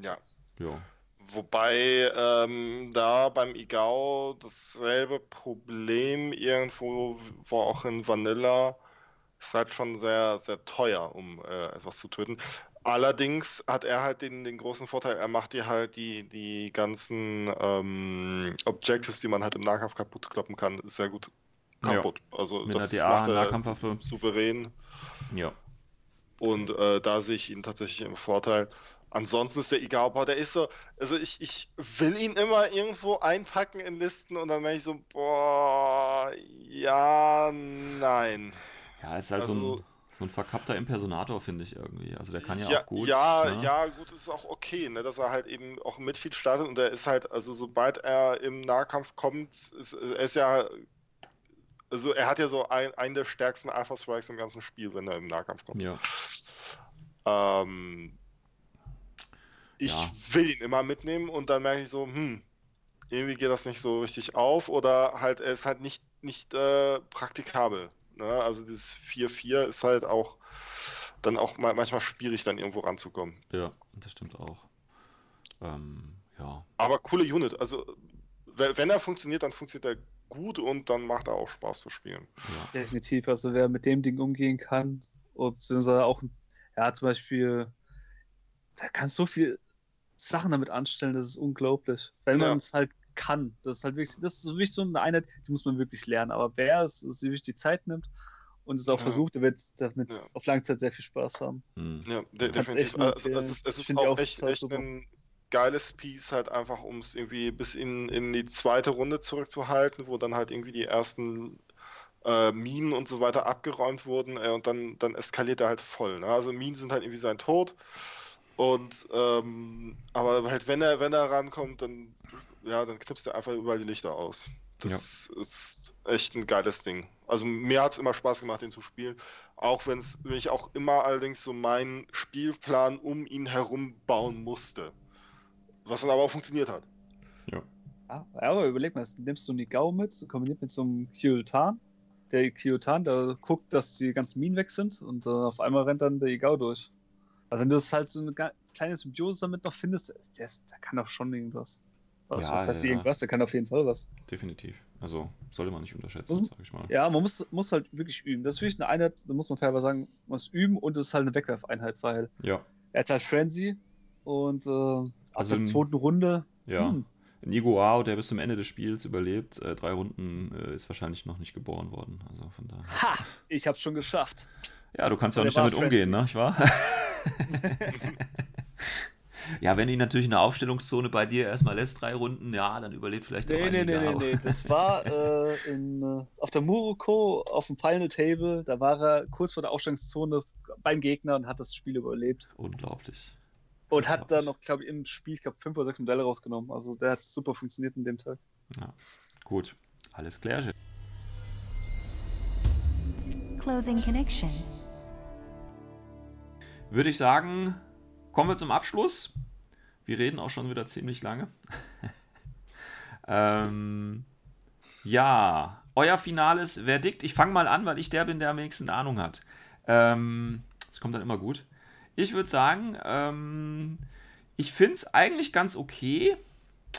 Ja. Ja. Wobei ähm, da beim Igao dasselbe Problem irgendwo war auch in Vanilla. Ist halt schon sehr, sehr teuer, um äh, etwas zu töten. Allerdings hat er halt den, den großen Vorteil, er macht dir halt die, die ganzen ähm, Objectives, die man halt im Nahkampf kaputt kloppen kann, sehr gut Ja. kaputt. Also Mit das macht er DA-Nahkampfwaffe. souverän. Ja. Und äh, da sehe ich ihn tatsächlich im Vorteil. Ansonsten ist der Igao, der ist so, also ich, ich will ihn immer irgendwo einpacken in Listen und dann merke ich so, boah, ja, nein. Ja, ist halt so, Also- ein, so ein verkappter Impersonator, finde ich irgendwie. Also der kann ja, ja, auch gut. Ja, ne? ja, gut, ist auch okay, ne, dass er halt eben auch mit viel startet und er ist halt, also sobald er im Nahkampf kommt, ist, er ist ja, also er hat ja so ein, einen der stärksten Alpha Strikes im ganzen Spiel, wenn er im Nahkampf kommt. Ja. Ähm, ich Ja. will ihn immer mitnehmen und dann merke ich so, hm, irgendwie geht das nicht so richtig auf oder halt, er ist halt nicht, nicht äh, praktikabel. Ne? Also dieses 4-4 ist halt auch dann auch ma- manchmal schwierig, dann irgendwo ranzukommen. Ja, das stimmt auch. Ähm, ja. Aber coole Unit. Also, we- wenn er funktioniert, dann funktioniert er gut und dann macht er auch Spaß zu spielen. ja. Definitiv. Also wer mit dem Ding umgehen kann, beziehungsweise auch, ja, zum Beispiel, da kannst so viel Sachen damit anstellen, das ist unglaublich. Wenn Ja. man es halt kann. Das ist halt wirklich, das ist so wirklich so eine Einheit, die muss man wirklich lernen. Aber wer es sich wirklich die Zeit nimmt und es auch Ja. versucht, der wird damit Ja. auf lange Zeit sehr viel Spaß haben. Hm. Ja, de definitiv. Also, es ist, es ist auch auch echt, echt super. ein geiles Piece, halt einfach, um es irgendwie bis in, in die zweite Runde zurückzuhalten, wo dann halt irgendwie die ersten äh, Minen und so weiter abgeräumt wurden äh, und dann, dann eskaliert er halt voll. Ne? Also Minen sind halt irgendwie sein Tod. Und ähm, aber halt wenn er, wenn er rankommt, dann ja, dann knipst er einfach überall die Lichter aus. Das ist echt ein geiles Ding. Also mir hat es immer Spaß gemacht, den zu spielen. Auch wenn's, wenn ich auch immer allerdings so meinen Spielplan um ihn herum bauen musste. Was dann aber auch funktioniert hat. Ja, ja, aber überleg mal, nimmst du einen Nigao mit, kombiniert mit so einem Kyotan. Der Kyotan, der guckt, dass die ganzen Minen weg sind und äh, auf einmal rennt dann der Igao durch. Also wenn du das halt so eine kleine Symbiose damit noch findest, der, ist, der kann doch schon irgendwas. Was, Ja, was heißt ja, irgendwas? Der kann auf jeden Fall was. Definitiv. Also sollte man nicht unterschätzen, Mhm. sag ich mal. Ja, man muss, muss halt wirklich üben. Das ist wirklich eine Einheit, da muss man fairerweise sagen, man muss üben und es ist halt eine Wegwerfeinheit, weil Ja, er hat halt Frenzy und äh, Also der ein- zweiten Runde. ja. hm, Ein Iguao, der bis zum Ende des Spiels überlebt, äh, drei Runden, äh, ist wahrscheinlich noch nicht geboren worden. Also von daher. ha! Ich hab's schon geschafft. Ja, du kannst ja auch Der nicht war damit umgehen, ne? Nicht wahr? (laughs) ja, wenn ihn natürlich eine Aufstellungszone bei dir erstmal lässt, drei Runden, ja, dann überlebt vielleicht auch Nee, ein nee, nee, nee, nee. Das war (laughs) äh, in, äh, auf der Muroko auf dem Final Table. Da war er kurz vor der Ausstellungszone beim Gegner und hat das Spiel überlebt. Unglaublich. Und hat dann Unglaublich. noch, glaube ich, im Spiel, ich glaube, fünf oder sechs Modelle rausgenommen. Also der hat super funktioniert in dem Tag. Ja. Gut, alles klar. Closing connection. Würde ich sagen, kommen wir zum Abschluss. Wir reden auch schon wieder ziemlich lange. (laughs) ähm, ja, euer finales Verdikt. Ich fange mal an, weil ich der bin, der am wenigsten Ahnung hat. Ähm, das kommt dann immer gut. Ich würde sagen, ähm, ich finde es eigentlich ganz okay.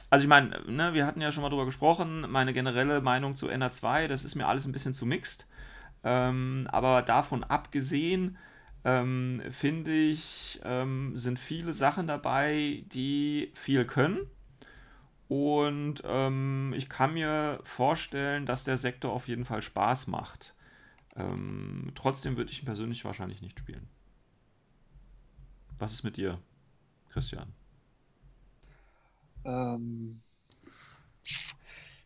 Also ich meine, ne, wir hatten ja schon mal drüber gesprochen, meine generelle Meinung zu NR2, das ist mir alles ein bisschen zu mixed. Ähm, aber davon abgesehen, ähm, finde ich, ähm, sind viele Sachen dabei, die viel können. Und ähm, ich kann mir vorstellen, dass der Sektor auf jeden Fall Spaß macht. Ähm, trotzdem würde ich ihn persönlich wahrscheinlich nicht spielen. Was ist mit dir, Christian? Ähm,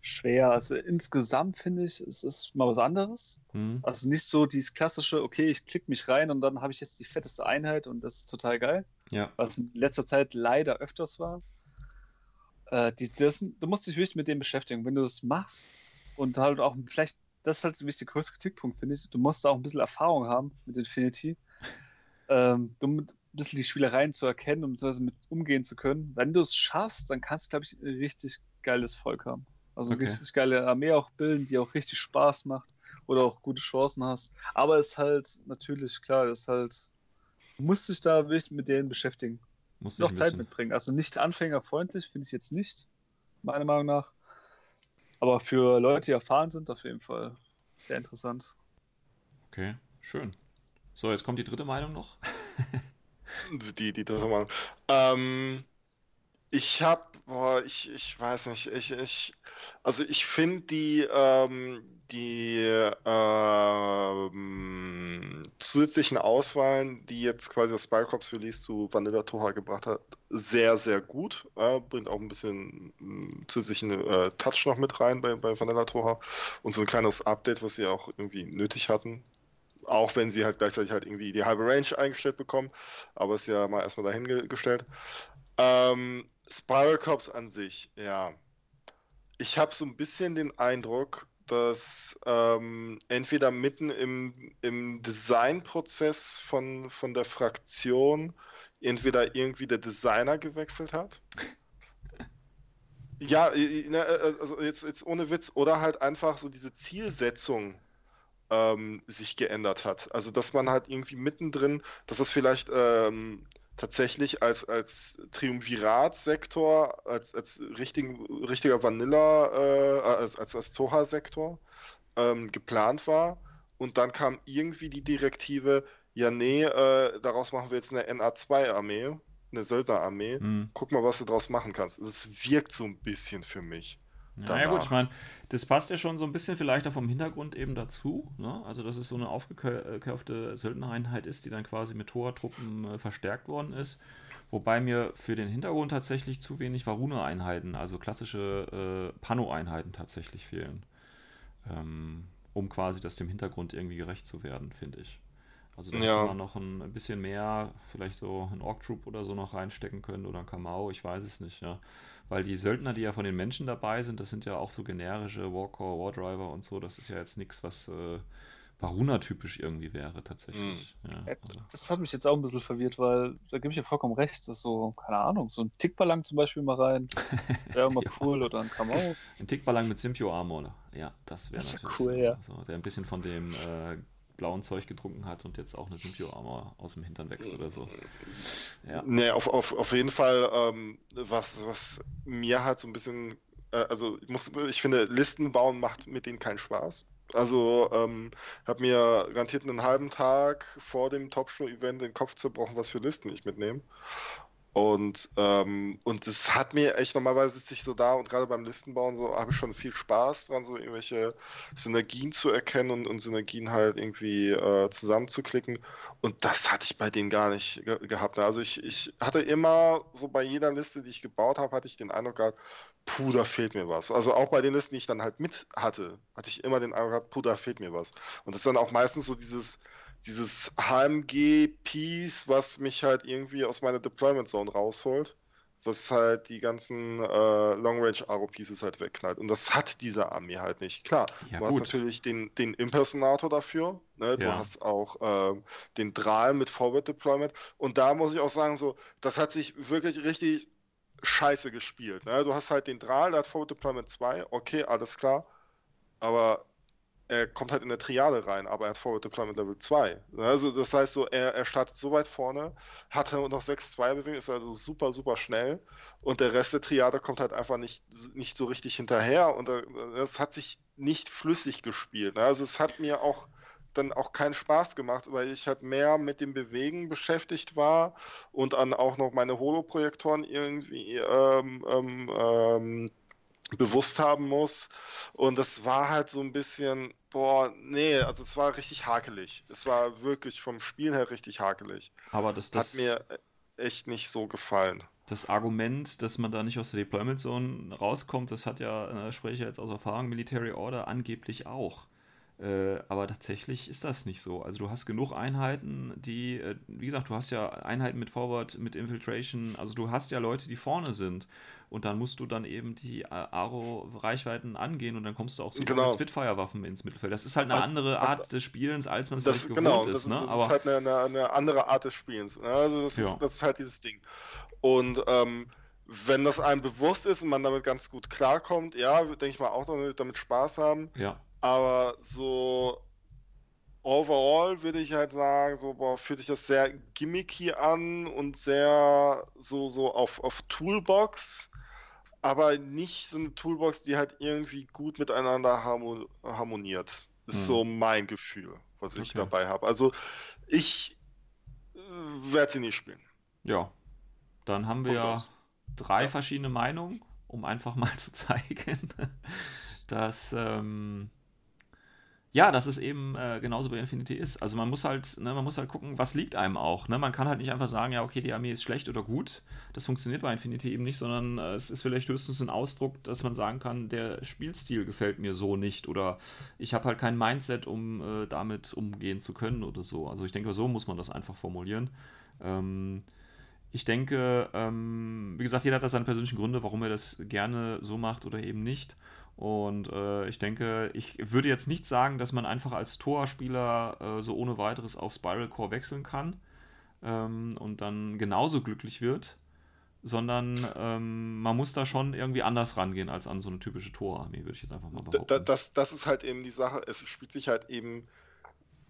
schwer. Also insgesamt finde ich, es ist mal was anderes. Hm? Also nicht so dieses klassische, okay, ich klicke mich rein und dann habe ich jetzt die fetteste Einheit und das ist total geil. Ja, was in letzter Zeit leider öfters war. Äh, die, das, du musst dich wirklich mit dem beschäftigen. Wenn du das machst und halt auch vielleicht, das ist halt wirklich der größte Kritikpunkt, finde ich. Du musst auch ein bisschen Erfahrung haben mit Infinity, (laughs) ähm, mit ein bisschen die Spielereien zu erkennen und beziehungsweise mit umgehen zu können. Wenn du es schaffst, dann kannst du, glaube ich, ein richtig geiles Volk haben. Also eine Okay. richtig geile Armee auch bilden, die auch richtig Spaß macht oder auch gute Chancen hast. Aber es ist halt natürlich, klar, es ist halt, du musst dich da wirklich mit denen beschäftigen musste noch Zeit mitbringen. Also nicht anfängerfreundlich, finde ich jetzt nicht, meiner Meinung nach. Aber für Leute, die erfahren sind, auf jeden Fall sehr interessant. Okay, schön. So, jetzt kommt die dritte Meinung noch. (laughs) Die, die dritte Meinung. Ähm, ich hab, boah, ich, ich weiß nicht, ich, ich, also ich finde die, ähm, die ähm, zusätzlichen Auswahlen, die jetzt quasi das Spycops Release zu Vanilla Toha gebracht hat, sehr, sehr gut. Äh, bringt auch ein bisschen mm, zusätzlichen äh, Touch noch mit rein bei, bei Vanilla Toha und so ein kleines Update, was sie auch irgendwie nötig hatten. Auch wenn sie halt gleichzeitig halt irgendwie die halbe Range eingestellt bekommen, aber ist ja mal erstmal dahingestellt. Ähm, Spiral Cops an sich, ja. Ich habe so ein bisschen den Eindruck, dass ähm, entweder mitten im, im Designprozess von, von der Fraktion entweder irgendwie der Designer gewechselt hat. Ja, äh, also jetzt, jetzt ohne Witz, oder halt einfach so diese Zielsetzung ähm, sich geändert hat. Also dass man halt irgendwie mittendrin, dass das vielleicht ähm, tatsächlich als, als Triumvirat-Sektor, als, als richtigen, richtiger Vanilla, äh, als, als, als Zoha-Sektor ähm, geplant war. Und dann kam irgendwie die Direktive, ja, nee, äh, daraus machen wir jetzt eine NA2-Armee, eine Söldnerarmee. Hm. Guck mal, was du daraus machen kannst. Es wirkt so ein bisschen für mich. Ja, ja gut, ich meine, das passt ja schon so ein bisschen vielleicht auch vom Hintergrund eben dazu. Ne? Also, dass es so eine aufgekaufte Söldnereinheit ist, die dann quasi mit Tor-Truppen äh, verstärkt worden ist. Wobei mir für den Hintergrund tatsächlich zu wenig Varuna-Einheiten, also klassische äh, Pano-Einheiten tatsächlich fehlen. Ähm, um quasi das dem Hintergrund irgendwie gerecht zu werden, finde ich. Also da Ja. kann man noch ein bisschen mehr, vielleicht so ein Orc Troop oder so noch reinstecken können oder ein Kamau, ich weiß es nicht, ja. Weil die Söldner, die ja von den Menschen dabei sind, das sind ja auch so generische Warcore, Wardriver und so, das ist ja jetzt nichts, was äh, Varuna-typisch irgendwie wäre, tatsächlich. Ja, Äh, also, Das hat mich jetzt auch ein bisschen verwirrt, weil da gebe ich dir vollkommen recht. Das ist so, keine Ahnung, so ein Tickballang zum Beispiel mal rein. (laughs) Wäre mal Ja. cool oder ein Kamau. ein Tickballang mit Sympio Armor, ja, das wäre wär natürlich cool, ja. so, der ein bisschen von dem äh, blauen Zeug getrunken hat und jetzt auch eine Sympio Armor aus dem Hintern wächst oder so. Ja. Nee, auf, auf, auf jeden Fall, ähm, was, was mir halt so ein bisschen, äh, also ich muss, ich finde, Listen bauen macht mit denen keinen Spaß. Also, ähm, habe mir garantiert einen halben Tag vor dem Top-Show-Event den Kopf zerbrochen, was für Listen ich mitnehme. Und, ähm, und es hat mir echt normalerweise sitze ich so da und gerade beim Listenbauen so habe ich schon viel Spaß dran, so irgendwelche Synergien zu erkennen und, und Synergien halt irgendwie äh, zusammenzuklicken. Und das hatte ich bei denen gar nicht ge gehabt. ne? Also ich, ich hatte immer so bei jeder Liste, die ich gebaut habe, hatte ich den Eindruck gehabt, puh, da fehlt mir was. Also auch bei den Listen, die ich dann halt mit hatte, hatte ich immer den Eindruck gehabt, puh, da fehlt mir was. Und das ist dann auch meistens so dieses, dieses HMG-Piece, was mich halt irgendwie aus meiner Deployment Zone rausholt, was halt die ganzen äh, Long-Range-Aro-Pieces halt wegknallt. Und das hat diese Armee halt nicht. Klar, Ja, du hast gut. natürlich den, den Impersonator dafür, ne? du Ja. hast auch ähm, den Drahl mit Forward Deployment. Und da muss ich auch sagen, so, das hat sich wirklich richtig scheiße gespielt. Ne? Du hast halt den Drahl, der hat Forward Deployment 2, okay, alles klar. Aber er kommt halt in der Triade rein, aber er hat Forward Deployment Level 2. Also das heißt so, er, er startet so weit vorne, hat noch 6-2 Bewegung, ist also super, super schnell und der Rest der Triade kommt halt einfach nicht, nicht so richtig hinterher und äh, das hat sich nicht flüssig gespielt. Ne? Also es hat mir auch dann auch keinen Spaß gemacht, weil ich halt mehr mit dem Bewegen beschäftigt war und dann auch noch meine Holo-Projektoren irgendwie ähm, ähm, ähm, bewusst haben muss. Und das war halt so ein bisschen, boah, nee, also es war richtig hakelig. Es war wirklich vom Spiel her richtig hakelig. Aber das, das, Hat mir echt nicht so gefallen. das Argument, dass man da nicht aus der Deployment Zone rauskommt, das hat ja, äh, spreche ich jetzt aus Erfahrung, Military Order angeblich auch. Äh, aber tatsächlich ist das nicht so. Also du hast genug Einheiten, die, äh, wie gesagt, du hast ja Einheiten mit Forward, mit Infiltration, also du hast ja Leute, die vorne sind. Und dann musst du dann eben die äh, Aro-Reichweiten angehen und dann kommst du auch sogar Genau. mit Spitfire-Waffen ins Mittelfeld. Das ist halt eine andere Art des Spielens, als man Das, vielleicht genau, gewohnt das, ist. Ne? das Aber ist halt eine, eine, eine andere Art des Spielens. ne? Also das, Ja. ist, das ist halt dieses Ding. Und ähm, wenn das einem bewusst ist und man damit ganz gut klarkommt, ja, denke ich mal auch damit, damit Spaß haben. ja, Aber so overall würde ich halt sagen, so boah, fühlt sich das sehr gimmicky an und sehr so, so auf, auf Toolbox, aber nicht so eine Toolbox, die halt irgendwie gut miteinander harmo harmoniert. Ist Hm. so mein Gefühl, was ich Okay. dabei habe. Also ich äh, werde sie nicht spielen. Ja, dann haben wir ja drei Ja. verschiedene Meinungen, um einfach (laughs) mal zu zeigen, dass ähm, ja, dass es eben äh, genauso bei Infinity ist. Also man muss halt, ne, man muss halt gucken, was liegt einem auch. Ne? Man kann halt nicht einfach sagen, ja, okay, die Armee ist schlecht oder gut. Das funktioniert bei Infinity eben nicht, sondern äh, es ist vielleicht höchstens ein Ausdruck, dass man sagen kann, der Spielstil gefällt mir so nicht oder ich habe halt kein Mindset, um äh, damit umgehen zu können oder so. Also ich denke, so muss man das einfach formulieren. Ähm, ich denke, ähm, wie gesagt, jeder hat da seine persönlichen Gründe, warum er das gerne so macht oder eben nicht. Und äh, ich denke, ich würde jetzt nicht sagen, dass man einfach als Torspieler äh, so ohne weiteres auf Spiral Core wechseln kann ähm, und dann genauso glücklich wird, sondern ähm, man muss da schon irgendwie anders rangehen als an so eine typische Torarmee, würde ich jetzt einfach mal behaupten. da- Das, das ist halt eben die Sache. Es spielt sich halt eben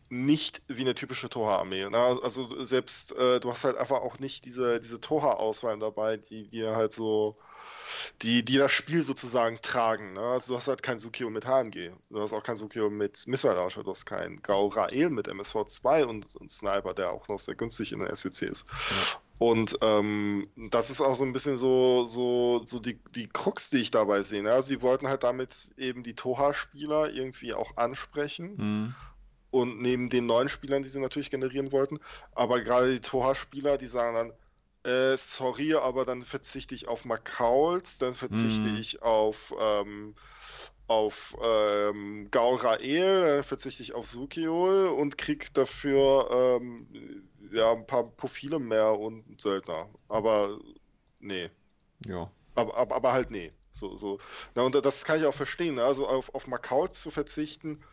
nicht wie eine typische Toha-Armee. Ne? Also selbst, äh, du hast halt einfach auch nicht diese, diese Toha-Auswahl dabei, die dir halt so, die, die das Spiel sozusagen tragen. Ne? Also du hast halt kein Sukio mit HMG. Du hast auch kein Sukio mit Missile Launcher. Du hast kein Gao Rael mit MSV2 und, und Sniper, der auch noch sehr günstig in der SWC ist. Und ähm, das ist auch so ein bisschen so, so, so die, die Krux, die ich dabei sehe. Ne? Sie wollten halt damit eben die Toha-Spieler irgendwie auch ansprechen Hm. und neben den neuen Spielern, die sie natürlich generieren wollten, aber gerade die Toha-Spieler, die sagen dann, äh, sorry, aber dann verzichte ich auf Makauls, dann verzichte Mhm. ich auf, ähm, auf ähm, Gao Rael, dann verzichte ich auf Sukiol und krieg dafür ähm, ja, ein paar Profile mehr und Söldner. Aber nee. Ja. Aber, aber, aber halt nee. So, so. Na, und das kann ich auch verstehen. Ne? Also auf, auf Makauls zu verzichten,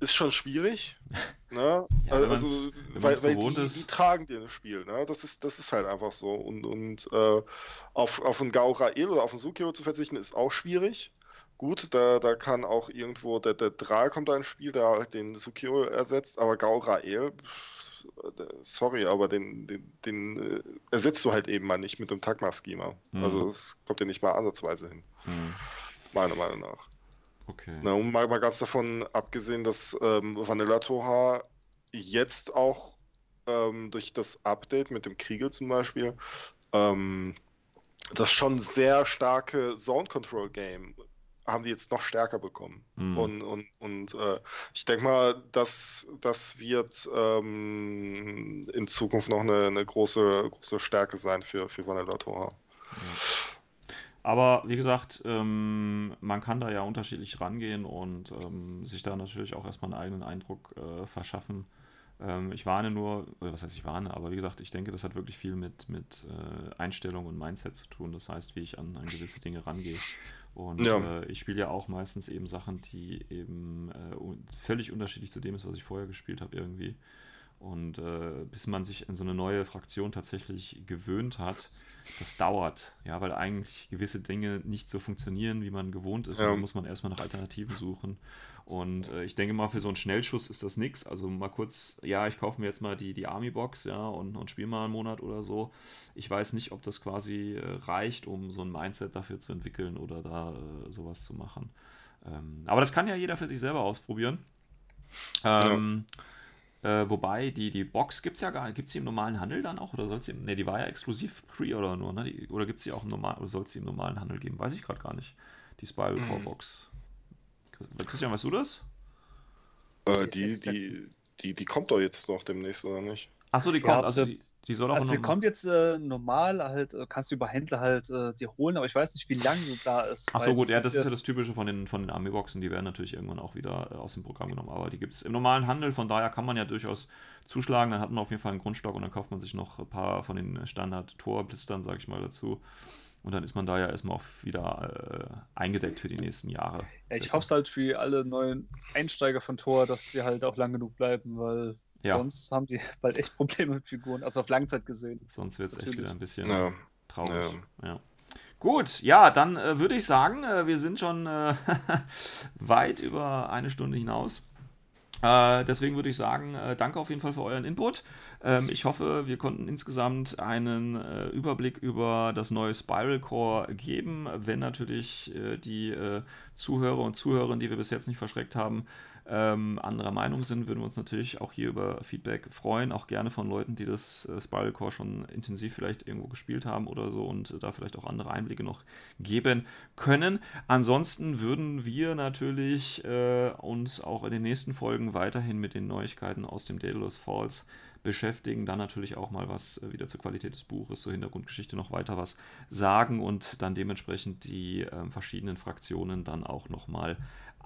ist schon schwierig. (laughs) Ne? Ja, also, wenn weil, weil die, die tragen dir das Spiel. Ne? Das, ist, das ist halt einfach so. Und, und äh, auf, auf einen Gao Rael oder auf einen Sukio zu verzichten, ist auch schwierig. Gut, da, da kann auch irgendwo der, der Dral kommt da ins Spiel, der halt den Sukio ersetzt, aber Gao Rael, pff, äh, sorry, aber den, den, den äh, ersetzt du halt eben mal nicht mit dem Tagma-Schema. Mhm. Also es kommt ja nicht mal ansatzweise hin, Hm. meiner Meinung nach. Okay. Na, und mal, mal ganz davon abgesehen, dass ähm, Vanilla Toha jetzt auch ähm, durch das Update mit dem Kriegel zum Beispiel ähm, das schon sehr starke Zone Control Game haben die jetzt noch stärker bekommen. Hm. Und, und, und äh, ich denke mal, dass das wird ähm, in Zukunft noch eine, eine große, große Stärke sein für, für Vanilla Toha. Aber wie gesagt, ähm, man kann da ja unterschiedlich rangehen und ähm, sich da natürlich auch erstmal einen eigenen Eindruck äh, verschaffen. Ähm, ich warne nur, oder was heißt ich warne, aber wie gesagt, ich denke, das hat wirklich viel mit, mit äh, Einstellung und Mindset zu tun. Das heißt, wie ich an, an gewisse Dinge rangehe. Und Ja. äh, ich spiele ja auch meistens eben Sachen, die eben äh, völlig unterschiedlich zu dem ist, was ich vorher gespielt habe irgendwie. Und äh, bis man sich an so eine neue Fraktion tatsächlich gewöhnt hat, das dauert. Ja, weil eigentlich gewisse Dinge nicht so funktionieren, wie man gewohnt ist. Ja. Dann muss man erstmal nach Alternativen suchen. Und äh, ich denke mal, für so einen Schnellschuss ist das nichts. Also mal kurz, ja, ich kaufe mir jetzt mal die, die Army-Box, ja, und, und spiele mal einen Monat oder so. Ich weiß nicht, ob das quasi äh, reicht, um so ein Mindset dafür zu entwickeln oder da äh, sowas zu machen. Ähm, aber das kann ja jeder für sich selber ausprobieren. Ähm, äh, wobei, die, die Box gibt es ja gar nicht. Gibt es die im normalen Handel dann auch? Oder soll sie. Ne, die war ja exklusiv Pre-Order nur, ne? Die, oder gibt es die auch im normalen, oder soll es die im normalen Handel geben? Weiß ich gerade gar nicht. Die Spiral Core Mhm. Box. Christian, weißt du das? Äh, die, die, die, die kommt doch jetzt noch demnächst, oder nicht? Achso, die Ja, kommt. ob Also die, die soll auch Also sie kommt jetzt äh, normal, halt, äh, kannst du über Händler halt äh, dir holen, aber ich weiß nicht, wie lange sie da ist. Ach so, gut, ja, das ist ja das Typische von den, von den Army-Boxen. Die werden natürlich irgendwann auch wieder äh, aus dem Programm genommen. Aber die gibt es im normalen Handel. Von daher kann man ja durchaus zuschlagen. Dann hat man auf jeden Fall einen Grundstock und dann kauft man sich noch ein paar von den Standard-Tor-Blistern, sag ich mal, dazu. Und dann ist man da ja erstmal auch wieder äh, eingedeckt für die nächsten Jahre. Ja, ich hoffe es halt für alle neuen Einsteiger von Tor, dass sie halt auch lang genug bleiben, weil Ja. sonst haben die (laughs) bald echt Probleme mit Figuren, also auf Langzeit gesehen. Sonst wird es echt wieder ein bisschen Ja. traurig. Ja. Gut, ja, dann äh, würde ich sagen, äh, wir sind schon äh, (laughs) weit über eine Stunde hinaus. Äh, deswegen würde ich sagen, äh, danke auf jeden Fall für euren Input. Ähm, ich hoffe, wir konnten insgesamt einen äh, Überblick über das neue Spiral Core geben. Wenn natürlich äh, die äh, Zuhörer und Zuhörerinnen, die wir bis jetzt nicht verschreckt haben, ähm, anderer Meinung sind, würden wir uns natürlich auch hier über Feedback freuen. Auch gerne von Leuten, die das äh, Spiral Core schon intensiv vielleicht irgendwo gespielt haben oder so und äh, da vielleicht auch andere Einblicke noch geben können. Ansonsten würden wir natürlich äh, uns auch in den nächsten Folgen weiterhin mit den Neuigkeiten aus dem Daedalus Falls beschäftigen, dann natürlich auch mal was äh, wieder zur Qualität des Buches, zur Hintergrundgeschichte noch weiter was sagen und dann dementsprechend die äh, verschiedenen Fraktionen dann auch nochmal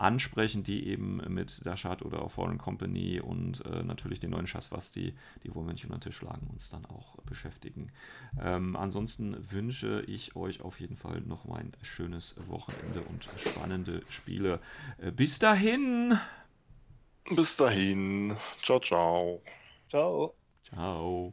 ansprechen, die eben mit Dashat oder Foreign Company und äh, natürlich den neuen Schaswasti, die Wohlmännchen unter den Tisch schlagen, uns dann auch beschäftigen. Ähm, ansonsten wünsche ich euch auf jeden Fall noch mal ein schönes Wochenende und spannende Spiele. Äh, bis dahin! Bis dahin. Ciao, ciao. Ciao. Ciao!